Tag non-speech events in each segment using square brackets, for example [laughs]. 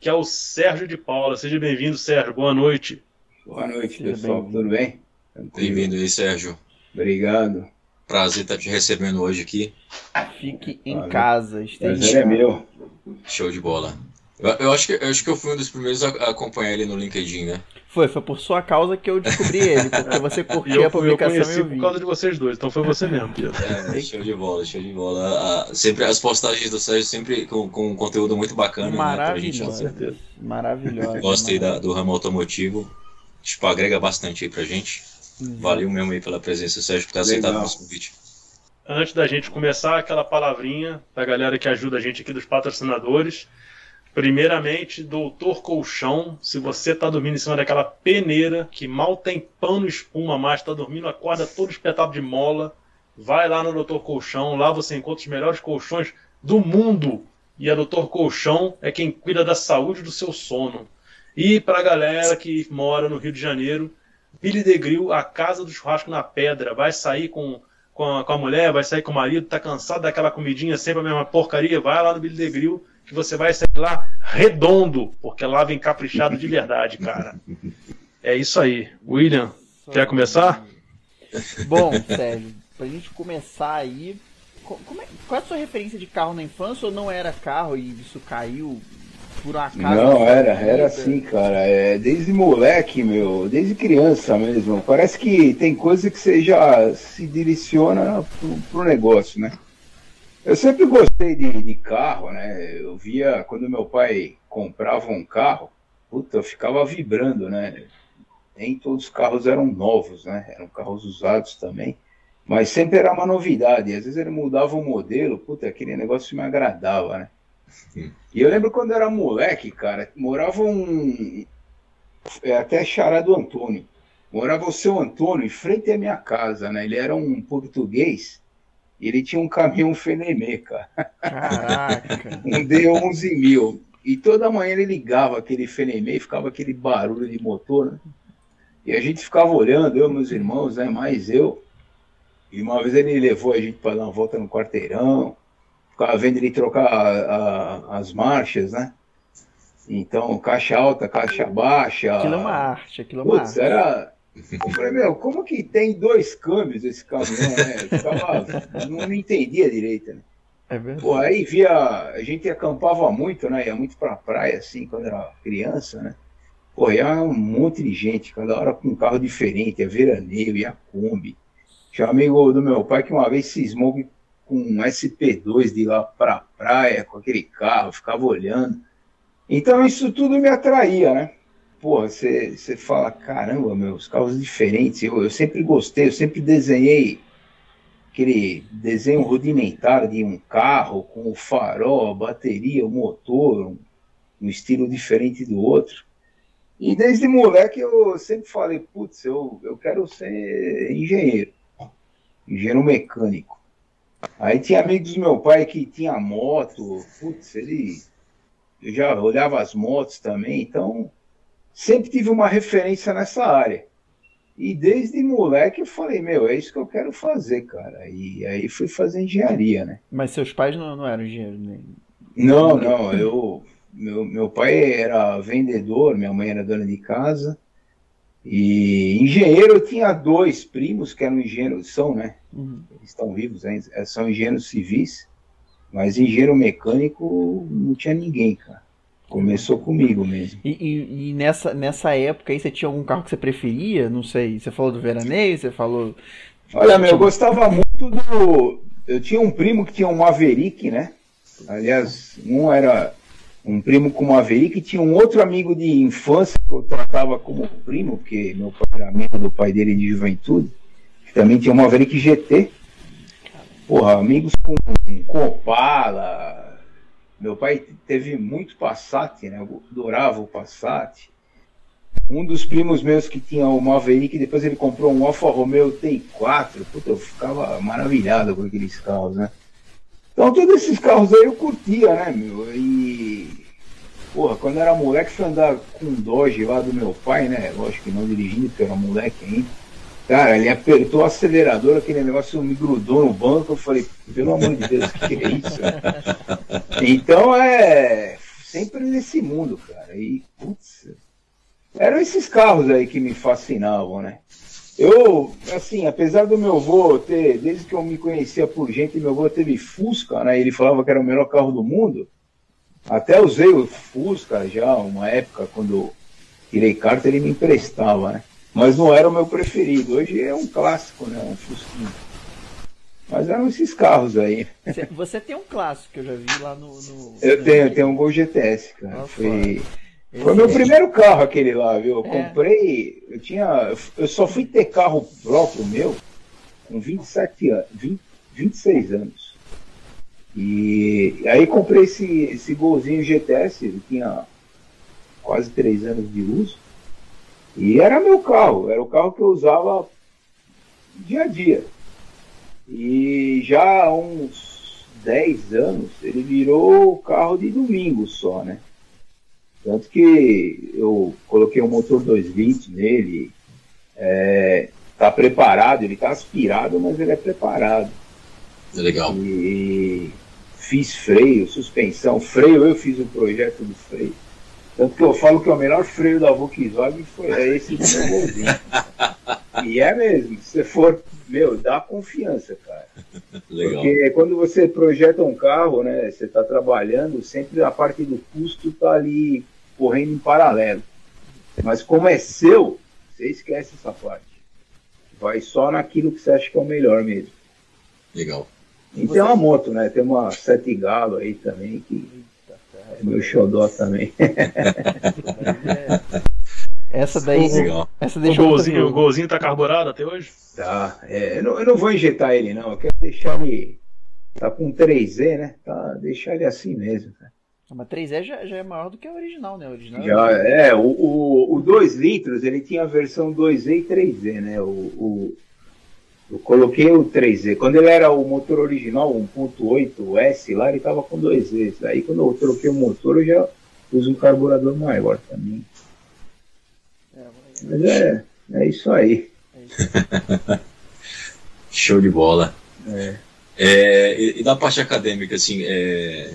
que é o Sérgio de Paula. Seja bem-vindo, Sérgio. Boa noite. Boa noite, pessoal. Tudo bem? Bem-vindo aí, Sérgio. Obrigado. Prazer estar te recebendo hoje aqui. Fique em casa. Prazer é meu. Show de bola. Eu, eu, acho que, eu acho que eu fui um dos primeiros a acompanhar ele no LinkedIn, né? Foi, foi por sua causa que eu descobri ele, porque você curtiu a publicação eu conheci e eu por causa de vocês dois, então foi você mesmo, Pedro. É, [laughs] show de bola, show de bola. Ah, sempre, as postagens do Sérgio sempre com, com um conteúdo muito bacana. Maravilhoso. Né, Maravilhoso. Gosto aí da, do ramo automotivo. Tipo, agrega bastante aí pra gente. Uhum. Valeu mesmo aí pela presença, Sérgio, por ter aceitado o nosso convite. Antes da gente começar, aquela palavrinha da galera que ajuda a gente aqui, dos patrocinadores. Primeiramente, Doutor Colchão. Se você está dormindo em cima daquela peneira que mal tem pano espuma mais, está dormindo, acorda todo espetado de mola, vai lá no Doutor Colchão. Lá você encontra os melhores colchões do mundo. E a Doutor Colchão é quem cuida da saúde do seu sono. E para a galera que mora no Rio de Janeiro, Billy de Grill, a casa do churrasco na pedra. Vai sair com, com, a, com a mulher, vai sair com o marido, tá cansado daquela comidinha sempre a mesma porcaria, vai lá no Billy de Grill que você vai sair lá redondo, porque lá vem caprichado de verdade, cara. É isso aí. William, quer começar? Bom, Sérgio, pra gente começar aí, é, qual é a sua referência de carro na infância ou não era carro e isso caiu por acaso? Não, era, era assim, cara. É, desde moleque, meu, desde criança mesmo. Parece que tem coisa que você já se direciona pro, pro negócio, né? Eu sempre gostei de, de, carro, né? Eu via quando meu pai comprava um carro, puta, eu ficava vibrando, né? Nem todos os carros eram novos, né? Eram carros usados também. Mas sempre era uma novidade. Às vezes ele mudava o modelo, puta, aquele negócio me agradava, né? E eu lembro quando eu era moleque, cara, morava um. É até chará do Antônio. Morava o seu Antônio em frente à minha casa, né? Ele era um português e ele tinha um caminhão Fenemê, cara. Caraca. [laughs] um D11 mil. E toda manhã ele ligava aquele Fenemê e ficava aquele barulho de motor, né? E a gente ficava olhando, eu meus irmãos, né? Mais eu. E uma vez ele levou a gente para dar uma volta no quarteirão. Ficava vendo ele trocar a, a, as marchas, né? Então, caixa alta, caixa baixa. Aquilo é uma arte, aquilo é uma Putz, arte. era eu falei, meu, como que tem dois câmbios esse caminhão, né? Eu ficava, não entendia direito, né? É verdade. Pô, aí via, a gente acampava muito, né? Ia muito pra praia, assim, quando era criança, né? Pô, ia um monte de gente, cada hora com um carro diferente, ia veraneio, ia Kombi. Tinha um amigo do meu pai que uma vez cismou com um SP2 de ir lá pra praia, com aquele carro, ficava olhando. Então isso tudo me atraía, né? Porra, você, você fala, caramba, meus carros diferentes. Eu, eu sempre gostei, eu sempre desenhei aquele desenho rudimentar de um carro com o farol, a bateria, o motor, um, um estilo diferente do outro. E desde moleque eu sempre falei, putz, eu, eu quero ser engenheiro, engenheiro mecânico. Aí tinha amigos do meu pai que tinha moto, putz, ele eu já olhava as motos também, então sempre tive uma referência nessa área. E desde moleque eu falei, meu, é isso que eu quero fazer, cara. E aí fui fazer engenharia, né? Mas seus pais não, não eram engenheiros, nem. Não, não, eu. Meu, meu pai era vendedor, minha mãe era dona de casa. E engenheiro eu tinha dois primos que eram engenheiros, são, né? Uhum. Eles estão vivos, hein? são engenheiros civis. Mas engenheiro mecânico não tinha ninguém, cara. Começou comigo mesmo. E, e, e, nessa, nessa época aí, você tinha algum carro que você preferia? Não sei. Você falou do veraneio, você falou. Olha, meu, eu gostava muito do. Eu tinha um primo que tinha um Maverick, né? Aliás, um era um primo com Maverick e tinha um outro amigo de infância que eu tratava como primo, porque meu pai era amigo do pai dele de juventude, que também tinha um Maverick GT. Porra, amigos com, com Opala, meu pai teve muito Passat, né? Eu adorava o Passat. Um dos primos meus que tinha o Maverick, depois ele comprou um Alfa Romeo T4. Puta, eu ficava maravilhado com aqueles carros, né? Então todos esses carros aí eu curtia, né, meu? E. Porra, quando era moleque, fui andar com um Dodge lá do meu pai, né? Lógico que não dirigindo, porque era moleque ainda. Cara, ele apertou o acelerador, aquele negócio me grudou no banco. Eu falei, pelo amor de Deus, que é isso? então é. sempre nesse mundo, cara. E, putz, eram esses carros aí que me fascinavam, né? Eu, assim, apesar do meu avô ter, desde que eu me conhecia por gente, meu avô teve Fusca, né? Ele falava que era o melhor carro do mundo. Até usei o Fusca já, uma época, quando tirei carta, ele me emprestava, né? Mas não era o meu preferido. Hoje é um clássico, né? Um Fusquinha. Mas eram esses carros aí. Você tem um clássico que eu já vi lá no. no eu tenho, eu tenho um Gol GTS, cara. Nossa, Foi. Foi meu primeiro carro aquele lá, viu? Eu é. comprei, eu tinha, eu só fui ter carro próprio meu com 27 anos, 20, 26 anos. E aí comprei esse, esse golzinho GTS, ele tinha quase 3 anos de uso. E era meu carro, era o carro que eu usava dia a dia. E já há uns 10 anos ele virou carro de domingo só, né? Tanto que eu coloquei um motor 220 nele, é, tá preparado, ele tá aspirado, mas ele é preparado. É legal. E fiz freio, suspensão, freio, eu fiz o projeto do freio. Tanto que eu falo que o melhor freio da Volkswagen foi é esse meu [laughs] E é mesmo, se você for, meu, dá confiança, cara. Legal. Porque quando você projeta um carro, né, você está trabalhando, sempre a parte do custo está ali correndo em paralelo. Mas como é seu, você esquece essa parte. Vai só naquilo que você acha que é o melhor mesmo. Legal. E você... tem uma moto, né? Tem uma Sete Galo aí também, que é meu xodó também. [laughs] essa daí. Legal. Essa deixa o, golzinho, o golzinho tá carburado até hoje? Tá. É, eu, não, eu, não, vou injetar ele, não. Eu quero deixar ele. Tá com 3Z, né? Tá, deixar ele assim mesmo, cara. Mas 3E já, já é maior do que a original, né? A original já, é, o, o, o 2 litros, ele tinha a versão 2E e 3E, né? O, o, eu coloquei o 3E. Quando ele era o motor original, 1.8 S lá, ele tava com 2E. Aí quando eu troquei o motor, eu já pus um carburador maior também. É, mas é, é isso aí. É [laughs] isso. Show de bola. É. É, e, e, da parte acadêmica, assim, é,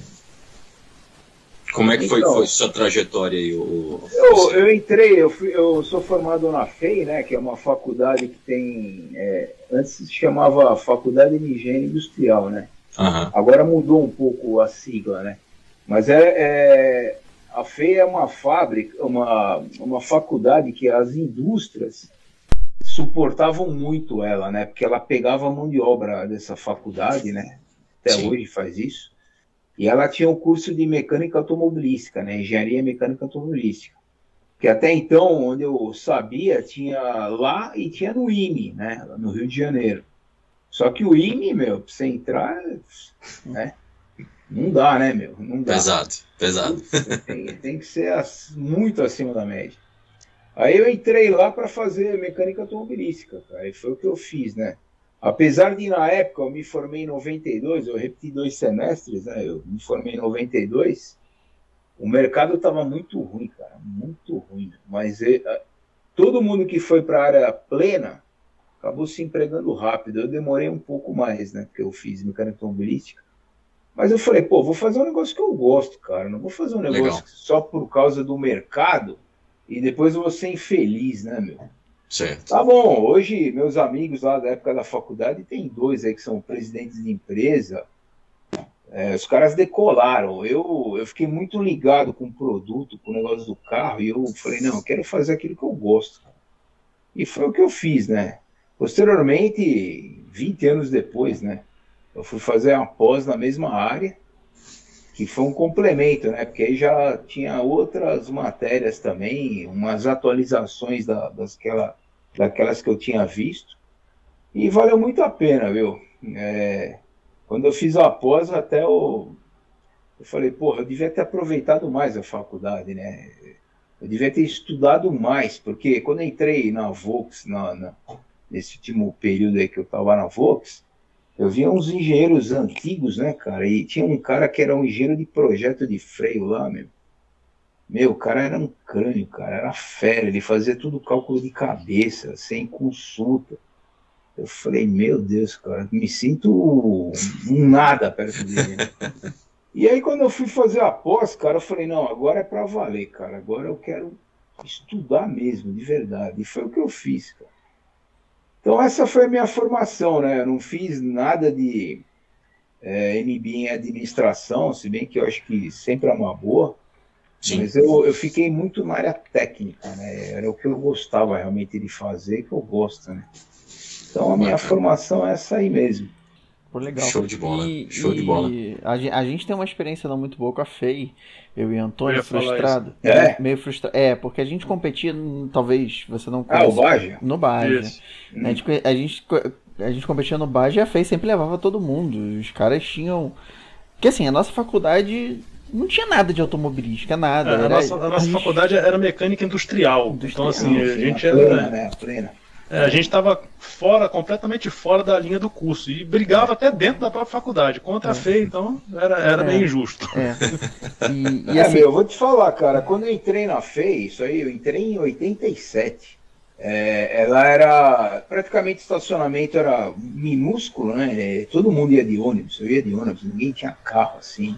como é que foi, então, foi sua trajetória aí? O, eu, eu entrei, eu, fui, eu sou formado na FEI, né, que é uma faculdade que tem. É, antes se chamava Faculdade de Higiene Industrial, né? Uhum. Agora mudou um pouco a sigla, né? Mas é, é, a FEI é uma fábrica, uma, uma faculdade que as indústrias suportavam muito ela, né? Porque ela pegava a mão de obra dessa faculdade, né? Até Sim. hoje faz isso e ela tinha o curso de mecânica automobilística, né? Engenharia mecânica automobilística. Que até então, onde eu sabia, tinha lá e tinha no IME, né? No Rio de Janeiro. Só que o IME, meu, pra você entrar, né? Não dá, né, meu? Não dá. Pesado, pesado. Tem, tem que ser muito acima da média. Aí eu entrei lá para fazer mecânica automobilística, cara, e foi o que eu fiz, né? Apesar de, na época, eu me formei em 92, eu repeti dois semestres, né? Eu me formei em 92. O mercado estava muito ruim, cara, muito ruim. Mas é, todo mundo que foi para a área plena acabou se empregando rápido. Eu demorei um pouco mais, né? Porque eu fiz mecânica automobilística. Mas eu falei, pô, vou fazer um negócio que eu gosto, cara. Não vou fazer um negócio Legal. só por causa do mercado e depois eu vou ser infeliz, né, meu? Certo. Tá bom, hoje meus amigos lá da época da faculdade tem dois aí que são presidentes de empresa. É, os caras decolaram. Eu, eu fiquei muito ligado com o produto, com o negócio do carro, e eu falei, não, eu quero fazer aquilo que eu gosto. E foi o que eu fiz, né? Posteriormente, 20 anos depois, né? Eu fui fazer uma pós na mesma área, que foi um complemento, né? Porque aí já tinha outras matérias também, umas atualizações da, dasquela, daquelas que eu tinha visto. E valeu muito a pena, viu? É, quando eu fiz a pós, até eu, eu falei, porra, eu devia ter aproveitado mais a faculdade, né? Eu devia ter estudado mais, porque quando eu entrei na Vox, na, na, nesse último período aí que eu estava na Vox, eu via uns engenheiros antigos, né, cara? E tinha um cara que era um engenheiro de projeto de freio lá, meu. Meu, o cara era um crânio, cara, era fera, ele fazia tudo cálculo de cabeça, sem consulta. Eu falei, meu Deus, cara, me sinto um nada perto dele. E aí, quando eu fui fazer a pós, cara, eu falei: não, agora é para valer, cara. Agora eu quero estudar mesmo, de verdade. E foi o que eu fiz, cara. Então, essa foi a minha formação, né? Eu não fiz nada de é, MBA em administração, se bem que eu acho que sempre é uma boa. Sim. Mas eu, eu fiquei muito na área técnica, né? Era o que eu gostava realmente de fazer, que eu gosto, né? Então a minha formação é essa aí mesmo. Pô, legal. Show de bola. E, Show e de bola. A, a, gente tem uma experiência não muito boa com a FEI. Eu e Antônio, eu frustrado. É? Meio frustrado. É, porque a gente competia, talvez você não conheça. Ah, o Baja? No Baja. A, gente, a, gente, a gente competia no Baja e a FEI sempre levava todo mundo. Os caras tinham. Porque assim, a nossa faculdade não tinha nada de automobilística, nada. É, era, a nossa, a nossa a faculdade era mecânica industrial. industrial. Então, assim, a gente era. Plena, né? Plena. É, a gente estava fora, completamente fora da linha do curso e brigava até dentro da própria faculdade contra é. a FEI, então era, era é. meio injusto. É. [laughs] E, e é, assim... meu, eu vou te falar, cara, quando eu entrei na FEI, isso aí, eu entrei em 87. É, ela era praticamente estacionamento era minúsculo, né? É, todo mundo ia de ônibus, eu ia de ônibus, ninguém tinha carro assim.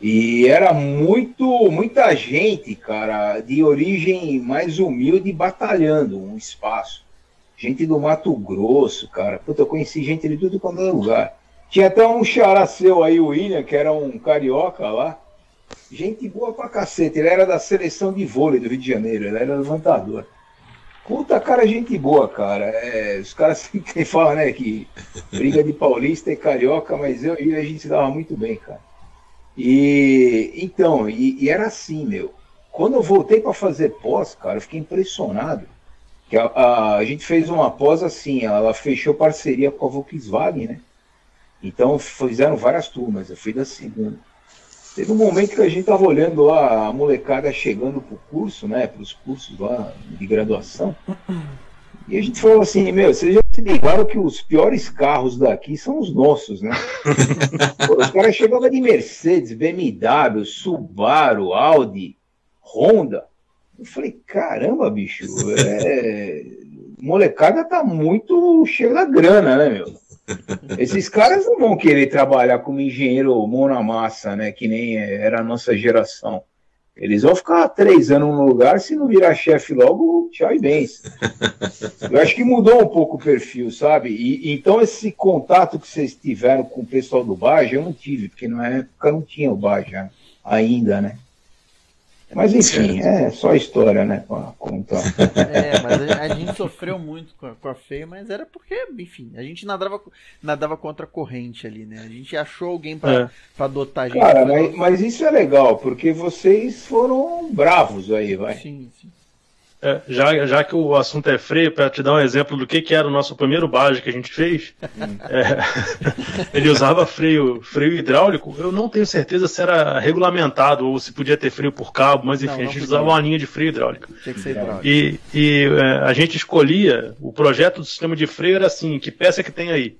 E era muito, muita gente, cara, de origem mais humilde batalhando um espaço gente do Mato Grosso, cara. Puta, eu conheci gente de tudo quanto é lugar. Tinha até um xará seu aí, o William, que era um carioca lá. Gente boa pra cacete. Ele era da seleção de vôlei do Rio de Janeiro, ele era levantador. Puta cara, gente boa, cara. É, os caras [laughs] sempre falam, né, que briga de paulista e carioca, mas eu e a gente se dava muito bem, cara. E então, e, e era assim, meu. Quando eu voltei para fazer pós, cara, eu fiquei impressionado a, a, a, gente fez uma pós assim, ela fechou parceria com a Volkswagen, né? Então fizeram várias turmas, eu fui da segunda. Teve um momento que a gente tava olhando lá a molecada chegando pro curso, né? Para os cursos lá de graduação. E a gente falou assim, meu, vocês já se ligaram que os piores carros daqui são os nossos, né? [laughs] Pô, os caras chegavam de Mercedes, BMW, Subaru, Audi, Honda. Eu falei, caramba, bicho, é... molecada tá muito cheia da grana, né, meu? Esses caras não vão querer trabalhar como engenheiro mão na massa, né? Que nem era a nossa geração. Eles vão ficar três anos no lugar, se não virar chefe logo, tchau e bens. Eu acho que mudou um pouco o perfil, sabe? E, então esse contato que vocês tiveram com o pessoal do Baja, eu não tive, porque na época não tinha o Baja ainda, né? Mas enfim, é só história, né? Pra contar. [laughs] É, mas a, gente sofreu muito com a, com a feia, mas era porque, enfim, a gente nadava, nadava contra a corrente ali, né? A gente achou alguém para é. adotar a gente. Cara, mas, mas, isso é legal, porque vocês foram bravos aí, vai. Sim, sim. É, já, já que o assunto é freio, para te dar um exemplo do que, que era o nosso primeiro baja que a gente fez, é, [laughs] ele usava freio, freio hidráulico. Eu não tenho certeza se era regulamentado ou se podia ter freio por cabo, mas enfim, não, não a gente usava uma linha de freio hidráulico. Tinha que ser hidráulico. E, e é, a gente escolhia, o projeto do sistema de freio era assim: que peça que tem aí?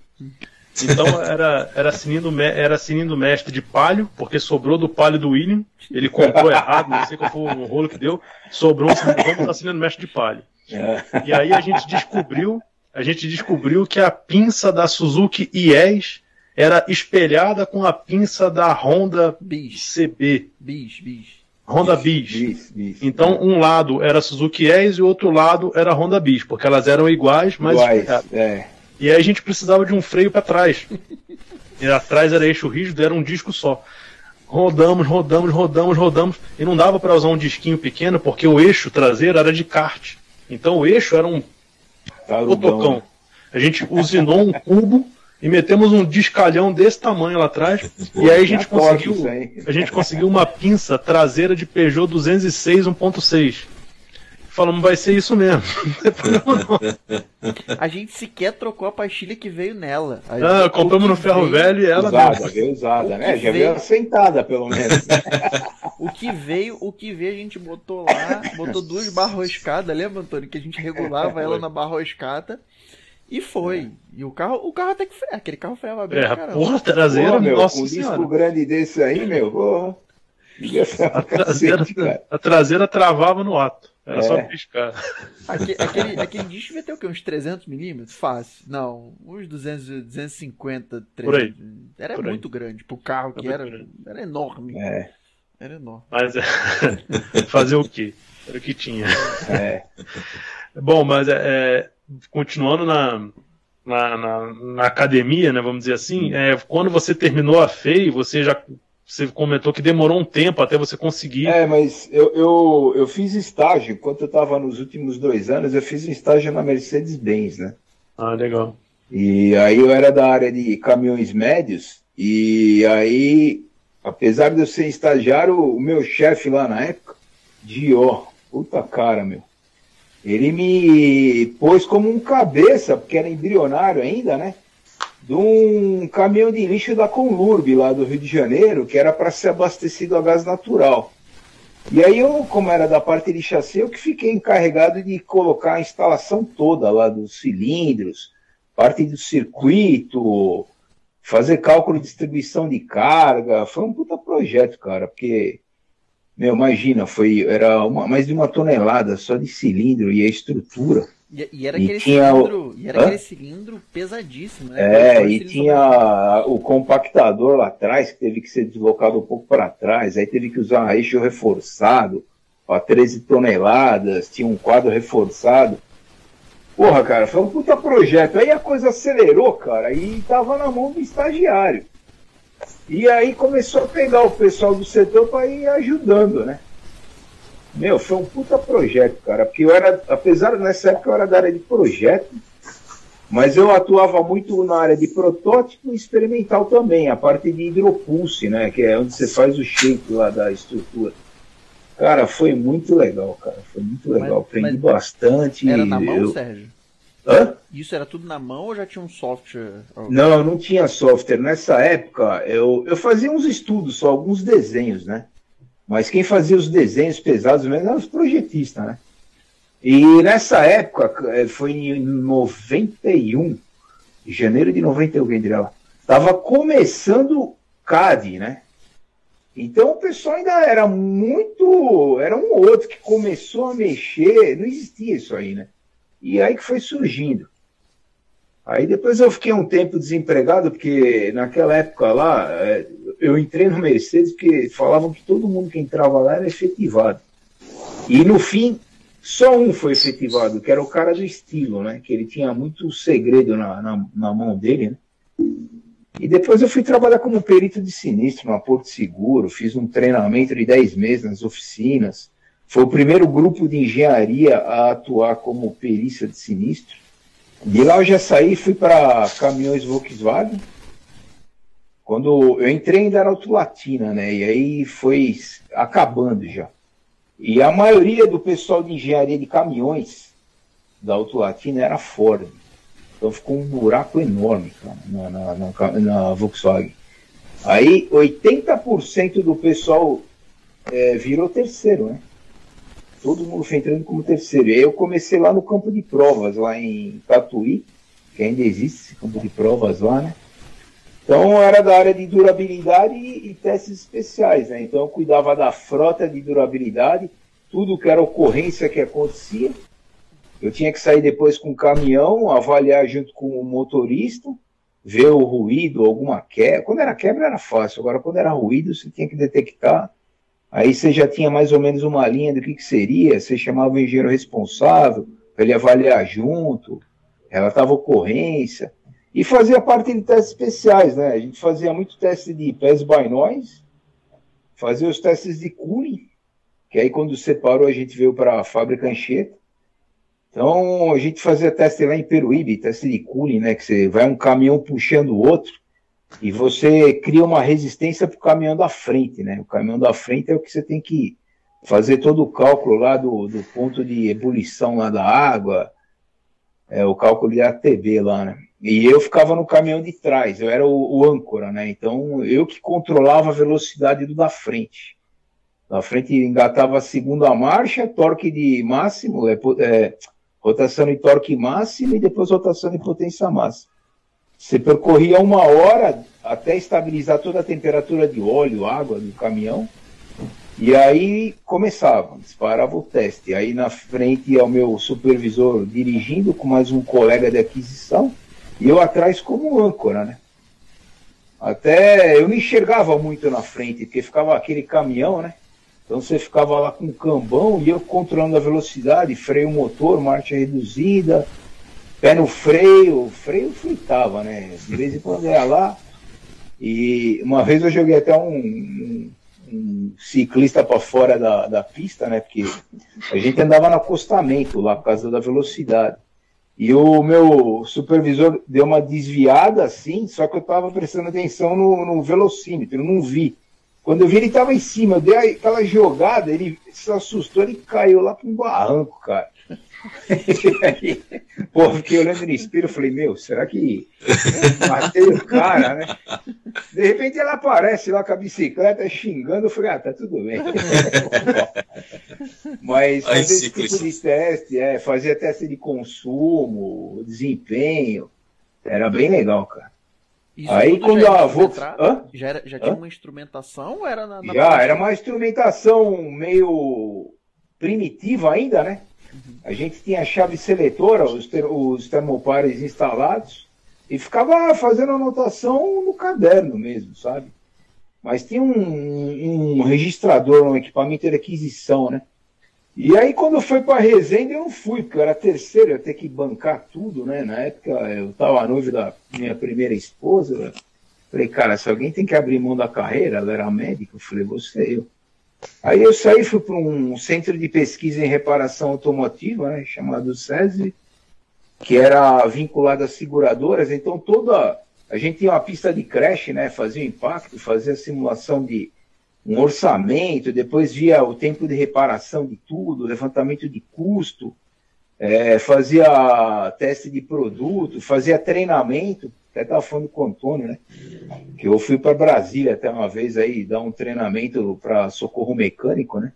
Então era, era, cilindro, era cilindro mestre de palio, porque sobrou do palio do William. Ele comprou errado, não sei qual foi o rolo que deu. Sobrou um vamos usar cilindro mestre de palio. É. E aí a gente descobriu, a gente descobriu que a pinça da Suzuki IES era espelhada com a pinça da Honda Bis. CB. Bis, bis. Honda Bis. bis, bis então, um lado era Suzuki IES e o outro lado era Honda Bis, porque elas eram iguais, mas. Iguais, é. E aí a gente precisava de um freio para trás. E atrás era eixo rígido, era um disco só. Rodamos, rodamos, rodamos, rodamos. E não dava para usar um disquinho pequeno, porque o eixo traseiro era de kart. Então o eixo era um otocão. A gente usinou um cubo e metemos um discalhão desse tamanho lá atrás. e aí a gente conseguiu, a gente conseguiu uma pinça traseira de Peugeot 206 1.6 falamos, vai ser isso mesmo. [laughs] a gente sequer trocou a pastilha que veio nela. Ah, compramos no ferro veio... velho e ela usada, veio usada, né? Já veio assentada, pelo menos. [laughs] o que veio, o que veio a gente botou lá, botou duas barroscadas, lembra, Antônio? Que a gente regulava ela na barroscada. E foi. E o carro, o carro até que freia. Aquele carro freava bem. É, a porra traseira, porra, meu, nossa um disco grande desse aí, meu, porra. A traseira, a traseira travava no ato. Era é. só piscar. Aquele, aquele, aquele disco devia ter o quê? Uns 300 milímetros? Fácil. Não, uns 200, 250, 300. Por aí. Era Por muito aí. grande. Pro carro que era, era, era enorme. É. Era enorme. Mas é, [laughs] fazer o quê? Era o que tinha. É. Bom, mas é, é, continuando na, na, na, na, academia, né, vamos dizer assim, é, quando você terminou a FEI, você já você comentou que demorou um tempo até você conseguir. É, mas eu, eu, eu fiz estágio, enquanto eu estava nos últimos dois anos, eu fiz um estágio na Mercedes-Benz, né? Ah, legal. E aí eu era da área de caminhões médios, e aí, apesar de eu ser estagiário, o meu chefe lá na época, Dió, puta cara, meu. Ele me pôs como um cabeça, porque era embrionário ainda, né? De um caminhão de lixo da Conlurb, lá do Rio de Janeiro, que era para ser abastecido a gás natural. E aí eu, como era da parte de chassi, eu que fiquei encarregado de colocar a instalação toda lá dos cilindros, parte do circuito, fazer cálculo de distribuição de carga. Foi um puta projeto, cara, porque, meu, imagina, foi, era uma, mais de uma tonelada só de cilindro e a estrutura. E, e era, aquele, cilindro, e era aquele cilindro pesadíssimo, né? É, e tinha o compactador lá atrás, que teve que ser deslocado um pouco para trás, aí teve que usar um eixo reforçado, a 13 toneladas, tinha um quadro reforçado. Porra, cara, foi um puta projeto. Aí a coisa acelerou, cara, e tava na mão do estagiário. E aí começou a pegar o pessoal do setor para ir ajudando, né? Meu, foi um puta projeto, cara, porque eu era, apesar nessa época eu era da área de projeto, mas eu atuava muito na área de protótipo e experimental também, a parte de hidropulse, né, que é onde você faz o shape lá da estrutura. Cara, foi muito legal, cara, foi muito legal, mas, aprendi mas bastante. Era na mão, eu... Sérgio? Hã? Isso era tudo na mão ou já tinha um software? Não, não tinha software. Nessa época, eu, eu fazia uns estudos, só alguns desenhos, né? Mas quem fazia os desenhos pesados mesmo eram os projetistas, né? E nessa época, eh, foi em 91, janeiro de 91, quem diria lá, estava começando CAD, né? Então o pessoal ainda era muito. Era um outro que começou a mexer, não existia isso aí, né? E aí que foi surgindo. Aí depois eu fiquei um tempo desempregado, porque naquela época lá, eh, eu entrei no Mercedes porque falavam que todo mundo que entrava lá era efetivado. E no fim, só um foi efetivado, que era o cara do estilo, né? Que ele tinha muito segredo na, na, na mão dele, né? E depois eu fui trabalhar como perito de sinistro na Porto Seguro, fiz um treinamento de 10 meses nas oficinas. Foi o primeiro grupo de engenharia a atuar como perícia de sinistro. De lá eu já saí, fui para caminhões Volkswagen, quando eu entrei ainda era autolatina, né? E aí foi acabando já. E a maioria do pessoal de engenharia de caminhões da autolatina era Ford. Então ficou um buraco enorme cara, na, na, na, na Volkswagen. Aí 80% do pessoal é, virou terceiro, né? Todo mundo foi entrando como terceiro. E aí eu comecei lá no campo de provas, lá em Tatuí, que ainda existe esse campo de provas lá, né? Então era da área de durabilidade e, e testes especiais, né? Então eu cuidava da frota de durabilidade, tudo que era ocorrência que acontecia. Eu tinha que sair depois com o caminhão, avaliar junto com o motorista, ver o ruído, alguma quebra. Quando era quebra era fácil, agora quando era ruído você tinha que detectar. Aí você já tinha mais ou menos uma linha do que, que seria, você chamava o engenheiro responsável para ele avaliar junto, relatava ocorrência. E fazia parte de testes especiais, né? A gente fazia muito teste de pés by noise, fazia os testes de cooling, que aí quando separou a gente veio para a fábrica Anchieta. Então a gente fazia teste lá em Peruíbe, teste de cooling, né? Que você vai um caminhão puxando o outro e você cria uma resistência para o caminhão da frente, né? O caminhão da frente é o que você tem que fazer todo o cálculo lá do, do ponto de ebulição lá da água, é, o cálculo de ATB lá, né? E eu ficava no caminhão de trás, eu era o, o, âncora, né? Então eu que controlava a velocidade do da frente. Da frente engatava a segunda marcha, torque de máximo, é, é, rotação e torque máximo e depois rotação e potência máxima. Você percorria uma hora até estabilizar toda a temperatura de óleo, água do caminhão. E aí começava, disparava o teste. Aí na frente o meu supervisor dirigindo com mais um colega de aquisição e eu atrás como âncora, né? Até eu não enxergava muito na frente, porque ficava aquele caminhão, né? Então você ficava lá com o cambão e eu controlando a velocidade, freio motor, marcha reduzida, pé no freio, freio fritava, né? De vez em quando ia lá. E uma vez eu joguei até um, um, um ciclista para fora da, da pista, né? Porque a gente andava no acostamento lá por causa da velocidade. E o meu supervisor deu uma desviada assim, só que eu estava prestando atenção no, no velocímetro, eu não vi. Quando eu vi, ele estava em cima, eu dei aquela jogada, ele se assustou, ele caiu lá para um barranco, cara. [laughs] aí, pô, fiquei olhando no espelho e falei, meu, será que matei o cara, né? De repente ela aparece lá com a bicicleta xingando, eu falei, ah, tá tudo bem. [laughs] Mas fazer esse tipo de teste, é, fazia teste de consumo, desempenho, era bem legal, cara. Isso Aí quando a Vox. Já, era, já tinha Hã? uma instrumentação ou era na, na Já, era uma instrumentação meio primitiva ainda, né? A gente tinha a chave seletora, os, ter, os termopares instalados, e ficava fazendo anotação no caderno mesmo, sabe? Mas tinha um, um registrador, um equipamento de aquisição, né? E aí, quando foi para Resende, eu não fui, porque eu era terceiro, eu ia ter que bancar tudo, né? Na época, eu estava noivo da minha primeira esposa. Falei, cara, se alguém tem que abrir mão da carreira, ela era médica, eu falei, você eu. Aí eu saí, fui para um centro de pesquisa em reparação automotiva, né, chamado SESI, que era vinculado às seguradoras. Então, toda. A gente tinha uma pista de creche, né? Fazia impacto, fazia simulação de um orçamento, depois via o tempo de reparação de tudo, levantamento de custo, é, fazia teste de produto, fazia treinamento, até estava falando com o Antônio, né? Que eu fui para Brasília até uma vez aí dar um treinamento para socorro mecânico, né?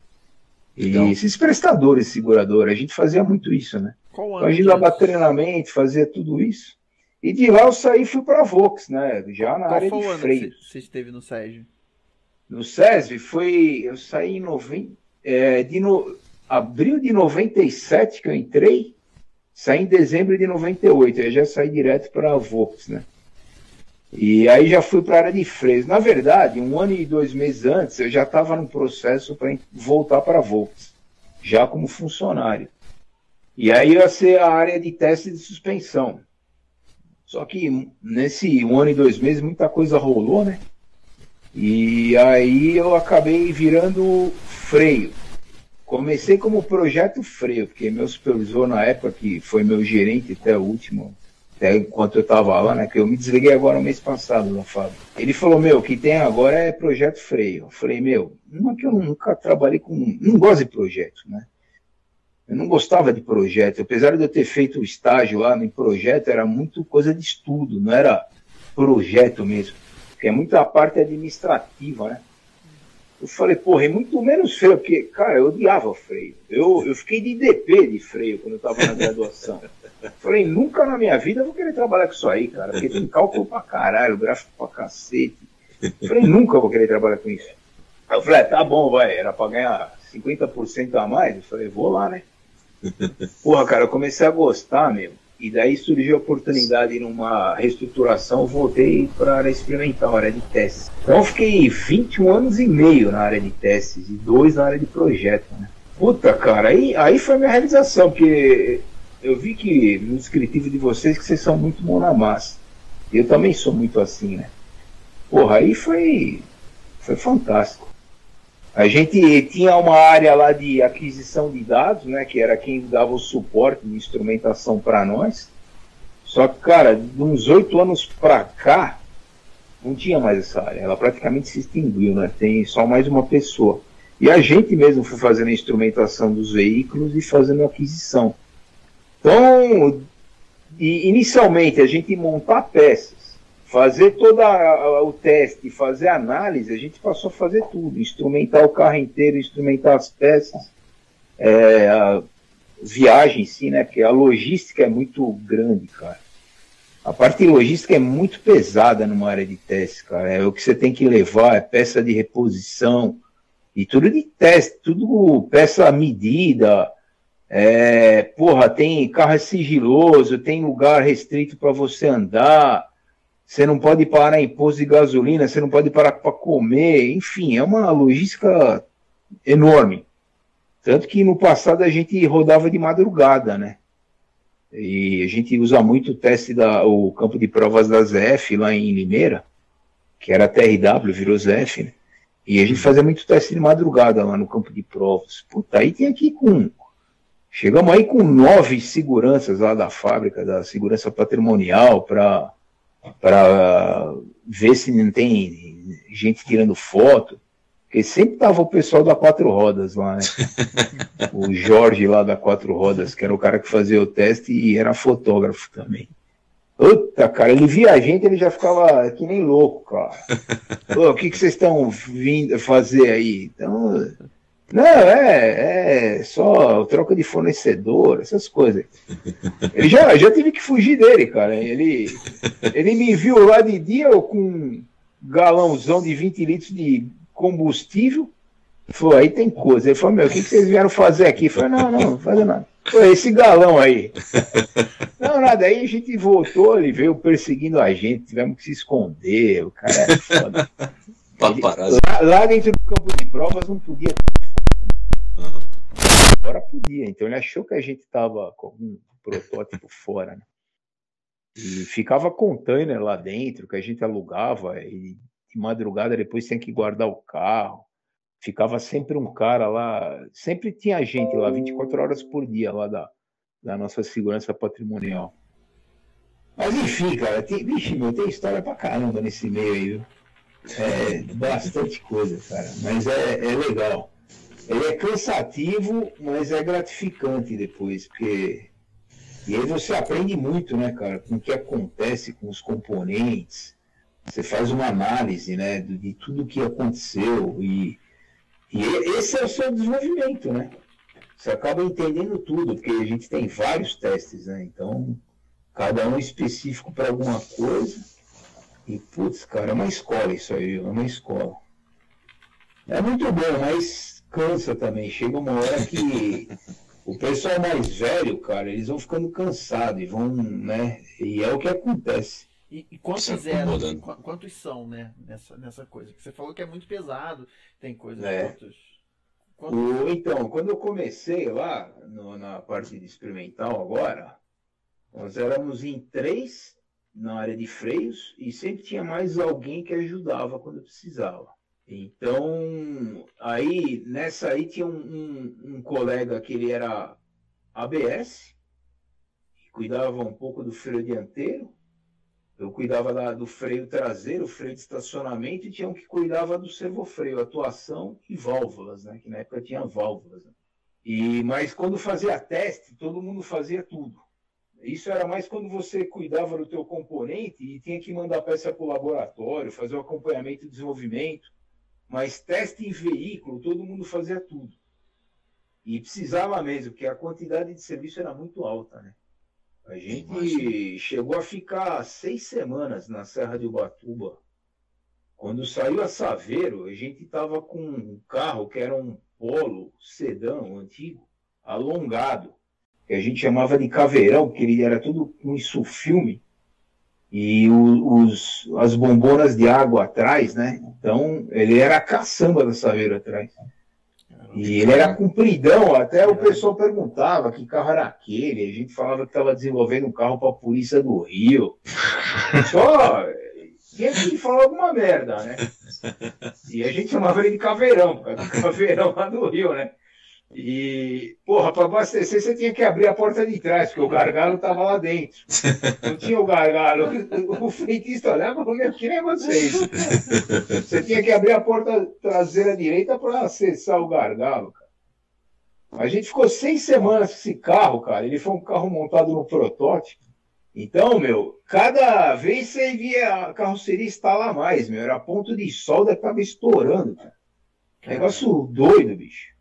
E então, esses prestadores seguradora, a gente fazia muito isso, né? Qual? Então, a gente dava treinamento, fazia tudo isso. E de lá eu saí e fui para a Vox, né? Já na Qual área de freio. Você esteve no Sérgio? No SESV foi. Eu saí em novembro, é, de no, abril de 97 que eu entrei, saí em dezembro de 98. Eu já saí direto para a Vox, né? E aí já fui para a área de freios. Na verdade, um ano e dois meses antes, eu já estava no processo para voltar para a Volks, já como funcionário. E aí ia ser a área de teste de suspensão. Só que nesse um ano e dois meses muita coisa rolou, né? E aí eu acabei virando freio. Comecei como projeto freio, porque meu supervisor na época, que foi meu gerente até o último, até enquanto eu estava lá, né? Que eu me desliguei agora no mês passado da fábrica. Ele falou, meu, o que tem agora é projeto freio. Eu falei, meu, é que eu nunca trabalhei com. Não gosto de projeto, né? Eu não gostava de projeto. Apesar de eu ter feito o estágio lá no projeto, era muito coisa de estudo, não era projeto mesmo que é muita parte administrativa, né? Eu falei, porra, é muito menos freio, porque, cara, eu odiava freio. Eu, eu fiquei de DP de freio quando eu estava na graduação. [laughs] falei, nunca na minha vida eu vou querer trabalhar com isso aí, cara, porque tem cálculo pra caralho, gráfico pra cacete. falei, nunca vou querer trabalhar com isso. Aí eu falei, ah, tá bom, vai, era pra ganhar 50% a mais. Eu falei, vou lá, né? Porra, cara, eu comecei a gostar, meu. E daí surgiu a oportunidade numa reestruturação, voltei para a área experimental, área de testes. Então fiquei 21 anos e meio na área de testes e dois na área de projeto. Né? Puta, cara, aí, aí foi minha realização, porque eu vi que no descritivo de vocês que vocês são muito bom na massa. Eu também sou muito assim, né? Porra, aí foi, foi fantástico. A gente tinha uma área lá de aquisição de dados, né, que era quem dava o suporte de instrumentação para nós. Só que, cara, de uns oito anos para cá, não tinha mais essa área. Ela praticamente se extinguiu, né? Tem só mais uma pessoa. E a gente mesmo foi fazendo a instrumentação dos veículos e fazendo a aquisição. Então, inicialmente, a gente montar peças fazer todo o teste, fazer análise, a gente passou a fazer tudo, instrumentar o carro inteiro, instrumentar as peças, é, a viagem em si, né? Porque a logística é muito grande, cara. A parte logística é muito pesada numa área de teste, cara. É o que você tem que levar, é peça de reposição, E tudo de teste, tudo peça medida. É, porra, tem carro sigiloso, tem lugar restrito para você andar. Você não pode parar em posto de gasolina, você não pode parar para comer. Enfim, é uma logística enorme. Tanto que no passado a gente rodava de madrugada, né? E a gente usa muito o teste da o campo de provas da ZF lá em Limeira, que era TRW, virou ZF, né? E a gente fazia muito teste de madrugada lá no campo de provas. Puta, aí tem aqui com. Chegamos aí com nove seguranças lá da fábrica, da segurança patrimonial, para ver se não tem gente tirando foto. Porque sempre tava o pessoal da Quatro Rodas lá, né? [laughs] o Jorge lá da Quatro Rodas, que era o cara que fazia o teste e era fotógrafo também. Puta, cara, ele via a gente, ele já ficava que nem louco, cara. [laughs] O que, que vocês estão vindo fazer aí? Então, não, é, é só troca de fornecedor, essas coisas. [laughs] Ele já, já tive que fugir dele, cara. Ele, ele me viu lá de dia com um galãozão de 20 litros de combustível. Falou, aí tem coisa. Ele falou, meu, o que, que vocês vieram fazer aqui? Eu falei, não, não, não fazer nada. Pô, esse galão aí. [laughs] Não, nada, aí a gente voltou, ele veio perseguindo a gente, tivemos que se esconder, o cara é foda. [laughs] Lá, lá, dentro do campo de provas não podia. Agora podia, então ele achou que a gente tava com um protótipo [laughs] fora, né? E ficava container lá dentro, que a gente alugava, e de madrugada depois tinha que guardar o carro ficava sempre um cara lá, sempre tinha gente lá, 24 horas por dia lá da, da nossa segurança patrimonial. Mas enfim, cara, tem, vixe, meu, tem história pra caramba nesse meio aí? É, bastante coisa, cara, mas é, é legal. Ele é cansativo, mas é gratificante depois, porque. E aí você aprende muito, né, cara, com o que acontece com os componentes. Você faz uma análise, né, de, tudo que aconteceu e e esse é o seu desenvolvimento, né? Você acaba entendendo tudo, porque a gente tem vários testes, né? Então, cada um é específico para alguma coisa. E, putz, cara, é uma escola isso aí, é uma escola. É muito bom, mas cansa também. Chega uma hora que o pessoal mais velho, cara, eles vão ficando cansados e vão, né? E é o que acontece. E, e quantos eram? Quantos são, né? Nessa, nessa coisa? Que você falou que é muito pesado, tem coisas. É. Quantos, quantos... O, então, quando eu comecei lá, no, na parte de experimental agora, nós éramos em três na área de freios e sempre tinha mais alguém que ajudava quando precisava. Então, aí, nessa aí tinha um, um, um colega que ele era ABS, cuidava um pouco do freio dianteiro, eu cuidava da, do freio traseiro, freio de estacionamento, e tinha um que cuidava do servofreio, atuação e válvulas, né? Que na época tinha válvulas. Né? E, mas quando fazia teste, todo mundo fazia tudo. Isso era mais quando você cuidava do teu componente e tinha que mandar peça para o laboratório, fazer o acompanhamento e desenvolvimento. Mas teste em veículo, todo mundo fazia tudo. E precisava mesmo, porque a quantidade de serviço era muito alta, né? A gente chegou a ficar seis semanas na Serra de Ubatuba. Quando saiu a Saveiro, a gente estava com um carro que era um polo sedã antigo, alongado, que a gente chamava de caveirão, porque ele era tudo com isso filme e os, as bombonas de água atrás, né? Então ele era a caçamba da Saveiro atrás. E ele era compridão, até o pessoal perguntava que carro era aquele. A gente falava que estava desenvolvendo um carro para a polícia do Rio. [laughs] Só tinha que falar alguma merda, né? E a gente chamava ele de caveirão, [laughs] caveirão lá do Rio, né? E, porra, para abastecer você tinha que abrir a porta de trás, porque o gargalo estava lá dentro. [laughs] Não tinha o gargalo. O frentista olhava e falou: que nem vocês. Você tinha que abrir a porta traseira direita para acessar o gargalo, cara. A gente ficou seis semanas com esse carro, cara. Ele foi um carro montado no protótipo. Então, meu, cada vez você via a carroceria instalar mais, meu. Era ponto de solda que tava estourando, cara. Negócio doido, bicho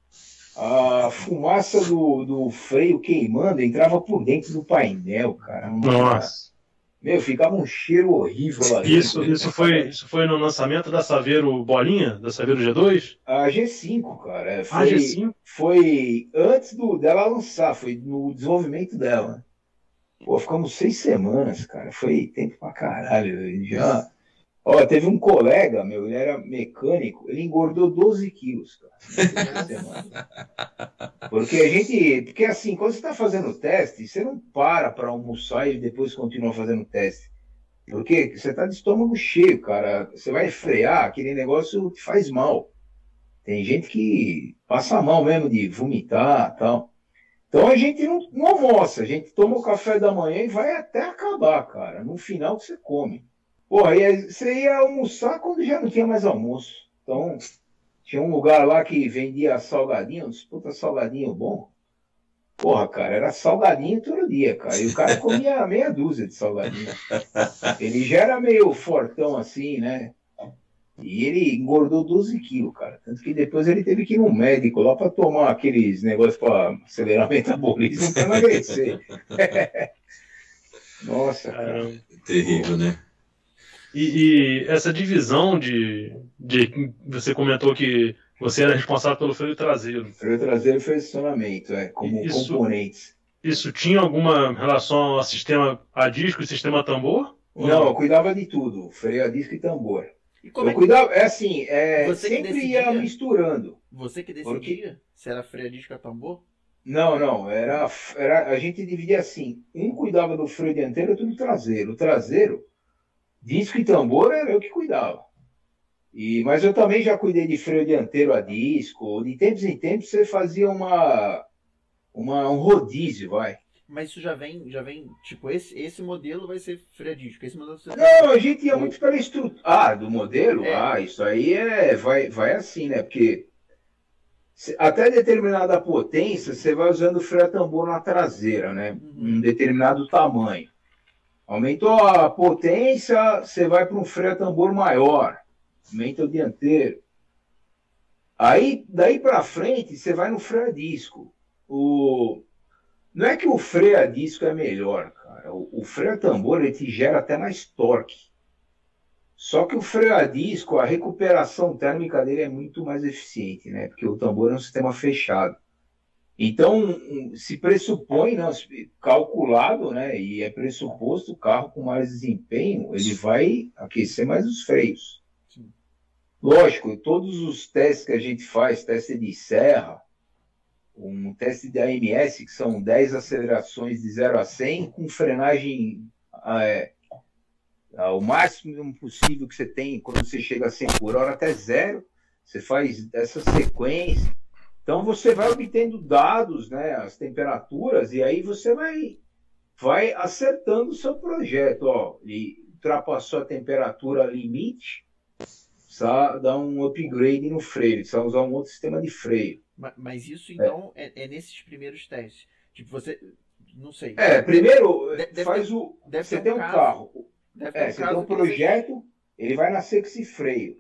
a fumaça do, do freio queimando entrava por dentro do painel, cara. Nossa. Meu, ficava um cheiro horrível lá Isso, isso, foi, isso foi no lançamento da Saveiro Bolinha, da Saveiro G2? A G5, cara. Foi, a G5? Foi antes do, dela lançar, foi no desenvolvimento dela. Pô, ficamos seis semanas, cara. Foi tempo pra caralho. Já. Ó, teve um colega, meu, ele era mecânico, ele engordou 12 quilos, cara. [laughs] Porque a gente. Porque assim, quando você está fazendo teste, você não para para almoçar e depois continua fazendo teste. Porque você está de estômago cheio, cara. Você vai frear, aquele negócio te faz mal. Tem gente que passa mal mesmo de vomitar tal. Então a gente não, não almoça, a gente toma o café da manhã e vai até acabar, cara. No final que você come. Porra, aí você ia almoçar quando já não tinha mais almoço. Então, tinha um lugar lá que vendia salgadinho, puta salgadinho bom. Porra, cara, era salgadinho todo dia, cara. E o cara [laughs] comia meia dúzia de salgadinho. Ele já era meio fortão assim, né? E ele engordou 12 quilos, cara. Tanto que depois ele teve que ir no médico lá para tomar aqueles negócios para acelerar o metabolismo para [laughs] emagrecer. [laughs] Nossa, cara. Terrível, né? E, e, essa divisão de, de. Você comentou que você era responsável pelo freio traseiro. Freio traseiro e freio de estacionamento, é, como isso, componentes. Isso tinha alguma relação ao sistema a disco e sistema tambor? Não, eu cuidava de tudo, freio a disco e tambor. Eu é cuidava, é assim, é, você sempre ia misturando. Você que decidia porque... se era freio a disco ou tambor? Não, não, era, era, a gente dividia assim, um cuidava do freio dianteiro e outro do traseiro. O traseiro, disco e tambor era eu que cuidava. E, mas eu também já cuidei de freio dianteiro a disco. De tempos em tempos você fazia uma, uma um rodízio, vai. Mas isso já vem, já vem, tipo, esse, esse modelo vai ser freio a disco, esse modelo. Não, a gente ia muito pela estrutura. Ah, do modelo? É. Ah, isso aí é, vai, vai assim, né? Porque até determinada potência, você vai usando freio a tambor na traseira, né? Uhum. Um determinado tamanho. Aumentou a potência, você vai para um freio a tambor maior. Aumenta o dianteiro. Aí, daí para frente, você vai no freio a disco. O, não é que o freio a disco é melhor, cara. O, o freio a tambor ele te gera até mais torque. Só que o freio a disco, a recuperação térmica dele é muito mais eficiente, né? Porque o tambor é um sistema fechado. Então, se pressupõe, né, calculado, né, e é pressuposto o carro com mais desempenho, ele vai aquecer mais os freios. Sim. Lógico, todos os testes que a gente faz, teste de serra, um teste de AMS, que são 10 acelerações de 0 a 100, com frenagem é, ao máximo possível que você tem quando você chega a 100 por hora até zero. Você faz essa sequência. Então você vai obtendo dados, né, as temperaturas, e aí você vai, vai acertando o seu projeto. Ó, ele ultrapassou a temperatura limite, precisa dar um upgrade no freio, precisa usar um outro sistema de freio. Mas isso então é, é, é nesses primeiros testes. Tipo, você. Não sei. É, primeiro deve faz o. você tem um carro. carro. Deve é, um você tem um projeto, ele vai nascer com esse freio.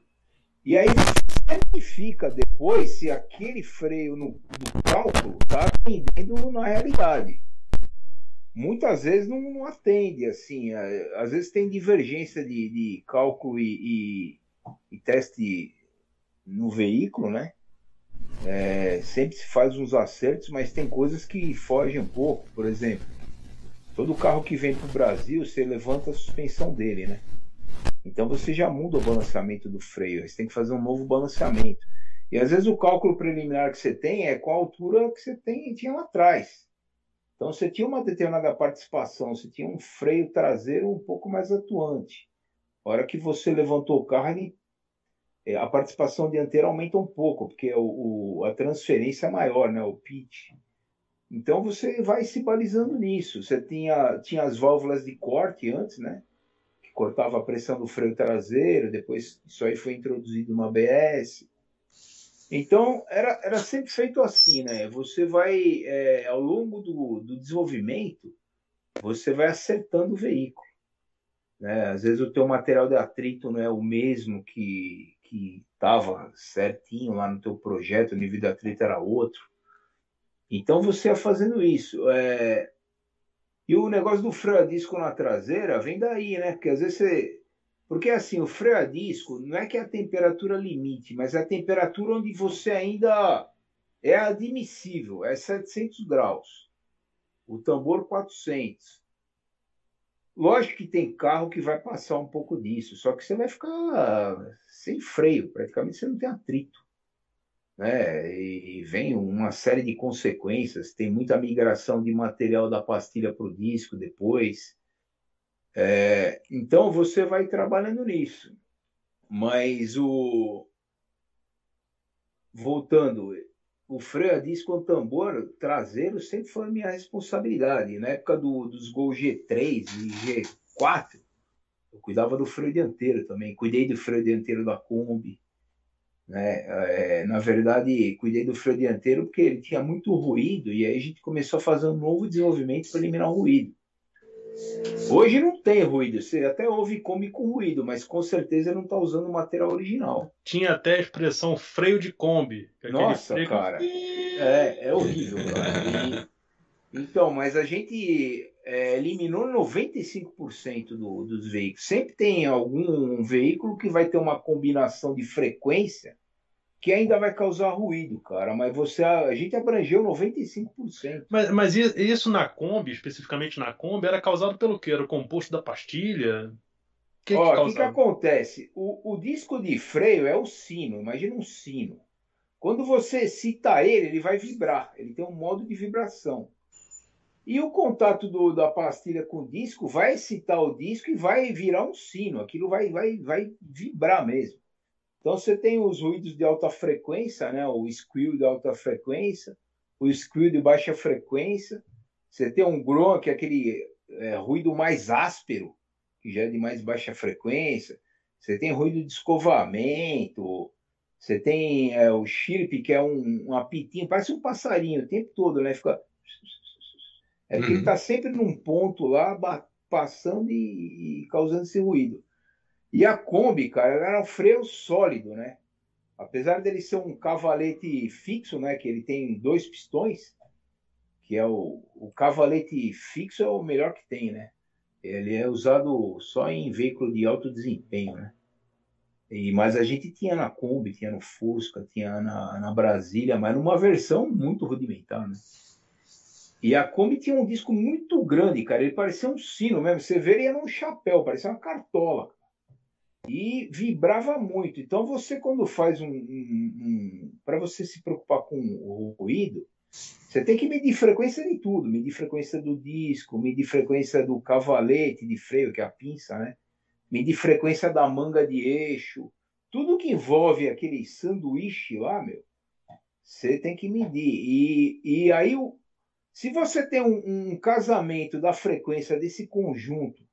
E aí verifica depois se aquele freio no, do cálculo está atendendo na realidade. Muitas vezes não, não, atende, assim, é, às vezes tem divergência de, de cálculo e, e, e teste no veículo, né? É, sempre se faz uns acertos, mas tem coisas que fogem um pouco. Por exemplo, todo carro que vem para o Brasil, você levanta a suspensão dele, né? Então você já muda o balanceamento do freio. Você tem que fazer um novo balanceamento. E às vezes o cálculo preliminar que você tem é a altura que você tem, tinha lá atrás. Então você tinha uma determinada participação, você tinha um freio traseiro um pouco mais atuante. A hora que você levantou o carro, é, a participação dianteira aumenta um pouco, porque o, o, a transferência é maior, né, o pitch. Então você vai se balizando nisso. Você tinha, tinha as válvulas de corte antes, né? Cortava a pressão do freio traseiro, depois isso aí foi introduzido no ABS. Então era, era sempre feito assim, né? Você vai, é, ao longo do, do desenvolvimento, você vai acertando o veículo. Né? Às vezes o teu material de atrito não é o mesmo que, que estava certinho lá no teu projeto, o nível de atrito era outro. Então você ia fazendo isso. É... E o negócio do freio a disco na traseira vem daí, né? Porque às vezes você. Porque assim, o freio a disco não é que é a temperatura limite, mas é a temperatura onde você ainda é admissível, é 700 graus. O tambor 400. Lógico que tem carro que vai passar um pouco disso, só que você vai ficar sem freio, praticamente você não tem atrito. Né? E vem uma série de consequências, tem muita migração de material da pastilha para o disco depois. É, então você vai trabalhando nisso. Mas o. Voltando, o freio a disco com tambor traseiro sempre foi minha responsabilidade. Na época do, dos Gol G3 e G4, eu cuidava do freio dianteiro também. Cuidei do freio dianteiro da Kombi. Né? É, na verdade, cuidei do freio dianteiro porque ele tinha muito ruído e aí a gente começou a fazer um novo desenvolvimento para eliminar o ruído. Hoje não tem ruído, você até ouve come com ruído, mas com certeza não está usando o material original. Tinha até a expressão freio de Kombi. É Nossa, freio... cara. É, é horrível, cara. E, então, mas a gente é, eliminou 95% do, dos veículos. Sempre tem algum veículo que vai ter uma combinação de frequência que ainda vai causar ruído, cara. Mas você, a gente abrangeu 95%. Mas, mas isso na Kombi, especificamente na Kombi, era causado pelo quê? Era o composto da pastilha? O que, Ó, que, que, que acontece? O, o disco de freio é o sino. Imagina um sino. Quando você cita ele, ele vai vibrar. Ele tem um modo de vibração. E o contato do, da pastilha com o disco vai excitar o disco e vai virar um sino. Aquilo vai, vai, vai vibrar mesmo. Então você tem os ruídos de alta frequência, né? o squeal de alta frequência, o squeal de baixa frequência. Você tem um groan, que é aquele é, ruído mais áspero, que já é de mais baixa frequência. Você tem ruído de escovamento. Você tem é, o chirp, que é um, um apitinho, parece um passarinho o tempo todo, né? Fica. É porque uhum. ele está sempre num ponto lá, passando e, e causando esse ruído. E a Kombi, cara, era um freio sólido, né? Apesar dele ser um cavalete fixo, né? Que ele tem dois pistões, que é o, o cavalete fixo é o melhor que tem, né? Ele é usado só em veículo de alto desempenho, né? E, mas a gente tinha na Kombi, tinha no Fusca, tinha na, na Brasília, mas numa versão muito rudimentar, né? E a Kombi tinha um disco muito grande, cara. Ele parecia um sino mesmo. Você vê ele era um chapéu, parecia uma cartola e vibrava muito. Então você quando faz um, um, um para você se preocupar com o ruído, você tem que medir frequência de tudo, medir frequência do disco, medir frequência do cavalete de freio, que é a pinça, né? Medir frequência da manga de eixo, tudo que envolve aquele sanduíche lá, meu, você tem que medir. E, e aí, se você tem um, um casamento da frequência desse conjunto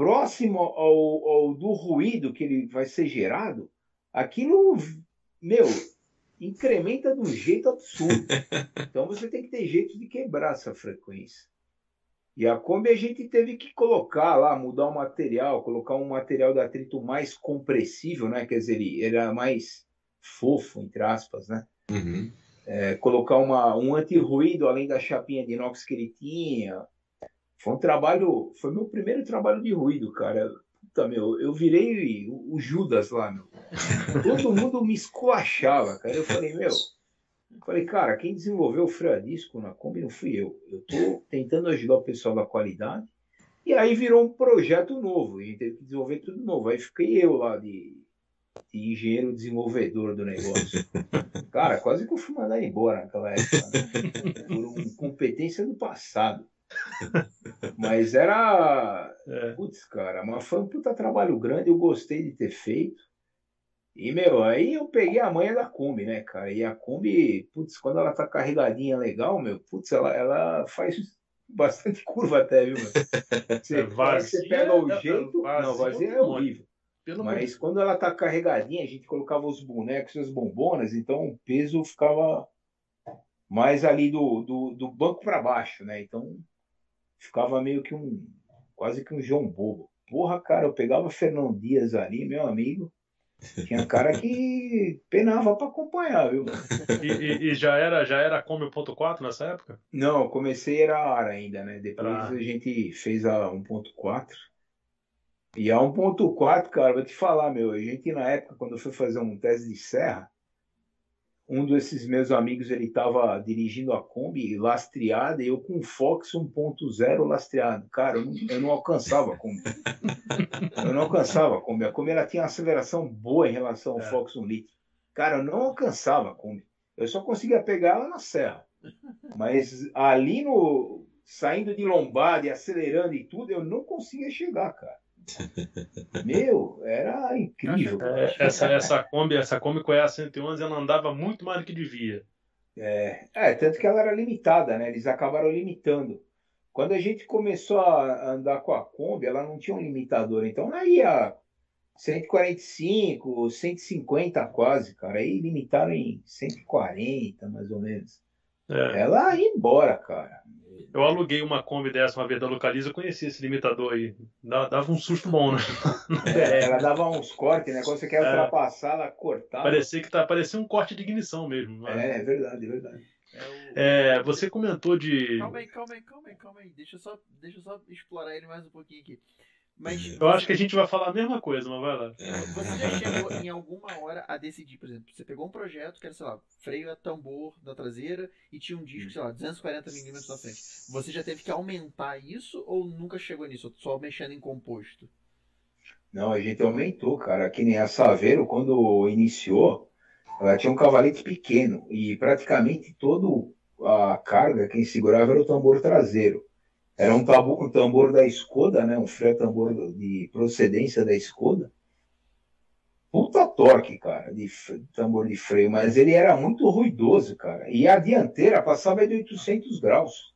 próximo ao, ao, do ruído que ele vai ser gerado, aquilo, meu, incrementa de um jeito absurdo. [laughs] Então você tem que ter jeito de quebrar essa frequência. E a Kombi a gente teve que colocar lá, mudar o material, colocar um material de atrito mais compressível, né? Quer dizer, ele era mais fofo, entre aspas, né? Uhum. É, colocar uma, um anti-ruído além da chapinha de inox que ele tinha, foi um trabalho, foi meu primeiro trabalho de ruído, cara. Puta, meu, eu virei o, Judas lá, meu. Todo mundo me esculachava, cara. Eu falei, meu, eu falei, cara, quem desenvolveu o freio a disco na Kombi não fui eu. Eu tô tentando ajudar o pessoal da qualidade. E aí virou um projeto novo, e teve que desenvolver tudo novo. Aí fiquei eu lá de, de engenheiro desenvolvedor do negócio. Cara, quase que eu fui mandar embora naquela época, né? Por incompetência do passado. [laughs] Mas era. É. Putz, cara, mas foi um puta trabalho grande, eu gostei de ter feito. E, meu, aí eu peguei a manha da Kombi, né, cara? E a Kombi, putz, quando ela tá carregadinha legal, meu, putz, ela, ela faz bastante [laughs] curva até, viu, meu? [laughs] Você, é, você pega o é, jeito. Vazia, não, vazia é horrível. Pelo Mas quando ela tá carregadinha, a gente colocava os bonecos e as bombonas, então o peso ficava mais ali do, do, do banco para baixo, né? Então ficava meio que um. quase que um João Bobo. Porra, cara, eu pegava Fernão Dias ali, meu amigo. Tinha cara que [laughs] penava para acompanhar, viu? E, e, e, já era já era Kombi 1.4 nessa época? Não, comecei era AR ainda, né? Depois ah. a gente fez a 1.4. E a 1.4, cara, vou te falar, meu, a gente na época, quando eu fui fazer um teste de serra, um desses meus amigos ele estava dirigindo a Kombi lastreada e eu com o Fox 1.0 lastreado. Cara, eu não, eu não, alcançava a Kombi. Eu não alcançava a Kombi. A Kombi ela tinha uma aceleração boa em relação ao é. Fox 1 litro. Cara, eu não alcançava a Kombi. Eu só conseguia pegar ela na serra. Mas ali no saindo de lombada e acelerando e tudo, eu não conseguia chegar, cara. Meu, era incrível. É, essa, essa Kombi, essa Kombi com a 111 ela andava muito mais do que devia. É, é, tanto que ela era limitada, né? Eles acabaram limitando. Quando a gente começou a andar com a Kombi, ela não tinha um limitador, então ela ia 145, 150 quase, cara. Aí limitaram em 140, mais ou menos. É. Ela ia embora, cara. Eu aluguei uma Kombi dessa uma vez da Localiza, eu conheci esse limitador aí. Dava um susto bom, né? [laughs] É, ela dava uns cortes, né? Quando você quer é. ultrapassar, ela cortava. Parecia que tá, parecia um corte de ignição mesmo. Mas... É, é verdade, é verdade. É, você comentou de. Calma aí, calma aí, calma aí, calma aí. Deixa eu só, deixa eu só explorar ele mais um pouquinho aqui. Mas eu acho que a gente vai falar a mesma coisa, mas vai lá. Você já [laughs] chegou em alguma hora a decidir, por exemplo, você pegou um projeto que era, sei lá, freio a tambor da traseira e tinha um disco, sei lá, 240mm na frente. Você já teve que aumentar isso ou nunca chegou nisso? Só mexendo em composto? Não, a gente aumentou, cara. Que nem a Saveiro, quando iniciou, ela tinha um cavalete pequeno e praticamente toda a carga, quem segurava era o tambor traseiro. Era um, tabu, tambor da Skoda, né? Um freio tambor de procedência da Skoda. Puta torque, cara, de tambor de freio, mas ele era muito ruidoso, cara. E a dianteira passava de 800 graus.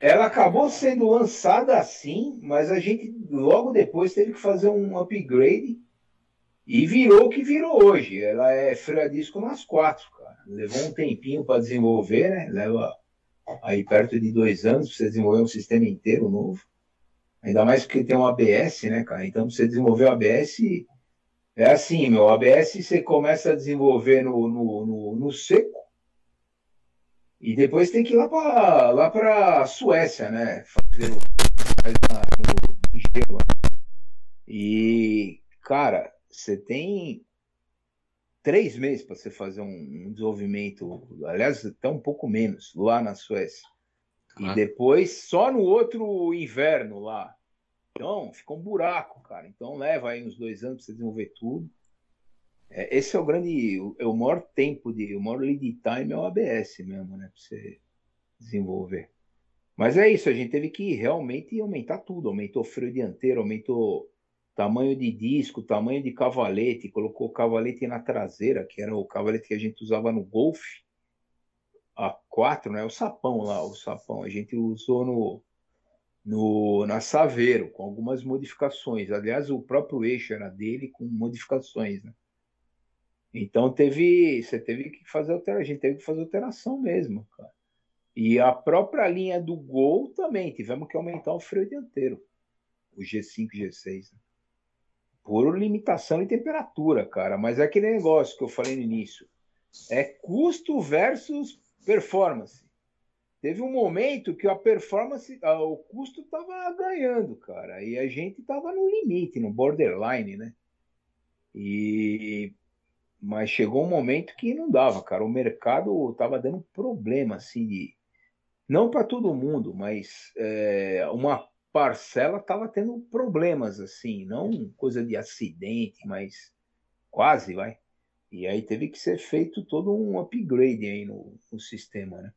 Ela acabou sendo lançada assim, mas a gente logo depois teve que fazer um upgrade e virou o que virou hoje. Ela é freio a disco nas quatro, cara. Levou um tempinho para desenvolver, né? Leva aí perto de dois anos você desenvolver um sistema inteiro novo. Ainda mais porque tem um ABS, né, cara? Então, você desenvolver o ABS, é assim, meu, ABS você começa a desenvolver no, no, no, no seco e depois tem que ir lá para lá para Suécia, né? Fazer no gelo. Né? E, cara, você tem três meses para você fazer um, um, desenvolvimento, aliás, até um pouco menos, lá na Suécia. Ah. E depois só no outro inverno lá. Então, fica um buraco, cara. Então leva aí uns dois anos para você desenvolver tudo. É, esse é o grande, o, é o maior tempo de, o maior lead time é o ABS mesmo, né, para você desenvolver. Mas é isso, a gente teve que realmente aumentar tudo. Aumentou o freio dianteiro, aumentou tamanho de disco, tamanho de cavalete, colocou cavalete na traseira, que era o cavalete que a gente usava no Golf A4, né? O sapão lá, o sapão. A gente usou no, no na Saveiro, com algumas modificações. Aliás, o próprio eixo era dele com modificações, né? Então teve, você teve que fazer alteração, a gente teve que fazer alteração mesmo, cara. E a própria linha do Gol também, tivemos que aumentar o freio dianteiro, o G5, G6. Né? Por limitação e temperatura, cara. Mas é aquele negócio que eu falei no início. É custo versus performance. Teve um momento que a performance, o custo estava ganhando, cara. E a gente estava no limite, no borderline, né? E mas chegou um momento que não dava, cara. O mercado estava dando problema, assim, de não para todo mundo, mas é, uma parcela estava tendo problemas, assim, não coisa de acidente, mas quase, vai. E aí teve que ser feito todo um upgrade aí no, no sistema, né?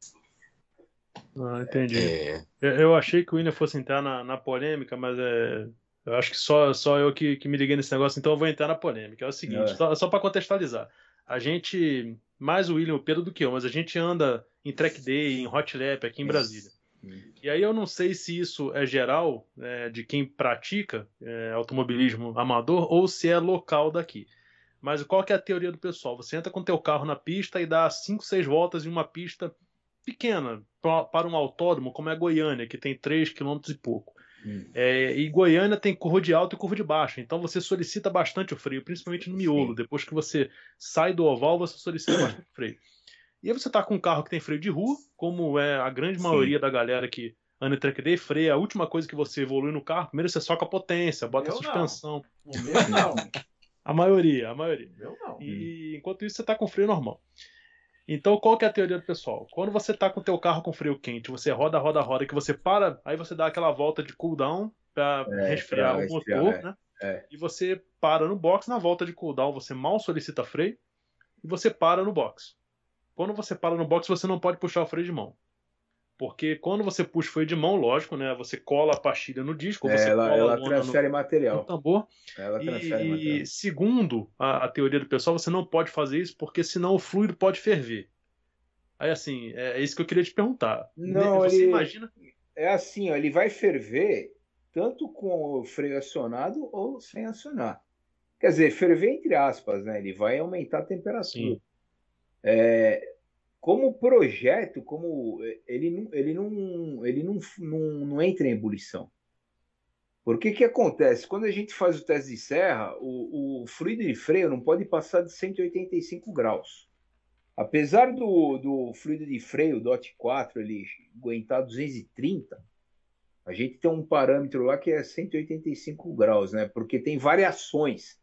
Ah, entendi. É... Eu, achei que o William fosse entrar na, na polêmica, mas é, eu acho que só, só eu que, que me liguei nesse negócio, então eu vou entrar na polêmica. É o seguinte, é. só, só para contextualizar. A gente, mais o William o Pedro do que eu, mas a gente anda em track day, em hot lap aqui em Brasília. E aí eu não sei se isso é geral é, de quem pratica é, automobilismo amador ou se é local daqui. Mas qual que é a teoria do pessoal? Você entra com teu carro na pista e dá 5, 6 voltas em uma pista pequena para um autódromo como é a Goiânia, que tem 3 km e pouco. Hum. É, e Goiânia tem curva de alto e curva de baixo, então você solicita bastante o freio, principalmente no miolo. Sim. Depois que você sai do oval, você solicita bastante o freio. E aí você tá com um carro que tem freio de rua, como é a grande Sim. maioria da galera que anda em track day, freio é a última coisa que você evolui no carro. Primeiro você soca a potência, bota a suspensão. Não. O meu não. [laughs] a maioria, a maioria. Eu não. E enquanto isso você tá com freio normal. Então, qual que é a teoria do pessoal? Quando você tá com o teu carro com freio quente, você roda, roda, roda, que você para, aí você dá aquela volta de cooldown para é, resfriar pra o motor, é. né? É. E você para no box, na volta de cooldown você mal solicita freio e você para no box. Quando você para no box, você não pode puxar o freio de mão. Porque quando você puxa o freio de mão, lógico, né? Você cola a pastilha no disco, é, você ela, ela transfere no, material. No tambor. Ela transfere e, material. segundo a, a, teoria do pessoal, você não pode fazer isso porque senão o fluido pode ferver. Aí assim, é, é isso que eu queria te perguntar. Não, você ele, imagina? É assim, ó, ele vai ferver tanto com o freio acionado ou sem acionar. Quer dizer, ferver entre aspas, né? Ele vai aumentar a temperatura. É, como projeto, como ele, ele, não, ele não, não, não entra em ebulição. Porque que acontece? Quando a gente faz o teste de serra, o, o fluido de freio não pode passar de 185 graus. Apesar do, do fluido de freio DOT 4 ele aguentar 230, a gente tem um parâmetro lá que é 185 graus, né? Porque tem variações.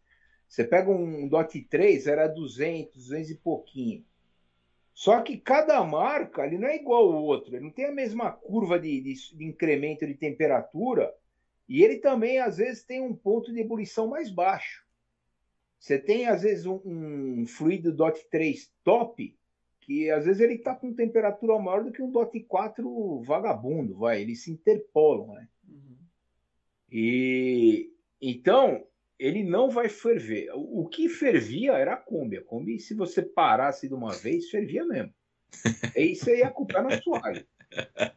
Você pega um DOT 3, era 200, 200 e pouquinho. Só que cada marca ele não é igual ao outro, ele não tem a mesma curva de, de, de incremento de temperatura e ele também, às vezes, tem um ponto de ebulição mais baixo. Você tem, às vezes, um, um fluido DOT 3 top, que às vezes ele está com temperatura maior do que um DOT 4 vagabundo, vai, eles se interpolam, né? Uhum. E então, ele não vai ferver. O, que fervia era a Kombi. A Kombi, se você parasse de uma vez, fervia mesmo. Aí você ia culpar na toalha.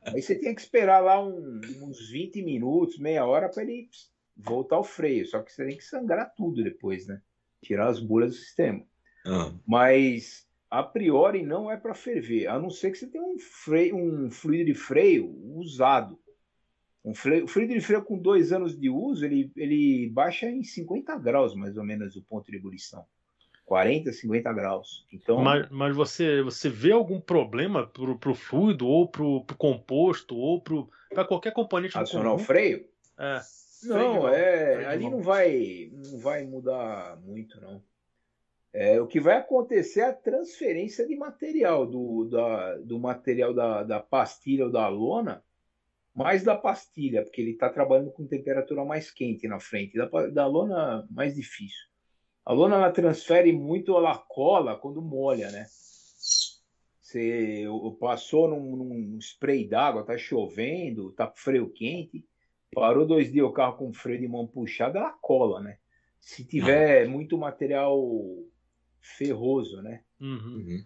Aí você tinha que esperar lá um, uns 20 minutos, meia hora, para ele voltar ao freio. Só que você tem que sangrar tudo depois, né? Tirar as bolhas do sistema. Uhum. Mas a priori não é para ferver, a não ser que você tenha um, freio, um fluido de freio usado. Um freio, o freio de freio com dois anos de uso, ele, ele baixa em 50 graus, mais ou menos, o ponto de ebulição. 40, 50 graus. Então, mas, mas você, você vê algum problema para o fluido, ou para o composto, ou para qualquer componente do Acionar o freio? É. Não, é, ali não vai, não vai mudar muito, não. É, o que vai acontecer é a transferência de material, do, da, do material da, da pastilha ou da lona mais da pastilha, porque ele está trabalhando com temperatura mais quente na frente. Da, da lona, mais difícil. A lona ela transfere muito, ela cola quando molha, né? Você passou num, num spray d'água, tá chovendo, tá com freio quente, parou dois dias o carro com freio de mão puxado, ela cola, né? Se tiver muito material ferroso, né? Uhum.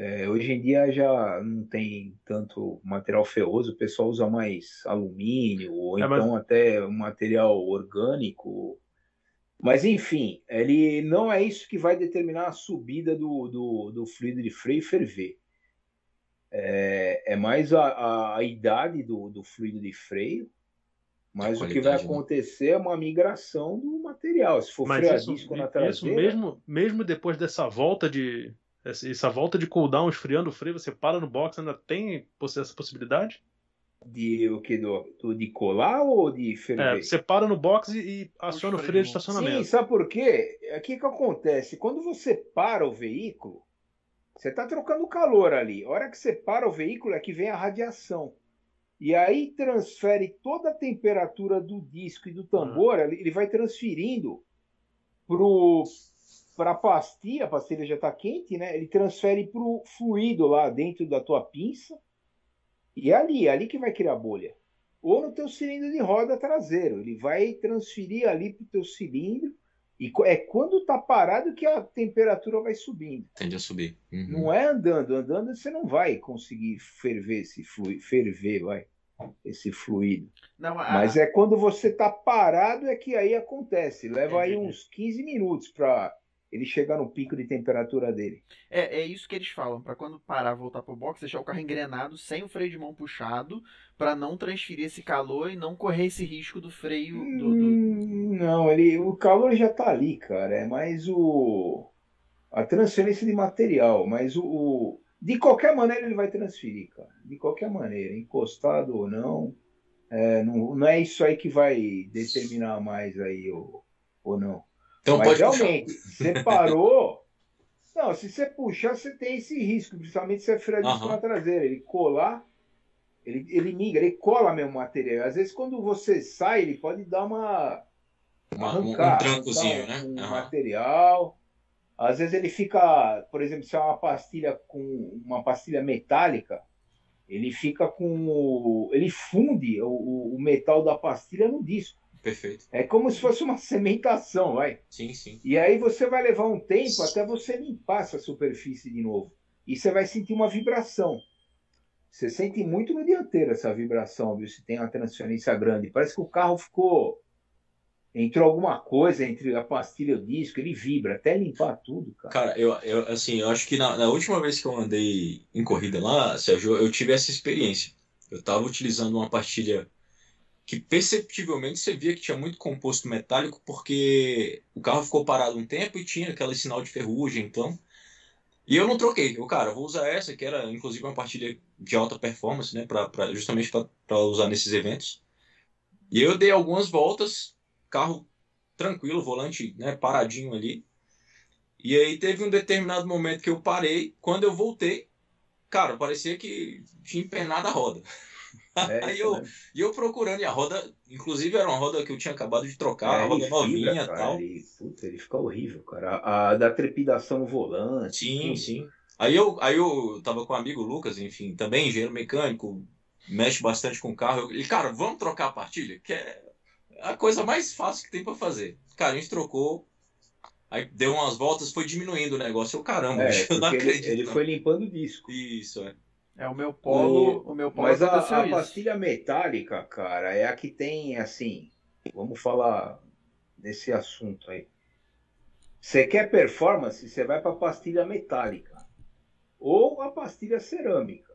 É, hoje em dia já não tem tanto material ferroso, o pessoal usa mais alumínio, ou é, então mas... até material orgânico. Mas enfim, ele não é isso que vai determinar a subida do, do, do fluido de freio ferver. É, é mais a, a, a, idade do, do fluido de freio, mas o que vai né? acontecer né? é uma migração do material. Se for mas freio isso, a disco na traseira... Isso mesmo, mesmo depois dessa volta de, essa volta de cooldown esfriando o freio, você para no box, ainda tem essa possibilidade? De o que? Do, do, de colar ou de ferver? É, você para no box e, e aciona o freio de estacionamento. Sim, sabe por quê? O que, que acontece? Quando você para o veículo, você está trocando calor ali. A hora que você para o veículo é que vem a radiação. E aí transfere toda a temperatura do disco e do tambor, uhum. ele vai transferindo pro para a pastilha, a pastilha já está quente, né? Ele transfere para o fluido lá dentro da tua pinça e é ali, é ali que vai criar bolha. Ou no teu cilindro de roda traseiro, ele vai transferir ali para o teu cilindro e é quando está parado que a temperatura vai subindo. Tende a subir. Uhum. Não é andando, andando você não vai conseguir ferver esse fluido, ferver, vai esse fluido. Não, a... Mas é quando você está parado é que aí acontece. Leva Entendi. aí uns 15 minutos para ele chegar no pico de temperatura dele. É, é isso que eles falam, para quando parar, voltar pro box, deixar o carro engrenado, sem o freio de mão puxado, para não transferir esse calor e não correr esse risco do freio. Do, do... Hum, não, ele, o calor já tá ali, cara. É mais o a transferência de material, mas o, o de qualquer maneira ele vai transferir, cara. De qualquer maneira, encostado ou não, é, não, não é isso aí que vai determinar mais aí ou, ou não. Então Mas pode realmente, puxar. você parou. [laughs] Não, se você puxar, você tem esse risco, principalmente se é freio uhum. na traseira. Ele colar, ele, ele migra, ele cola mesmo o material. Às vezes, quando você sai, ele pode dar uma. uma arrancar, um trancozinho, né? Um uhum. material. Às vezes ele fica, por exemplo, se é uma pastilha com uma pastilha metálica, ele fica com ele funde o, o metal da pastilha no disco. Perfeito. É como se fosse uma cementação, vai. Sim, sim. E aí você vai levar um tempo até você limpar essa superfície de novo. E você vai sentir uma vibração. Você sente muito no dianteiro essa vibração, viu? Se tem uma transferência grande. Parece que o carro ficou. Entrou alguma coisa entre a pastilha e o disco, ele vibra, até limpar tudo, cara. Cara, eu, eu assim, eu acho que na, na última vez que eu andei em corrida lá, Sérgio, eu tive essa experiência. Eu estava utilizando uma pastilha que perceptivelmente você via que tinha muito composto metálico, porque o carro ficou parado um tempo e tinha aquele sinal de ferrugem, então. E eu não troquei. Eu, cara, vou usar essa, que era inclusive uma partilha de alta performance, né, pra justamente para usar nesses eventos. E eu dei algumas voltas, carro tranquilo, volante né, paradinho ali. E aí teve um determinado momento que eu parei. Quando eu voltei, cara, parecia que tinha empenado a roda. [laughs] É aí eu, e eu procurando, e a roda, inclusive era uma roda que eu tinha acabado de trocar, é, roda novinha e tal. Ele, puta, ele fica horrível, cara. A, a, da trepidação no volante. Sim, tudo. sim. Aí eu, aí eu tava com um amigo Lucas, enfim, também engenheiro mecânico, mexe bastante com o carro. E, cara, vamos trocar a partilha? Que é a coisa mais fácil que tem para fazer. Cara, a gente trocou. Aí deu umas voltas, foi diminuindo o negócio. Eu, caramba, é, [laughs] eu não acredito. Ele, ele foi limpando o disco. Isso, é. É o meu polo, o, o meu polo Mas a, a pastilha metálica, cara, é a que tem assim, vamos falar desse assunto aí. Você quer performance, você vai para pastilha metálica ou a pastilha cerâmica.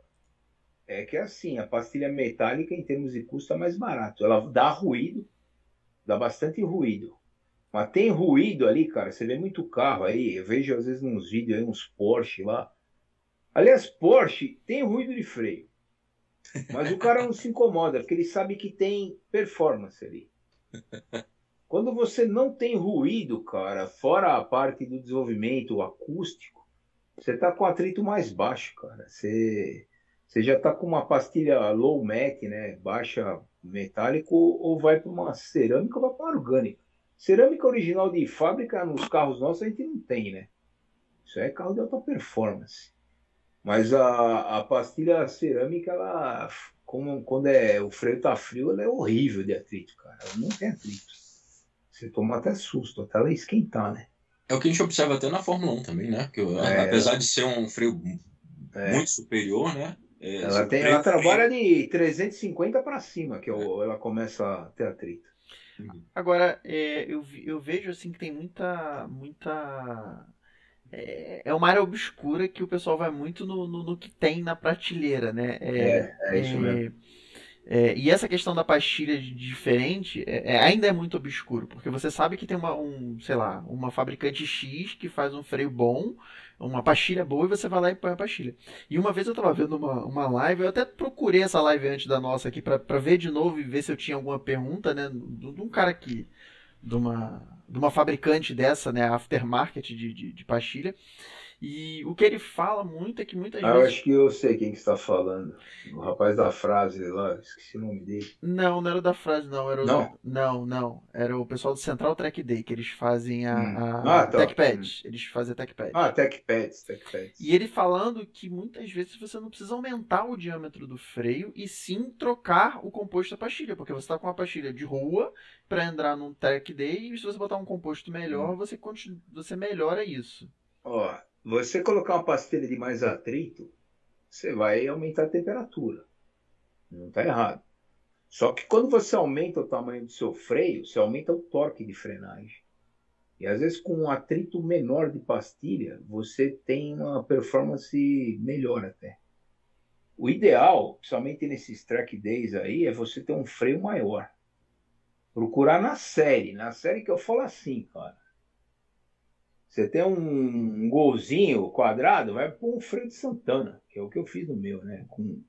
É que é assim, a pastilha metálica em termos de custo é mais barato. Ela dá ruído, dá bastante ruído. Mas tem ruído ali, cara. Você vê muito carro aí. Eu vejo às vezes nos vídeos aí uns Porsche lá. Aliás, Porsche tem ruído de freio. Mas o cara não se incomoda, porque ele sabe que tem performance ali. Quando você não tem ruído, cara, fora a parte do desenvolvimento acústico, você tá com atrito mais baixo, cara. Você, você já tá com uma pastilha low MEC, né? Baixa metálico, ou vai para uma cerâmica ou vai para uma orgânica. Cerâmica original de fábrica nos carros nossos a gente não tem, né? Isso é carro de alta performance. Mas a, a pastilha cerâmica, ela, como, quando é, o freio tá frio, ela é horrível de atrito, cara. Ela não tem atrito. Você toma até susto, até ela esquentar, né? É o que a gente observa até na Fórmula 1 também, né? Que, é, apesar de ser um freio é. muito superior, né? É, ela, tem, ela trabalha de 350 para cima, que é. ela começa a ter atrito. Agora, é, eu, eu vejo assim que tem muita, muita é, é uma área obscura que o pessoal vai muito no, no, no que tem na prateleira, né? É, é, é isso mesmo. É, e essa questão da pastilha diferente é, é, ainda é muito obscuro, porque você sabe que tem uma, um, sei lá, uma fabricante X que faz um freio bom, uma pastilha boa, e você vai lá e põe a pastilha. E uma vez eu estava vendo uma, uma live, eu até procurei essa live antes da nossa aqui para ver de novo e ver se eu tinha alguma pergunta, né, de um cara que de uma, de uma fabricante dessa, né, aftermarket de, de, de pastilha. E o que ele fala muito é que muitas ah, vezes. Eu acho que eu sei quem que está falando. O rapaz da frase lá, esqueci o nome dele. Não, não era da frase, não. Era o... Não, não, não. Era o pessoal do Central Track Day, que eles fazem a, hum. a... Ah, tá. TechPads. Eles fazem a TechPad. Ah, TechPads, TechPads. E ele falando que muitas vezes você não precisa aumentar o diâmetro do freio e sim trocar o composto da pastilha, porque você está com uma pastilha de rua para entrar num Track Day e se você botar um composto melhor, hum. você, continua, você melhora isso. Ó, oh você colocar uma pastilha de mais atrito, você vai aumentar a temperatura. Não está errado. Só que quando você aumenta o tamanho do seu freio, você aumenta o torque de frenagem. E às vezes com um atrito menor de pastilha, você tem uma performance melhor até. O ideal, principalmente nesses track days aí, é você ter um freio maior. Procurar na série. Na série que eu falo assim, cara. Você tem um, golzinho quadrado, vai pôr um freio de Santana, que é o que eu fiz no meu, né? Com,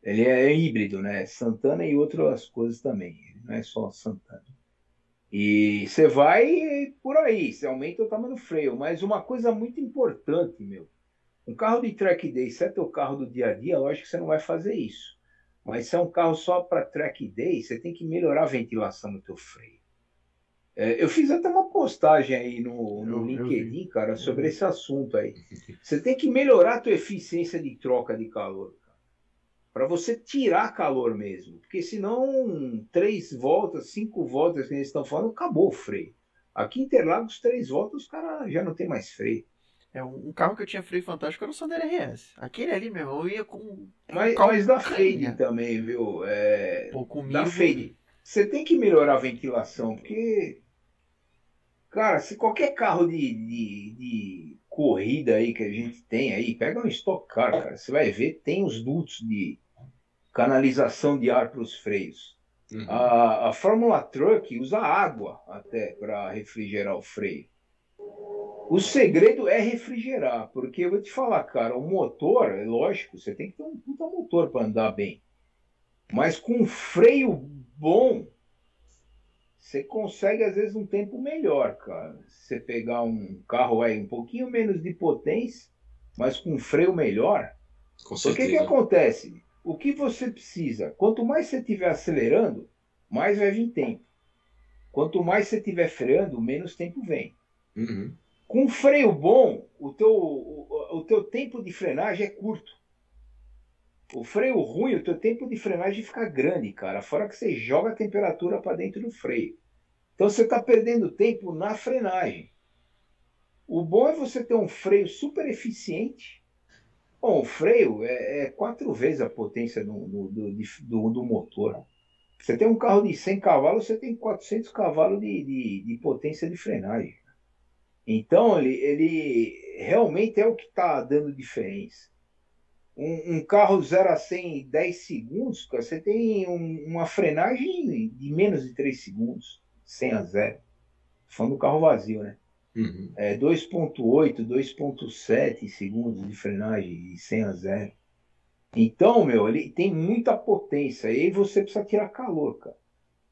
ele é híbrido, né? Santana e outras coisas também. Não é só Santana. E você vai por aí, você aumenta o tamanho do freio. Mas uma coisa muito importante, meu. Um carro de track day, se é teu carro do dia a dia, lógico que você não vai fazer isso. Mas se é um carro só para track day, você tem que melhorar a ventilação no teu freio. É, eu fiz até uma postagem aí no, no eu, LinkedIn, eu cara, sobre esse assunto aí. Você tem que melhorar a tua eficiência de troca de calor para você tirar calor mesmo. Porque senão, três voltas, cinco voltas que eles estão falando, acabou o freio. Aqui em Interlagos, três voltas, os caras já não tem mais freio. É, um carro que eu tinha freio fantástico era o Sandero RS. Aquele ali mesmo, eu ia com. Mas, mas da fade também, viu? É, Pô, comigo... Da fade. Você tem que melhorar a ventilação, porque. Cara, se qualquer carro de, de, de corrida aí que a gente tem aí, pega um Stock Car, cara, você vai ver, tem os dutos de, canalização de ar para os freios. Uhum. A, a Fórmula Truck usa água até para refrigerar o freio. O segredo é refrigerar, porque eu vou te falar, cara, o motor, é lógico, você tem que ter um puta motor para andar bem. Mas com freio bom, você consegue às vezes um tempo melhor, cara. Você pegar um carro aí um pouquinho menos de potência, mas com freio melhor. Com certeza. O que, que acontece? o que você precisa? Quanto mais você estiver acelerando, mais vai vir tempo. Quanto mais você estiver freando, menos tempo vem. Uhum. Com freio bom, o teu, o, o teu tempo de frenagem é curto. O freio ruim, o teu tempo de frenagem fica grande, cara. Fora que você joga a temperatura para dentro do freio. Então você está perdendo tempo na frenagem. O bom é você ter um freio super eficiente Bom, o freio é, é quatro vezes a potência do, do, do, do, motor. Você tem um carro de 100 cavalos, você tem 400 cavalos de, de, de potência de frenagem. Então, ele, ele realmente é o que está dando diferença. Um, um, carro 0 a 100 em 10 segundos, cara, você tem um, uma frenagem de menos de 3 segundos, 100 a 0. Falando do carro vazio, né? Uhum. É 2.8, 2.7 segundos de frenagem de 100 a 0. Então, meu, ele tem muita potência. E aí você precisa tirar calor, cara.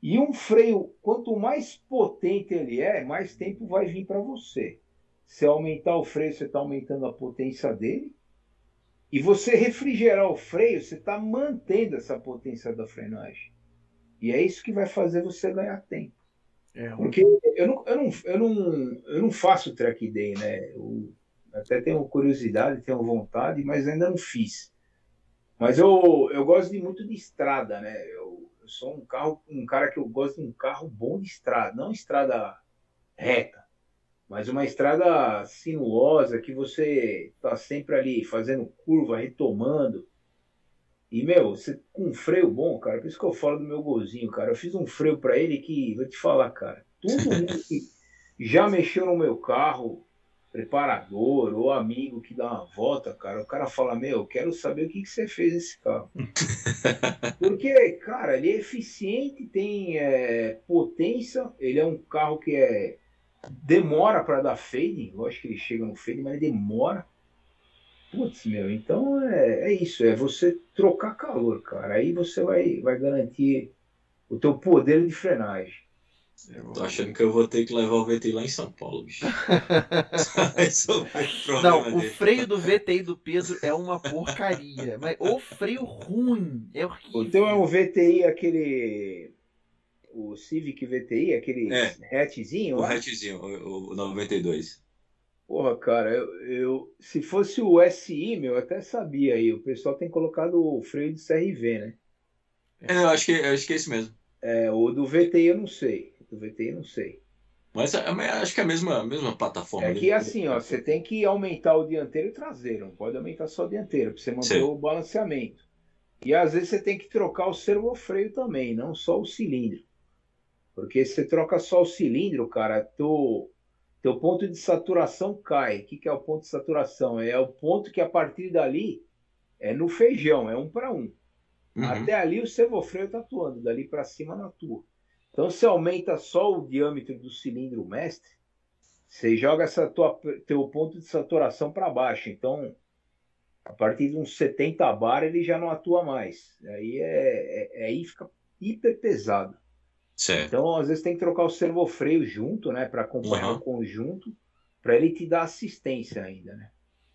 E um freio, quanto mais potente ele é, mais tempo vai vir para você. Se aumentar o freio, você está aumentando a potência dele. E você refrigerar o freio, você está mantendo essa potência da frenagem. E é isso que vai fazer você ganhar tempo. É, Porque eu não, eu, não, eu, não, eu não faço track day, né? Eu até tenho curiosidade, tenho vontade, mas ainda não fiz. Mas eu, eu gosto de muito de estrada, né? Eu, eu sou um carro, um cara que eu gosto de um carro bom de estrada, não estrada reta, mas uma estrada sinuosa que você tá sempre ali fazendo curva, retomando. E, meu, você com um freio bom, cara, por isso que eu falo do meu golzinho, cara. Eu fiz um freio para ele que, vou te falar, cara, todo mundo que já mexeu no meu carro, preparador ou amigo que dá uma volta, cara, o cara fala, meu, eu quero saber o que, que você fez nesse carro. [laughs] Porque, cara, ele é eficiente, tem é, potência, ele é um carro que é demora para dar fade, lógico que ele chega no fade, mas demora. Putz, meu, então é, é isso, é você trocar calor, cara. Aí você vai, vai garantir o teu poder de frenagem. Eu tô achando que eu vou ter que levar o VTI lá em São Paulo, bicho. [laughs] Não, o freio do VTI do Pedro é uma porcaria. Mas o freio ruim é horrível. Então é o VTI aquele. O Civic VTI, aquele é, hatchzinho? O hatchzinho, o, o 92. Porra, cara, eu, eu, se fosse o SI, meu, eu até sabia aí. O pessoal tem colocado o freio de CRV, né? É, eu acho que, eu acho que é isso mesmo. É, o do VTI eu não sei. Do VTI eu não sei. Mas é, acho que é a mesma, mesma plataforma. É que assim, ó, você tem que aumentar o dianteiro e traseiro. Não pode aumentar só o dianteiro, para você manter Sim. o balanceamento. E às vezes você tem que trocar o servofreio também, não só o cilindro. Porque se você troca só o cilindro, cara, tu teu ponto de saturação cai. O que, que é o ponto de saturação? É o ponto que a partir dali é no feijão, é um para um. Uhum. Até ali o servofreio está atuando, dali para cima não atua. Então você aumenta só o diâmetro do cilindro mestre, você joga essa tua, teu ponto de saturação para baixo. Então, a partir de uns 70 bar ele já não atua mais. Aí é, é, é aí fica hiper pesado. Certo. Então, às vezes tem que trocar o servofreio junto, né, para acompanhar uhum. o conjunto, para ele te dar assistência ainda, né?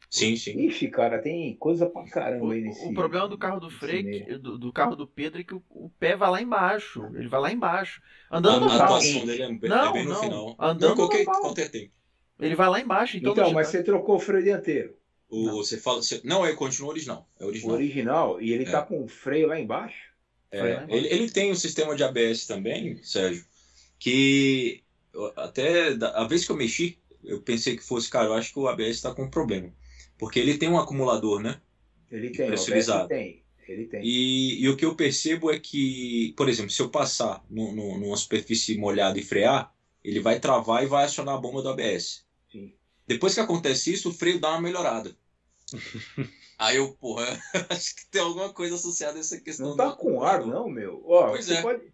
Sim, sim. Ixi, cara, tem coisa pra caramba aí nesse. O problema do carro do Freire, do, do, carro do Pedro, é que o, o, pé vai lá embaixo. Ele vai lá embaixo. Andando a. A dele é, bem, não, é bem no não. final. Andando não, qualquer, qualquer tempo. Ele vai lá embaixo. Então, então mas você trocou o freio dianteiro. O, não. Você fala. Você, não, é continua original. É original. O original. E ele é. tá com o freio lá embaixo? É, ele, ele tem um sistema de ABS também, Sérgio, que até a vez que eu mexi, eu pensei que fosse, cara, eu acho que o ABS está com um problema. Porque ele tem um acumulador, né? Ele tem, pressurizado. tem. Ele tem. E, e, o que eu percebo é que, por exemplo, se eu passar no, no, numa superfície molhada e frear, ele vai travar e vai acionar a bomba do ABS. Sim. Depois que acontece isso, o freio dá uma melhorada. [laughs] Aí eu, porra, [laughs] acho que tem alguma coisa associada a essa questão. Não tá com ar, não, meu. Ó, pois você é. pode,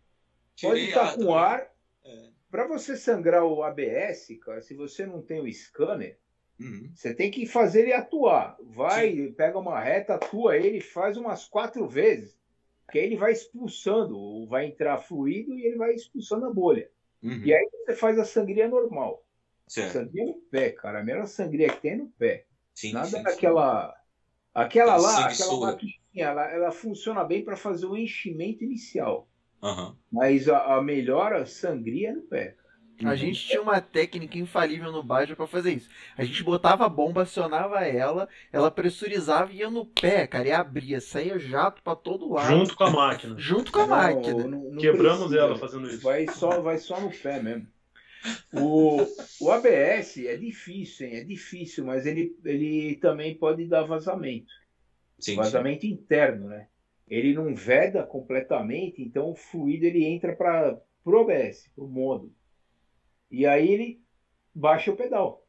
pode estar tá com ar. É. Para você sangrar o ABS, cara, se você não tem o scanner, uhum. você tem que fazer ele atuar. Vai, Sim. pega uma reta, atua ele, faz umas quatro vezes. Porque aí ele vai expulsando, vai entrar fluido e ele vai expulsando a bolha. Uhum. E aí você faz a sangria normal. Certo. Sangria no pé, cara. A melhor sangria que tem é no pé. Sim, Nada sim, daquela. Aquela lá, aquela maquininha, ela, ela funciona bem para fazer o enchimento inicial. Uhum. Mas a, a melhor sangria é no pé. A gente tinha uma técnica infalível no Baja para fazer isso. A gente botava a bomba, acionava ela, ela pressurizava e ia no pé, cara, e abria, saía jato para todo lado. Junto com a máquina. Junto com a não, máquina. Não, não Quebramos precisa, ela fazendo isso. Vai só, vai só no pé mesmo. O, o ABS é difícil, hein? é difícil, mas ele, ele também pode dar vazamento. Sim, vazamento sim. interno, né? Ele não veda completamente, então o fluido ele entra para o ABS, para o modo. E aí ele baixa o pedal.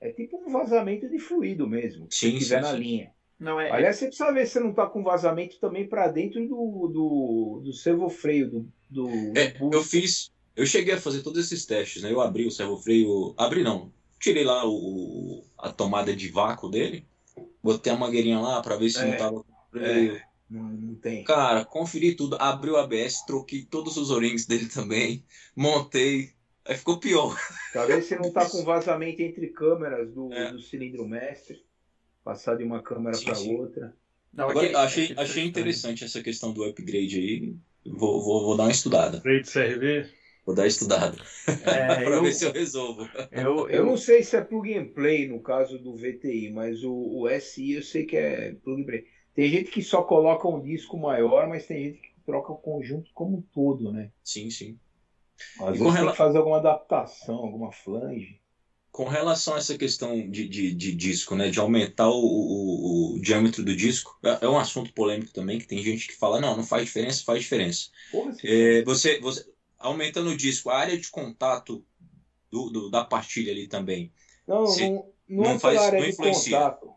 É tipo um vazamento de fluido mesmo, se estiver na linha. Não, é, Aliás, você precisa ver se não está com vazamento também para dentro do, do, do servofreio. Do, do, é, do eu fiz, eu cheguei a fazer todos esses testes, né? Eu abri o servofreio, abri não, tirei lá o, a tomada de vácuo dele, botei a mangueirinha lá para ver se é, não tava. É, não, não, tem. Cara, conferi tudo, abri o ABS, troquei todos os o-rings dele também, montei, aí ficou pior. Ver se não tá com vazamento entre câmeras do, é. do cilindro mestre, passar de uma câmera para outra. Não, Agora, achei, achei interessante essa questão do upgrade aí. Vou, vou, vou dar uma estudada. Upgrade CRV? Vou dar estudado. É, [laughs] para ver se eu resolvo. Eu, eu, não sei se é plug and play no caso do VTI, mas o, o SI eu sei que é plug and play. Tem gente que só coloca um disco maior, mas tem gente que troca o conjunto como um todo, né? Sim, sim. Às e vezes tem rela... que fazer alguma adaptação, alguma flange. Com relação a essa questão de, de, de disco, né, de aumentar o, o, o, diâmetro do disco, é, é um assunto polêmico também, que tem gente que fala, não, não faz diferença, faz diferença. Porra, é, você, você, aumentando o disco, a área de contato do, do da partilha ali também. Não, não, não, não faz, área não influencia. Contato.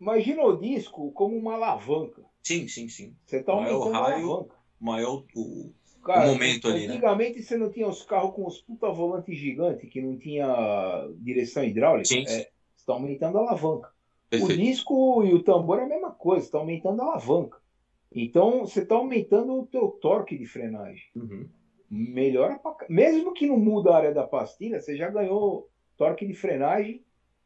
Imagina o disco como uma alavanca. Sim, sim, sim. Você está aumentando maior raio, a alavanca. Maior o, Cara, o momento ali, né? Antigamente você não tinha os carros com os puta volante gigante que não tinha direção hidráulica. Sim. É, está aumentando a alavanca. Perfeito. O disco e o tambor é a mesma coisa, está aumentando a alavanca. Então você está aumentando o teu torque de frenagem. Uhum melhora pra... mesmo que não muda a área da pastilha, você já ganhou torque de frenagem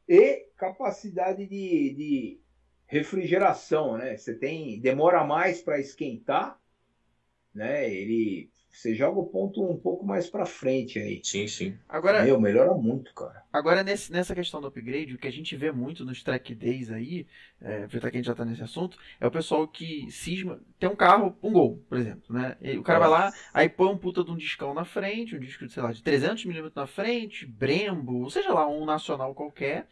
e capacidade de, de refrigeração, né? Você tem demora mais para esquentar, né? Ele você joga o ponto um pouco mais para frente aí. Sim, sim. Agora, Meu, melhora muito, cara. Agora, nesse, nessa questão do upgrade, o que a gente vê muito nos track days aí, é, aproveitar que a gente já tá nesse assunto, é o pessoal que cisma. Tem um carro, um gol, por exemplo, né? E o cara vai lá, aí põe um puta de um discão na frente, um disco, sei lá, de 300mm na frente, Brembo, ou seja lá, um nacional qualquer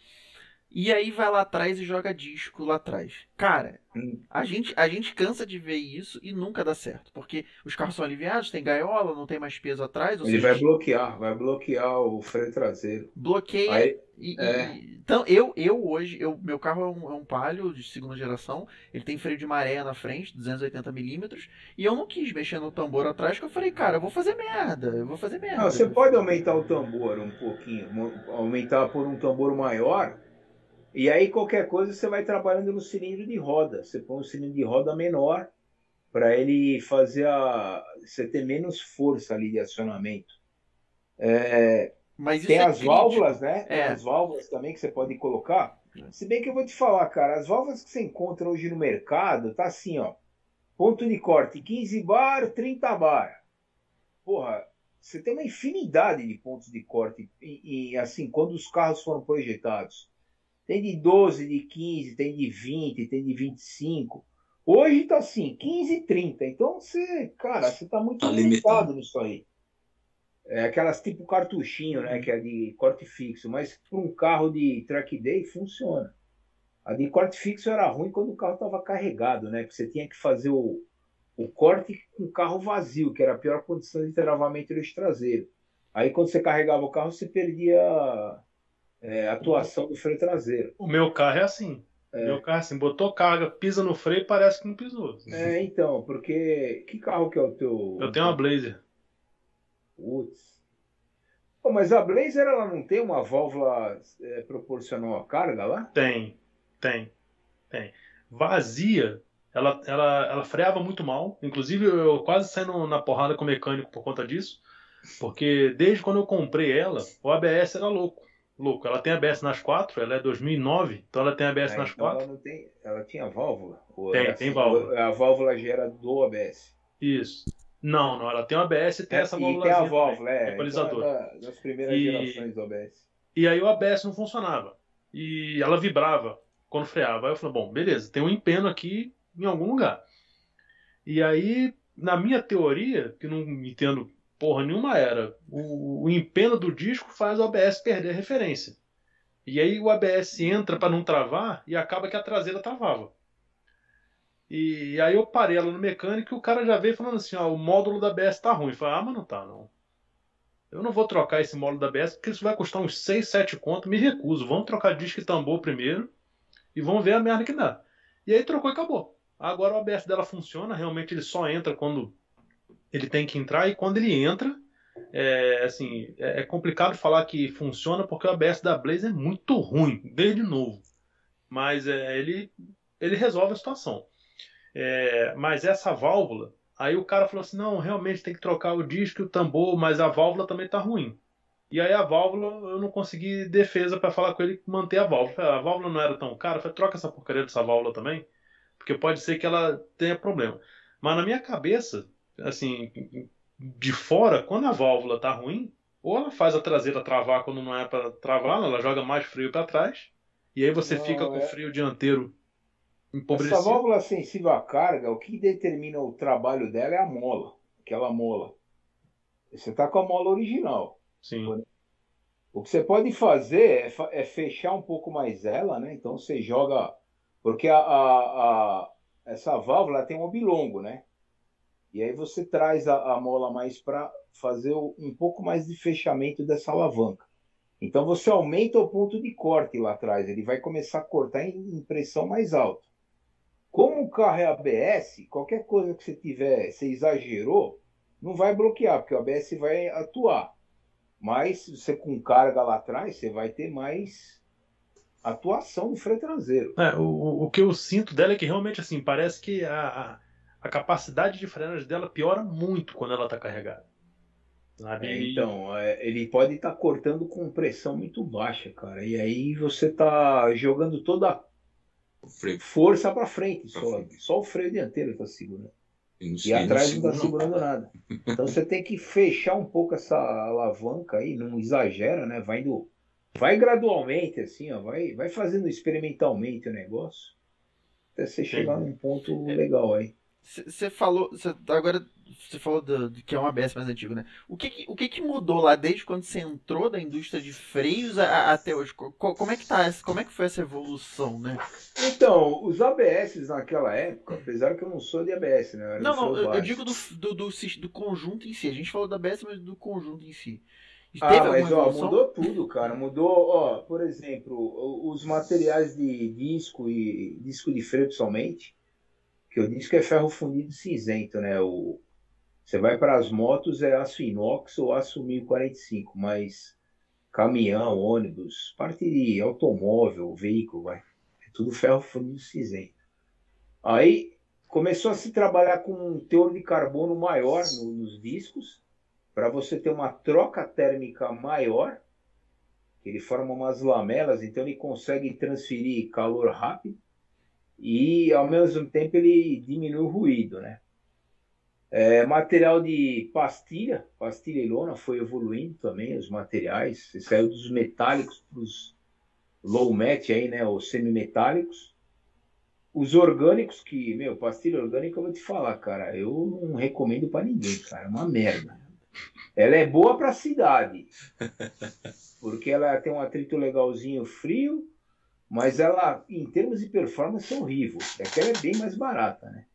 E aí vai lá atrás e joga disco lá atrás. Cara, Hum. a gente, a gente cansa de ver isso e nunca dá certo. Porque os carros são aliviados, tem gaiola, não tem mais peso atrás. Ele seja, vai bloquear, vai bloquear o freio traseiro. bloqueia. Aí, e- é. e- então, eu, eu hoje, eu, meu carro é um, é um Palio de segunda geração. Ele tem freio de maré na frente, 280mm. E eu não quis mexer no tambor atrás, porque eu falei, cara, eu vou fazer merda. Eu vou fazer merda. não, você pode aumentar o tambor um pouquinho, aumentar por um tambor maior, e aí qualquer coisa você vai trabalhando no cilindro de roda. Você põe um cilindro de roda menor para ele fazer a. você ter menos força ali de acionamento. É, Mas Tem é as crítico. válvulas, né? Tem É. as válvulas também que você pode colocar. Se bem que eu vou te falar, cara, as válvulas que você encontra hoje no mercado, tá assim, ó. Ponto de corte 15 bar, 30 bar. Porra, você tem uma infinidade de pontos de corte. E, e, assim, quando os carros foram projetados. Tem de 12, de 15, tem de 20, tem de 25. Hoje tá assim, 15 e 30. Então você, cara, você tá muito Tá limitado nisso aí. É aquelas tipo cartuchinho, né? Que é de corte fixo. Mas para um carro de track day funciona. A de corte fixo era ruim quando o carro estava carregado, né? Porque você tinha que fazer o, o corte com o carro vazio, que era a pior condição de travamento do eixo traseiro. Aí quando você carregava o carro, você perdia é, atuação do freio traseiro. O meu carro é assim. O meu carro é assim, botou carga, pisa no freio, parece que não pisou. É, então, porque. Que carro que é o teu. Eu tenho uma Blazer. Putz. Pô, mas a Blazer ela não tem uma válvula é, proporcional à carga lá? Tem, tem, tem. Vazia, ela, ela, ela freava muito mal. Inclusive, eu quase saí na porrada com o mecânico por conta disso. Porque desde quando eu comprei ela, o ABS era louco. Louco. Ela tem ABS nas quatro, ela é 2009, então ela tem ABS É, nas então quatro. ela não tem. Ela tinha válvula? Ou Tem, tem válvula. A válvula gera do ABS. Isso. Não, não, ela tem um ABS e tem essa e válvula. tem a válvula, é. equalizador. Então é da- das primeiras E- gerações do ABS. E aí o ABS não funcionava. E ela vibrava quando freava. Aí eu falei, bom, beleza, tem um empeno aqui em algum lugar. E aí, na minha teoria, que não entendo porra nenhuma, era o, o empeno do disco faz o ABS perder a referência. E aí o ABS entra para não travar e acaba que a traseira travava. E aí eu parei ela no mecânico e o cara já veio falando assim, ó, o módulo da ABS tá ruim. Eu falei, ah, mas não tá não. Eu não vou trocar esse módulo da ABS porque isso vai custar uns 6, 7 conto. Me recuso. Vamos trocar disco e tambor primeiro e vamos ver a merda que dá. E aí trocou e acabou. Agora o ABS dela funciona. Realmente ele só entra quando ele tem que entrar. E quando ele entra, é, assim, é é complicado falar que funciona porque o ABS da Blaze é muito ruim, desde novo. Mas é, ele, ele resolve a situação. É, mas essa válvula, aí o cara falou assim: não, realmente tem que trocar o disco e o tambor, mas a válvula também tá ruim. E aí a válvula, eu não consegui defesa para falar com ele manter a válvula. "Ah, A válvula não era tão cara, falei, troca essa porcaria dessa válvula também, porque pode ser que ela tenha problema. Mas na minha cabeça, assim, de fora, quando a válvula tá ruim, ou ela faz a traseira travar quando não é para travar, ela joga mais frio para trás, e aí você Não, fica com o é- freio dianteiro empobrecido. Essa válvula sensível à carga, o que determina o trabalho dela é a mola. Aquela mola. Você está com a mola original. Sim. O que você pode fazer é, é fechar um pouco mais ela, né? Então você joga. Porque a, a- a- essa válvula tem um oblongo, né? E aí você traz a, a mola mais para fazer um pouco mais de fechamento dessa alavanca. Então você aumenta o ponto de corte lá atrás. Ele vai começar a cortar em, em pressão mais alta. Como o carro é ABS, qualquer coisa que você tiver, você exagerou, não vai bloquear, porque o ABS vai atuar. Mas você com carga lá atrás, você vai ter mais atuação do freio traseiro. É, o, o que eu sinto dela é que realmente assim, parece que a, a, a capacidade de frenagem dela piora muito quando ela tá carregada. Sabe? É, então, é, ele pode estar cortando com pressão muito baixa, cara. E aí você tá jogando toda a força para frente, Pra só, frente. só o freio dianteiro tá segurando. E, atrás não está segurando nada. Então você tem que fechar um pouco essa alavanca aí, não exagera, né? Vai indo, vai gradualmente assim, ó, vai, vai fazendo experimentalmente o negócio, até você chegar num ponto legal aí. Você falou. Cê, agora você falou do, do, que é um ABS mais antigo, né? O que, o que, que mudou lá desde quando você entrou da indústria de freios a, a, até hoje? Co, como é que tá como é que foi essa evolução, né? Então, os ABS naquela época, apesar que eu não sou de ABS, né? Eu não, não, eu, eu, digo do, do, do, do, conjunto em si. A gente falou da ABS, mas do conjunto em si. ah, mas ó, mudou tudo, cara. Mudou, ó, por exemplo, os materiais de disco e disco de freio somente que o disco é ferro fundido cinzento, né? O, você vai para as motos é aço inox ou aço 1045, mas caminhão, ônibus, parte de automóvel, veículo, vai. É tudo ferro fundido cinzento. Aí começou a se trabalhar com um teor de carbono maior no, nos discos, para você ter uma troca térmica maior. Ele forma umas lamelas, então ele consegue transferir calor rápido e ao mesmo tempo ele diminui o ruído, né? É, material de pastilha, pastilha e lona foi evoluindo também os materiais, Você saiu dos metálicos para os low mat aí, né, os semimetálicos. Os orgânicos que, meu, pastilha orgânica eu vou te falar, cara, eu não recomendo para ninguém, cara, é uma merda. Ela é boa para cidade, [laughs] porque ela tem um atrito legalzinho frio, mas ela, em termos de performance, é horrível. Aquela é bem mais barata, né?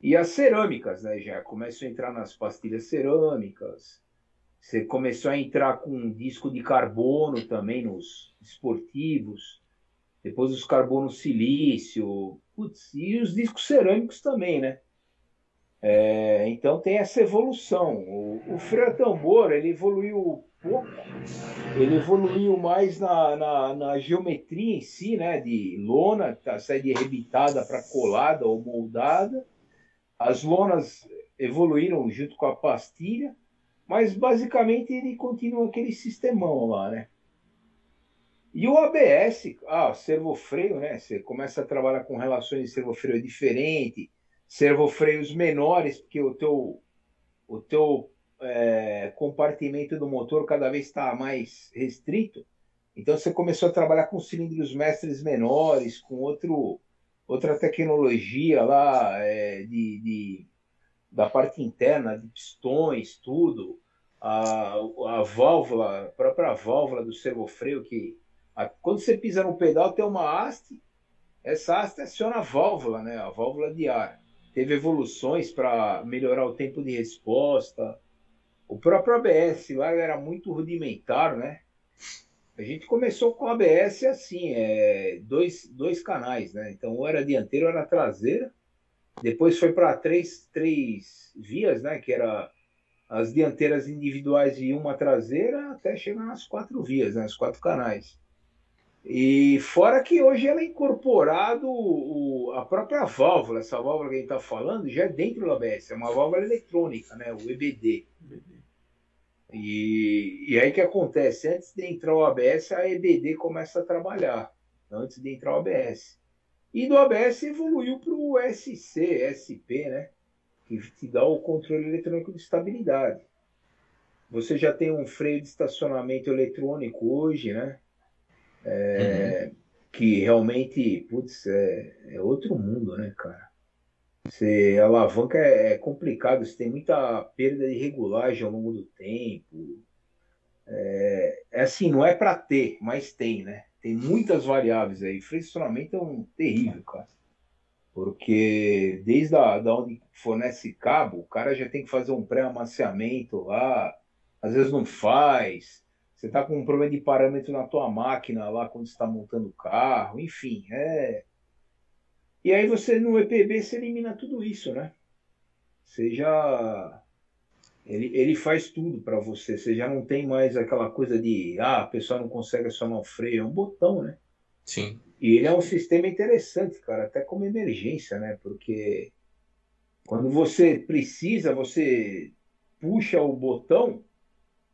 E as cerâmicas, né? Já começou a entrar nas pastilhas cerâmicas. Você começou a entrar com um disco de carbono também nos esportivos. Depois os carbono silício. Putz, e os discos cerâmicos também, né? É, então tem essa evolução. O, o freio tambor ele evoluiu pouco, ele evoluiu mais na, na, na, geometria em si, né? De lona, tá, sai rebitada para colada ou moldada. As lonas evoluíram junto com a pastilha, mas basicamente ele continua aquele sistemão lá, né? E o ABS, ah, servofreio, né? Você começa a trabalhar com relações de servofreio diferente, servofreios menores, porque o teu, o teu é, compartimento do motor cada vez está mais restrito. Então você começou a trabalhar com cilindros mestres menores, com outro, outra tecnologia lá é, de, de, da parte interna, de pistões, tudo. A, a válvula, a própria válvula do servofreio, que a, quando você pisa no pedal tem uma haste, essa haste aciona a válvula, né, a válvula de ar. Teve evoluções para melhorar o tempo de resposta, o próprio ABS lá era muito rudimentar, né? A gente começou com ABS assim, é, dois, dois canais, né? Então, ou era dianteiro ou era traseira. Depois foi para três, três vias, né? Que era as dianteiras individuais e uma traseira, até chegar nas quatro vias, né? Os quatro canais. E fora que hoje ela é incorporado o, a própria válvula, essa válvula que a gente está falando, já é dentro do ABS, é uma válvula eletrônica, né? O EBD. E, e aí que acontece? Antes de entrar o ABS, a EBD começa a trabalhar, antes de entrar o ABS. E do ABS evoluiu para o SC, SP, né? Que te dá o controle eletrônico de estabilidade. Você já tem um freio de estacionamento eletrônico hoje, né? É, uhum. Que realmente, putz, é, é outro mundo, né, cara? Você alavanca é, é complicado, você tem muita perda de regulagem ao longo do tempo. É, é assim, não é para ter, mas tem, né? Tem muitas variáveis aí. Fressionamento é um terrível, cara. Porque desde a, da onde fornece cabo, o cara já tem que fazer um pré-amaciamento lá, às vezes não faz. Você está com um problema de parâmetro na tua máquina lá quando está montando o carro, enfim, é e aí você no EPB você elimina tudo isso, né? Você já ele, ele faz tudo para você. Você já não tem mais aquela coisa de ah, a pessoa não consegue acionar o freio, é um botão, né? Sim. E ele é um sistema interessante, cara, até como emergência, né? Porque quando você precisa, você puxa o botão,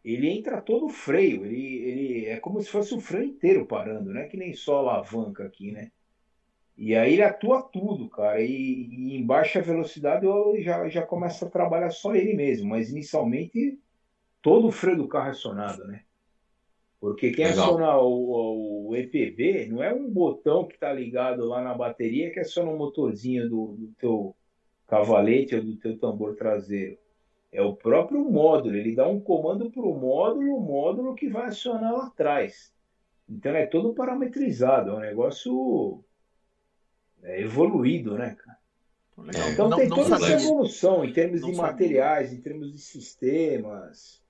ele entra todo o freio. Ele, ele é como se fosse o freio inteiro parando, não é que nem só alavanca aqui, né? E aí ele atua tudo, cara. E, e, em baixa velocidade eu já, já começa a trabalhar só ele mesmo. Mas inicialmente todo o freio do carro é acionado, né? Porque quem Legal. aciona o, o, EPB não é um botão que está ligado lá na bateria que aciona o motorzinho do, do teu cavalete ou do teu tambor traseiro. É o próprio módulo, ele dá um comando para o módulo, o módulo que vai acionar lá atrás. Então é todo parametrizado, é um negócio é, evoluído, né, cara? Legal. Então não, tem não toda essa evolução em termos não de materiais, em termos de sistemas.